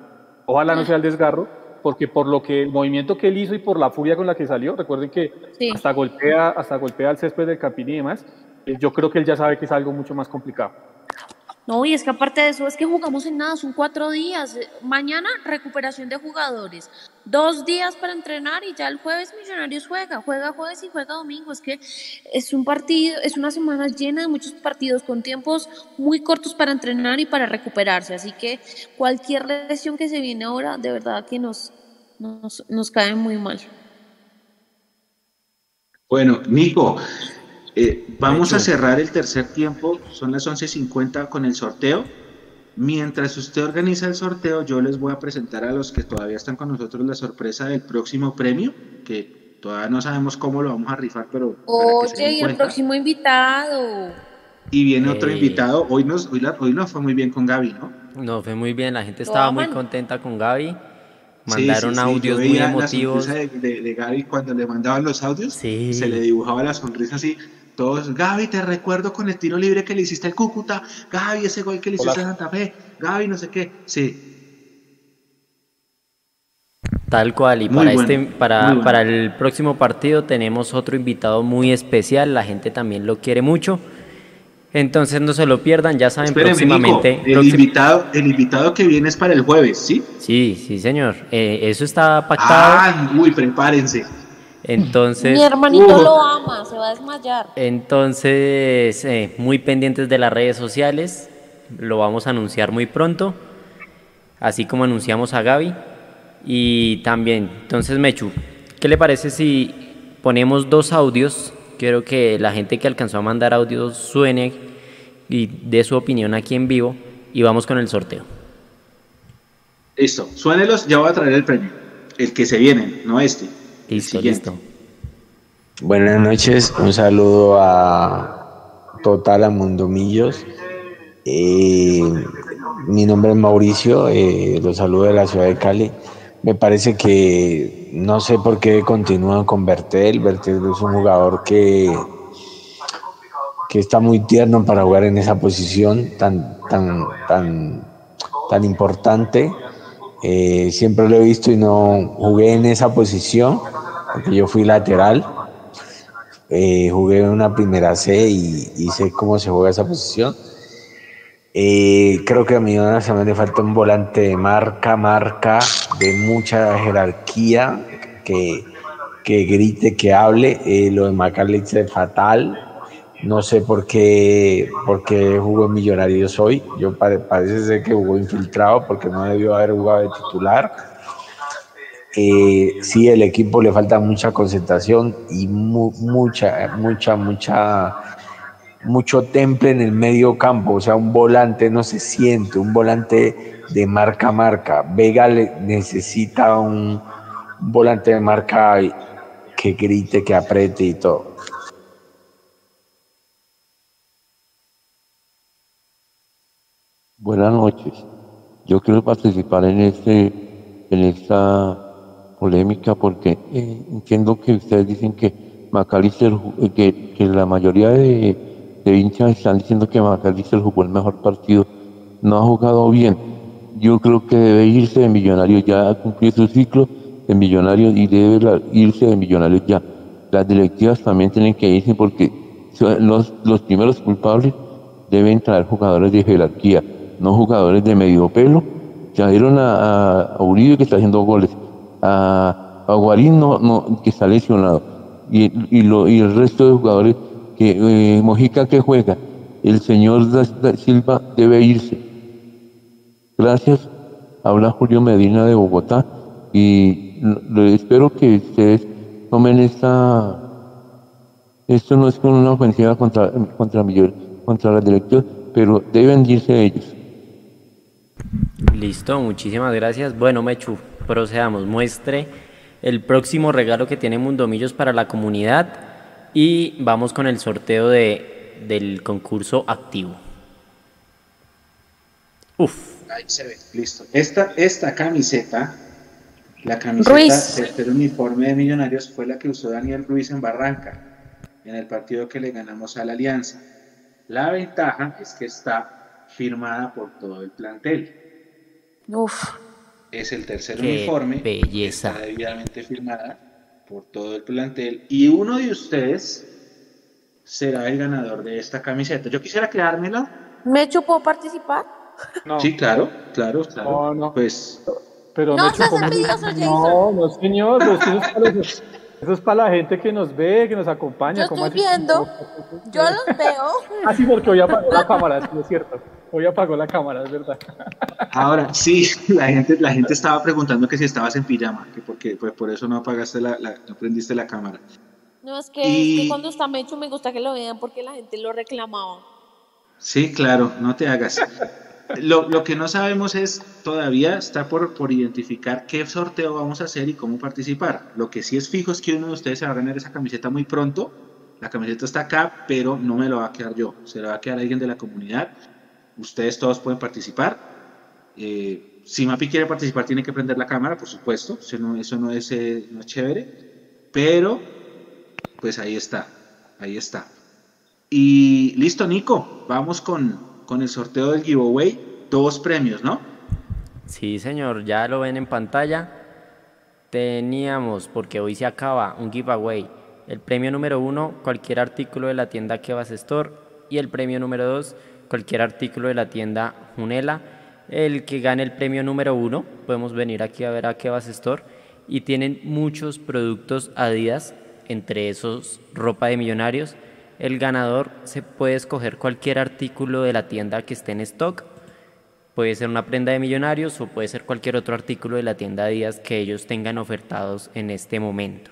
Ojalá no sea el desgarro, porque por lo que el movimiento que él hizo y por la furia con la que salió, recuerden que Sí. hasta golpea, hasta golpea el césped del Campín y demás, eh, yo creo que él ya sabe que es algo mucho más complicado. No, y es que aparte de eso, es que jugamos en nada, son cuatro días. Mañana recuperación de jugadores, dos días para entrenar y ya el jueves Millonarios juega, juega jueves y juega domingo. Es que es un partido, es una semana llena de muchos partidos con tiempos muy cortos para entrenar y para recuperarse. Así que cualquier lesión que se viene ahora, de verdad que nos, nos, nos cae muy mal. Bueno, Nico, eh, vamos a cerrar el tercer tiempo, son las 11.50 con el sorteo. Mientras usted organiza el sorteo, yo les voy a presentar a los que todavía están con nosotros la sorpresa del próximo premio, que todavía no sabemos cómo lo vamos a rifar, pero Oye, y el próximo invitado. Y viene otro invitado. Hoy nos, hoy, la- hoy nos fue muy bien con Gaby, ¿no? No, fue muy bien, la gente estaba muy contenta con Gaby. Sí, Mandaron sí, sí, audios yo muy veía la emotivos. sonrisa de, de- de Gaby cuando le mandaban los audios, Sí. se le dibujaba la sonrisa así. Todos, Gaby, te recuerdo con el tiro libre que le hiciste al Cúcuta, Gaby, ese gol que le hiciste a Santa Fe, Gaby, no sé qué. Sí, Tal cual, y Muy para, bueno, este, para, bueno. para el próximo partido tenemos otro invitado muy especial, la gente también lo quiere mucho. Entonces no se lo pierdan, ya saben, espéreme, Nico, próximamente. el, próxim- invitado, el invitado que viene es para el jueves, ¿sí? Sí, sí, señor. Eh, eso está pactado. Ah, uy, prepárense. Entonces, Mi hermanito Uh. lo ama, se va a desmayar. entonces eh, muy pendientes de las redes sociales. Lo vamos a anunciar muy pronto. Así como anunciamos a Gaby. Y también, entonces Mechu, ¿qué le parece si ponemos dos audios? Quiero que la gente que alcanzó a mandar audios suene y dé su opinión aquí en vivo. Y vamos con el sorteo. Listo, suénelos, ya voy a traer el premio. El que se viene, no este. Listo, siguiente. listo. Buenas noches, un saludo a Total a Mundo Millos. Eh, mi nombre es Mauricio, eh, los saludo de la ciudad de Cali. Me parece que no sé por qué continúan con Bertel. Bertel es un jugador que, que está muy tierno para jugar en esa posición tan, tan, tan, tan importante. Eh, siempre lo he visto y no jugué en esa posición, porque yo fui lateral. Eh, jugué en una primera C y, sé cómo se juega esa posición. Eh, creo que a Millonarios también le falta un volante de marca, marca, de mucha jerarquía, que, que grite, que hable. Lo de Macalister es fatal. No sé por qué, por qué jugó en Millonarios hoy. Yo pare- parece ser que jugó infiltrado porque no debió haber jugado de titular. Eh, sí, el equipo le falta mucha concentración y mu- mucha, mucha, mucha, mucho temple en el medio campo. O sea, un volante no se siente, un volante de marca a marca. Vega le- necesita un, un volante de marca que grite, que apriete y todo. Buenas noches. Yo quiero participar en este, en esta polémica porque eh, entiendo que ustedes dicen que Macalister, eh, que, la mayoría de, de hinchas están diciendo que Macalister jugó el mejor partido. No ha jugado bien. Yo creo que debe irse de Millonarios ya a cumplir su ciclo de Millonarios y debe irse de Millonarios ya. Las directivas también tienen que irse porque los, los primeros culpables deben traer jugadores de jerarquía, no jugadores de medio pelo. Trajeron a, a, Uribe que está haciendo goles, a, a no, que está lesionado, y, el resto de jugadores que eh, Mojica que juega, el señor da, Silva debe irse. Gracias. Habla Julio Medina de Bogotá y espero que ustedes tomen esta esto no es con una ofensiva contra, contra, contra la directiva, pero deben irse ellos. Listo, muchísimas gracias. Bueno, Mechu, procedamos. Muestre el próximo regalo que tiene Mundomillos para la comunidad y vamos con el sorteo de, del concurso activo. Uf. Ahí se ve, listo. Esta, esta camiseta, la camiseta del uniforme de Millonarios fue la que usó Daniel Ruiz en Barranca en el partido que le ganamos a la Alianza. La ventaja es que está firmada por todo el plantel. Uf. Es el tercer uniforme. Belleza. Está debidamente firmada por todo el plantel. Y uno de ustedes será el ganador de esta camiseta. Yo quisiera quedármela. ¿Me puedo participar? No. Sí, claro, claro, claro. No, no. Pues. Pero no, no, no, señor. Los eso es para la gente que nos ve, que nos acompaña. Yo estoy viendo, yo los veo. Ah, sí, porque hoy apagó la cámara, es cierto. Hoy apagó la cámara, es verdad. Ahora, sí, la gente, la gente estaba preguntando que si estabas en pijama, que porque pues por eso no apagaste la, no prendiste la cámara. No, es que, cuando está Mecho me gusta que lo vean porque la gente lo reclamaba. Sí, claro, no te hagas. Lo, lo, que no sabemos es, todavía está por, por, identificar qué sorteo vamos a hacer y cómo participar. Lo que sí es fijo es que uno de ustedes se va a ganar esa camiseta muy pronto. La camiseta está acá, pero no me lo va a quedar yo. Se la va a quedar alguien de la comunidad. Ustedes todos pueden participar. Eh, si Mapi quiere participar, tiene que prender la cámara, por supuesto. Eso no, eso no, es, eh, no chévere. Pero, pues ahí está. Ahí está. Y listo, Nico. Vamos con, con el sorteo del giveaway, dos premios, ¿no? Sí, señor, ya lo ven en pantalla. Teníamos, porque hoy se acaba, un giveaway. El premio número uno, cualquier artículo de la tienda Kevas Store. Y el premio número dos, cualquier artículo de la tienda Junela. El que gane el premio número uno, podemos venir aquí a ver a Kevas Store. Y tienen muchos productos Adidas, entre esos ropa de millonarios el ganador se puede escoger cualquier artículo de la tienda que esté en stock. Puede ser una prenda de millonarios o puede ser cualquier otro artículo de la tienda Díaz que ellos tengan ofertados en este momento.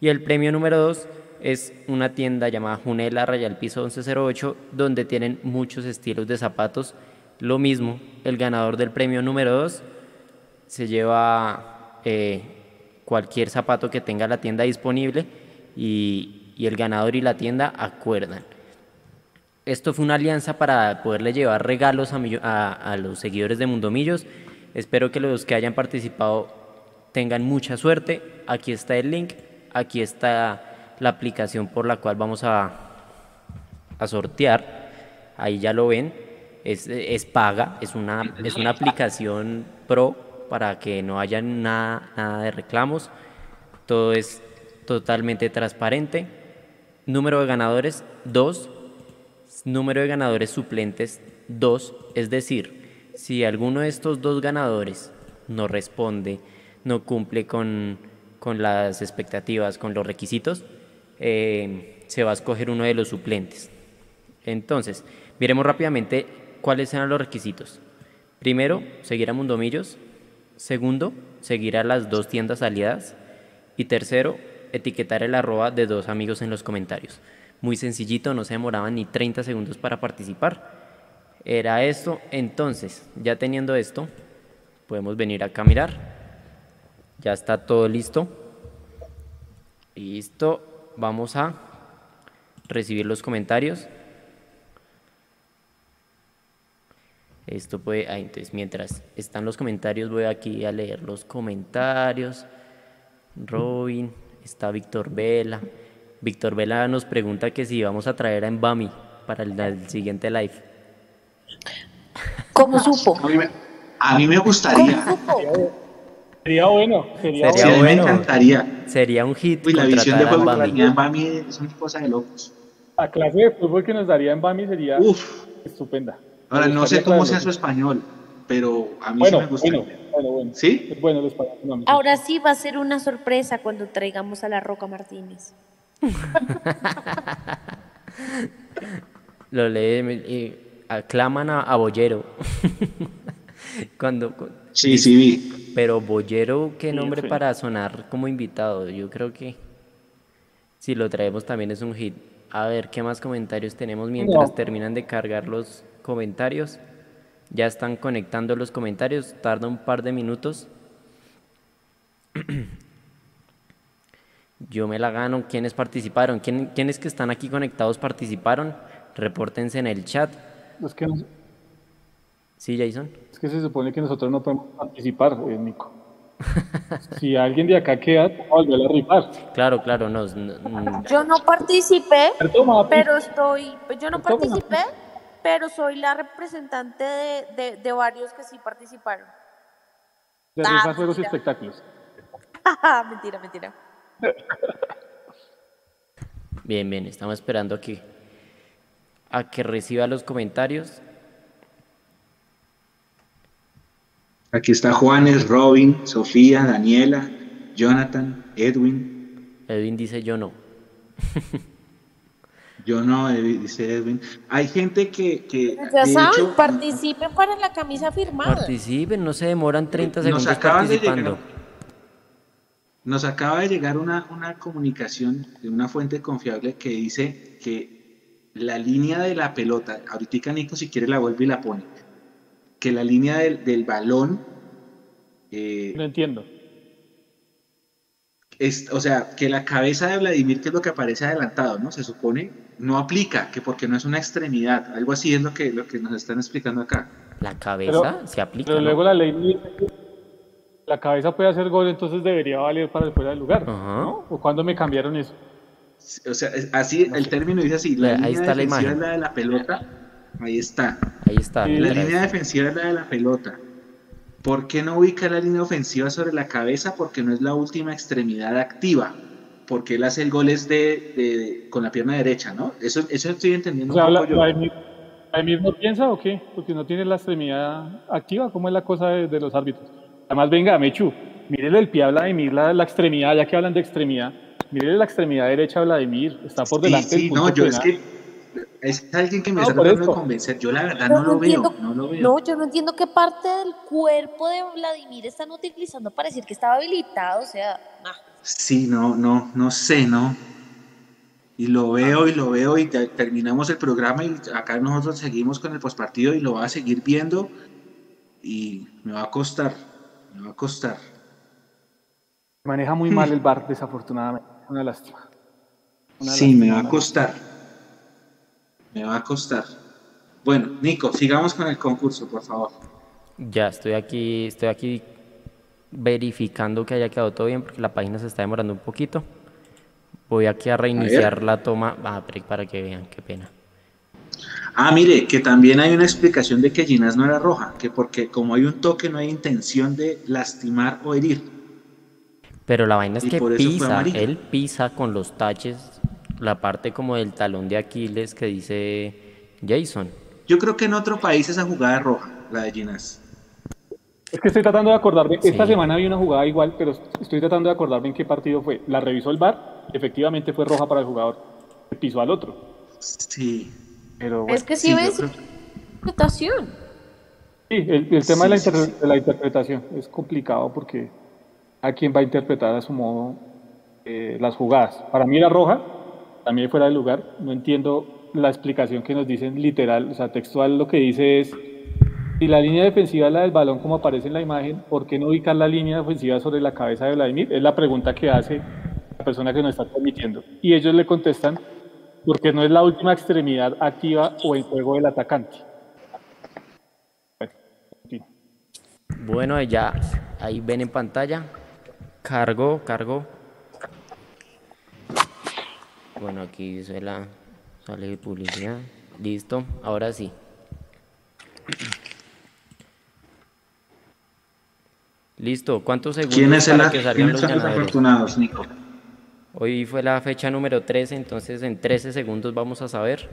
Y el premio número 2 es una tienda llamada Junela Rayal Piso 1108 donde tienen muchos estilos de zapatos. Lo mismo, el ganador del premio número 2 se lleva eh, cualquier zapato que tenga la tienda disponible y, y el ganador y la tienda acuerdan. Esto fue una alianza para poderle llevar regalos a, los seguidores de Mundomillos. Espero que los que hayan participado tengan mucha suerte. Aquí está el link, aquí está la aplicación por la cual vamos a, a sortear. Ahí ya lo ven, es, es paga, es una, es una aplicación pro para que no haya nada, nada de reclamos. Todo es totalmente transparente. Número de ganadores, 2. Número de ganadores suplentes, 2. Es decir, si alguno de estos dos ganadores no responde, no cumple con, las expectativas, con los requisitos, eh, se va a escoger uno de los suplentes. Entonces, miremos rápidamente cuáles serán los requisitos. Primero, seguir a Mundomillos. Segundo, seguir a las dos tiendas aliadas. Y tercero, etiquetar el arroba de dos amigos en los comentarios. Muy sencillito, no se demoraban ni 30 segundos para participar. Era esto, entonces, ya teniendo esto, podemos venir acá a mirar. Ya está todo listo. Listo, vamos a recibir los comentarios. Esto puede, ah, entonces mientras están los comentarios voy aquí a leer los comentarios. Robin, está Víctor Vela. Víctor Vela nos pregunta que si vamos a traer a Embami para el, el siguiente live. ¿Cómo supo? A mí me, a mí me gustaría. Sería bueno, sería, Sería mí me bueno. encantaría. Sería un hit Uy, la visión de juego que tenía en Bami es una cosa de locos. La clase de fútbol que nos daría en Bami sería Uf. estupenda. Ahora, no sé cómo sea su español, pero a mí Bueno, sí me gustaría. bueno, bueno, bueno. ¿Sí? Bueno español. no. Ahora sí va a ser una sorpresa cuando traigamos a la Roca Martínez. Lo leen y aclaman a, a Bollero. Cuando, cu- Sí, sí vi. Pero Bollero, qué nombre sí. para sonar como invitado. Yo creo que si lo traemos también es un hit. A ver, ¿qué más comentarios tenemos mientras No. terminan de cargar los comentarios? Ya están conectando los comentarios, tarda un par de minutos. Yo me la gano. ¿Quiénes participaron? ¿Quién- ¿Quiénes que están aquí conectados participaron? Repórtense en el chat. Es que, nos- Sí, Jason. Es que se supone que nosotros no podemos participar, eh, Nico. si alguien de acá queda, vamos a volver a rifar. Claro, claro, no. Yo no participé, pero estoy, yo no participé, pero soy la representante de, de, de varios que sí participaron. De Ah, rifar juegos y espectáculos. mentira, mentira. Bien, bien, estamos esperando a que, a que reciba los comentarios. Aquí está Juanes, Robin, Sofía, Daniela, Jonathan, Edwin. Edwin dice yo no. Yo no, Edwin, dice Edwin. Hay gente que, que Ya de saben, hecho, participen para la camisa firmada. Participen, no se demoran 30 Nos segundos acaban de participando. llegar- Nos acaba de llegar una, una comunicación de una fuente confiable que dice que la línea de la pelota, ahorita Nico si quiere la vuelve y la pone, que la línea del, del balón, eh, No entiendo. es, o sea, que la cabeza de Vladimir, que es lo que aparece adelantado, ¿no? Se supone, no aplica, que porque no es una extremidad, algo así es lo que, lo que nos están explicando acá. La cabeza Pero- se aplica. Pero ¿no? luego la ley la cabeza puede hacer gol, entonces debería valer para el fuera del lugar. Ajá. ¿no? ¿O cuándo me cambiaron eso? O sea, es- así el término dice así, la Ahí línea está la imagen. es la de la pelota, ahí está. Ahí está. Sí, La línea es- defensiva es la de la pelota. ¿Por qué no ubica la línea ofensiva sobre la cabeza? Porque no es la última extremidad activa. Porque él hace el gol es de, de- de- con la pierna derecha, ¿no? Eso, eso estoy entendiendo O sea, un ¿la, poco yo. Vladimir, Vladimir no piensa o qué? Porque no tiene la extremidad activa. ¿Cómo es la cosa de, de los árbitros? Además, venga, Mechu, mírele el pie a Vladimir, la, la extremidad, ya que hablan de extremidad. Mírele la extremidad derecha a Vladimir. Está por Sí, delante sí, del no, punto yo es penal. que es alguien que me No, está tratando de convencer. Yo la verdad no lo veo, entiendo- no lo veo. No, yo no entiendo qué parte del cuerpo de Vladimir están utilizando para decir que estaba habilitado, o sea, nah. Sí, no, no, no sé, no. Y lo veo y lo veo y te- terminamos el programa y acá nosotros seguimos con el postpartido y lo va a seguir viendo y me va a costar, me va a costar. Maneja muy mal el bar, desafortunadamente. Una lástima. Una Sí, lástima, me va a costar. Me va a costar. Bueno, Nico, sigamos con el concurso, por favor. Ya estoy aquí, estoy aquí verificando que haya quedado todo bien porque la página se está demorando un poquito. Voy aquí a reiniciar la toma. Ah, para que vean, qué pena. Ah, mire, que también hay una explicación de que Ginás no era roja, que porque como hay un toque no hay intención de lastimar o herir. Pero la vaina es Y que pisa, él pisa con los taches la parte como del talón de Aquiles que dice Jason. Yo creo que en otro país esa jugada es roja, la de Ginás. Es que estoy tratando de acordarme. Esta semana había una jugada igual, pero estoy tratando de acordarme en qué partido fue. La revisó el bar, efectivamente fue roja para el jugador. Pisó al otro. Sí. Pero bueno. es que sí, sí, ves creo- interpretación. Sí, el, el tema de, la inter- de la interpretación es complicado porque a quien va a interpretar a su modo eh, las jugadas. Para mí era roja, también fuera de lugar. No entiendo la explicación que nos dicen literal, o sea, textual lo que dice es, si la línea defensiva es la del balón como aparece en la imagen, ¿por qué no ubicar la línea ofensiva sobre la cabeza de Vladimir? Es la pregunta que hace la persona que nos está transmitiendo. Y ellos le contestan, porque no es la última extremidad activa o en juego del atacante. Bueno, ya ahí ven en pantalla. Cargo, cargo. Bueno, aquí sale publicidad. Listo, ahora sí. Listo, ¿cuántos segundos ¿Quiénes para son que salgan los ganadores? afortunados, Nico? Hoy fue la fecha número 13, entonces en 13 segundos vamos a saber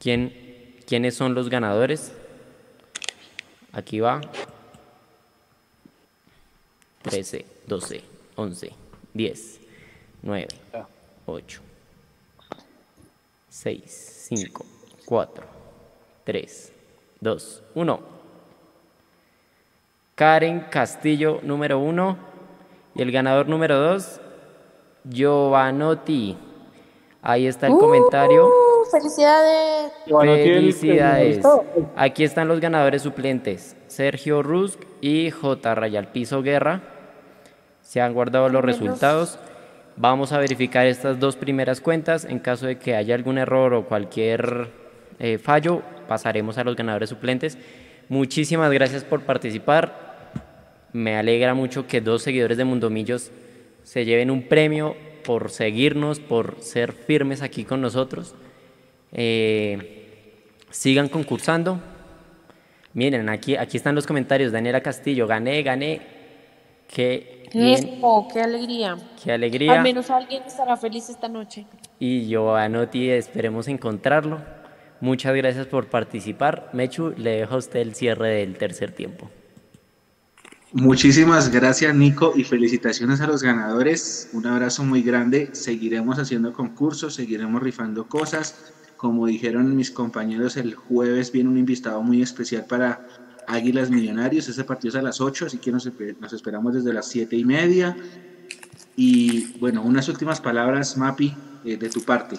quién, quiénes son los ganadores. Aquí va. 13, 12, 11, 10, 9, 8, 6, 5, 4, 3, 2, 1. Karen Castillo, número 1. Y el ganador número 2, Giovanotti. Ahí está el comentario. Uh, felicidades. Felicidades. Aquí están los ganadores suplentes. Sergio Rusk y J. Rayal Piso Guerra. Se han guardado los resultados. Vamos a verificar estas dos primeras cuentas. En caso de que haya algún error o cualquier eh, fallo, pasaremos a los ganadores suplentes. Muchísimas gracias por participar. Me alegra mucho que dos seguidores de Mundomillos se lleven un premio por seguirnos, por ser firmes aquí con nosotros. Eh, sigan concursando. Miren, aquí, aquí están los comentarios. Daniela Castillo, gané, gané. Qué bien, Eso, qué alegría. qué alegría. Al menos alguien estará feliz esta noche. Y Giovanotti, esperemos encontrarlo. Muchas gracias por participar. Mechu, le dejo a usted el cierre del tercer tiempo. Muchísimas gracias Nico y felicitaciones a los ganadores. Un abrazo muy grande. Seguiremos haciendo concursos, seguiremos rifando cosas. Como dijeron mis compañeros, el jueves viene un invitado muy especial para Águilas Millonarios. Ese partido es a las 8, así que nos, espe- nos esperamos desde las 7 y media. Y bueno, unas últimas palabras, Mapi, eh, de tu parte.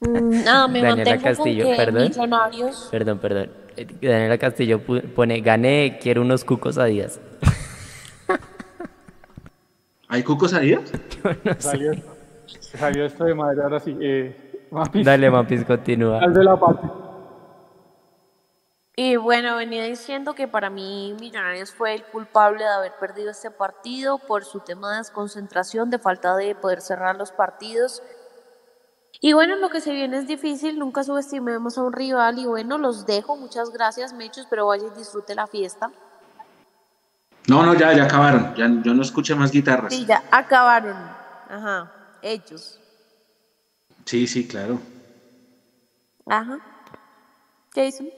Mm, Nada, me Daniela mantengo Castillo, con que perdón. Millonarios. Perdón, perdón. Eh, Daniela Castillo pone, gané, quiero unos cucos a días. ¿Hay cucos ahí? Salió, salió esto de madre, ahora sí. Eh, Mapis, Dale, Mapis, continúa. Al de la parte. Y bueno, venía diciendo que para mí Millonarios fue el culpable de haber perdido este partido por su tema de desconcentración, de falta de poder cerrar los partidos. Y bueno, lo que se viene es difícil, nunca subestimemos a un rival y bueno, los dejo, muchas gracias Mechos, pero vaya y disfrute la fiesta. No, no, ya, ya acabaron. Ya, yo no escuché más guitarras. Sí, ya acabaron. Ajá, ellos. Sí, sí, claro. Ajá. Jason.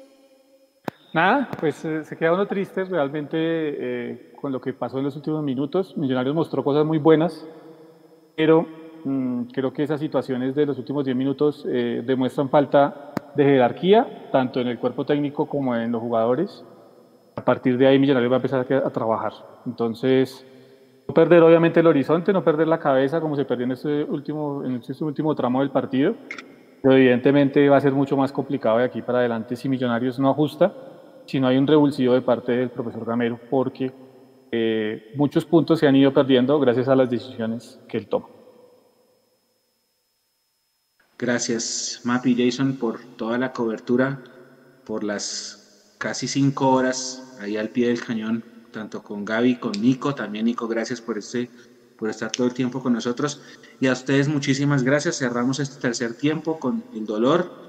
Nada, pues eh, se queda uno triste realmente eh, con lo que pasó en los últimos minutos. Millonarios mostró cosas muy buenas, pero mm, creo que esas situaciones de los últimos 10 minutos eh, demuestran falta de jerarquía, tanto en el cuerpo técnico como en los jugadores. A partir de ahí Millonarios va a empezar a, a trabajar. Entonces, no perder obviamente el horizonte, no perder la cabeza como se perdió en este último, en este último tramo del partido. Pero evidentemente va a ser mucho más complicado de aquí para adelante si Millonarios no ajusta, si no hay un revulsivo de parte del profesor Gamero, porque eh, muchos puntos se han ido perdiendo gracias a las decisiones que él toma. Gracias, Mapi Jason, por toda la cobertura, por las casi cinco horas ahí al pie del cañón, tanto con Gaby, con Nico. También, Nico, gracias por, este, por estar todo el tiempo con nosotros. Y a ustedes, muchísimas gracias. Cerramos este tercer tiempo con el dolor.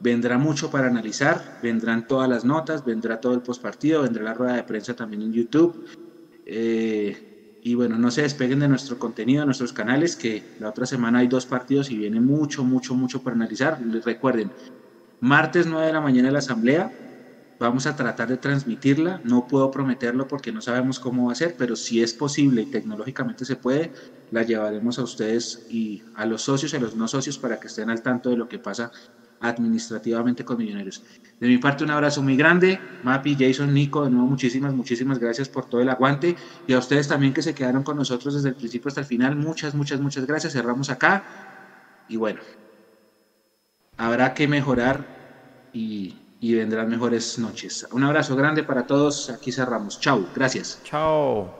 Vendrá mucho para analizar, vendrán todas las notas, vendrá todo el postpartido, vendrá la rueda de prensa también en YouTube. Eh, y bueno, no se despeguen de nuestro contenido, de nuestros canales, que la otra semana hay dos partidos y viene mucho, mucho, mucho para analizar. Recuerden, martes 9 de la mañana la asamblea, vamos a tratar de transmitirla, no puedo prometerlo porque no sabemos cómo va a ser, pero si es posible y tecnológicamente se puede, la llevaremos a ustedes y a los socios y a los no socios para que estén al tanto de lo que pasa administrativamente con Millonarios. De mi parte, un abrazo muy grande. Mapi, Jason, Nico, de nuevo muchísimas, muchísimas gracias por todo el aguante. Y a ustedes también que se quedaron con nosotros desde el principio hasta el final. Muchas, muchas, muchas gracias. Cerramos acá. Y bueno, habrá que mejorar y, y vendrán mejores noches. Un abrazo grande para todos. Aquí cerramos. Chao. Gracias. Chao.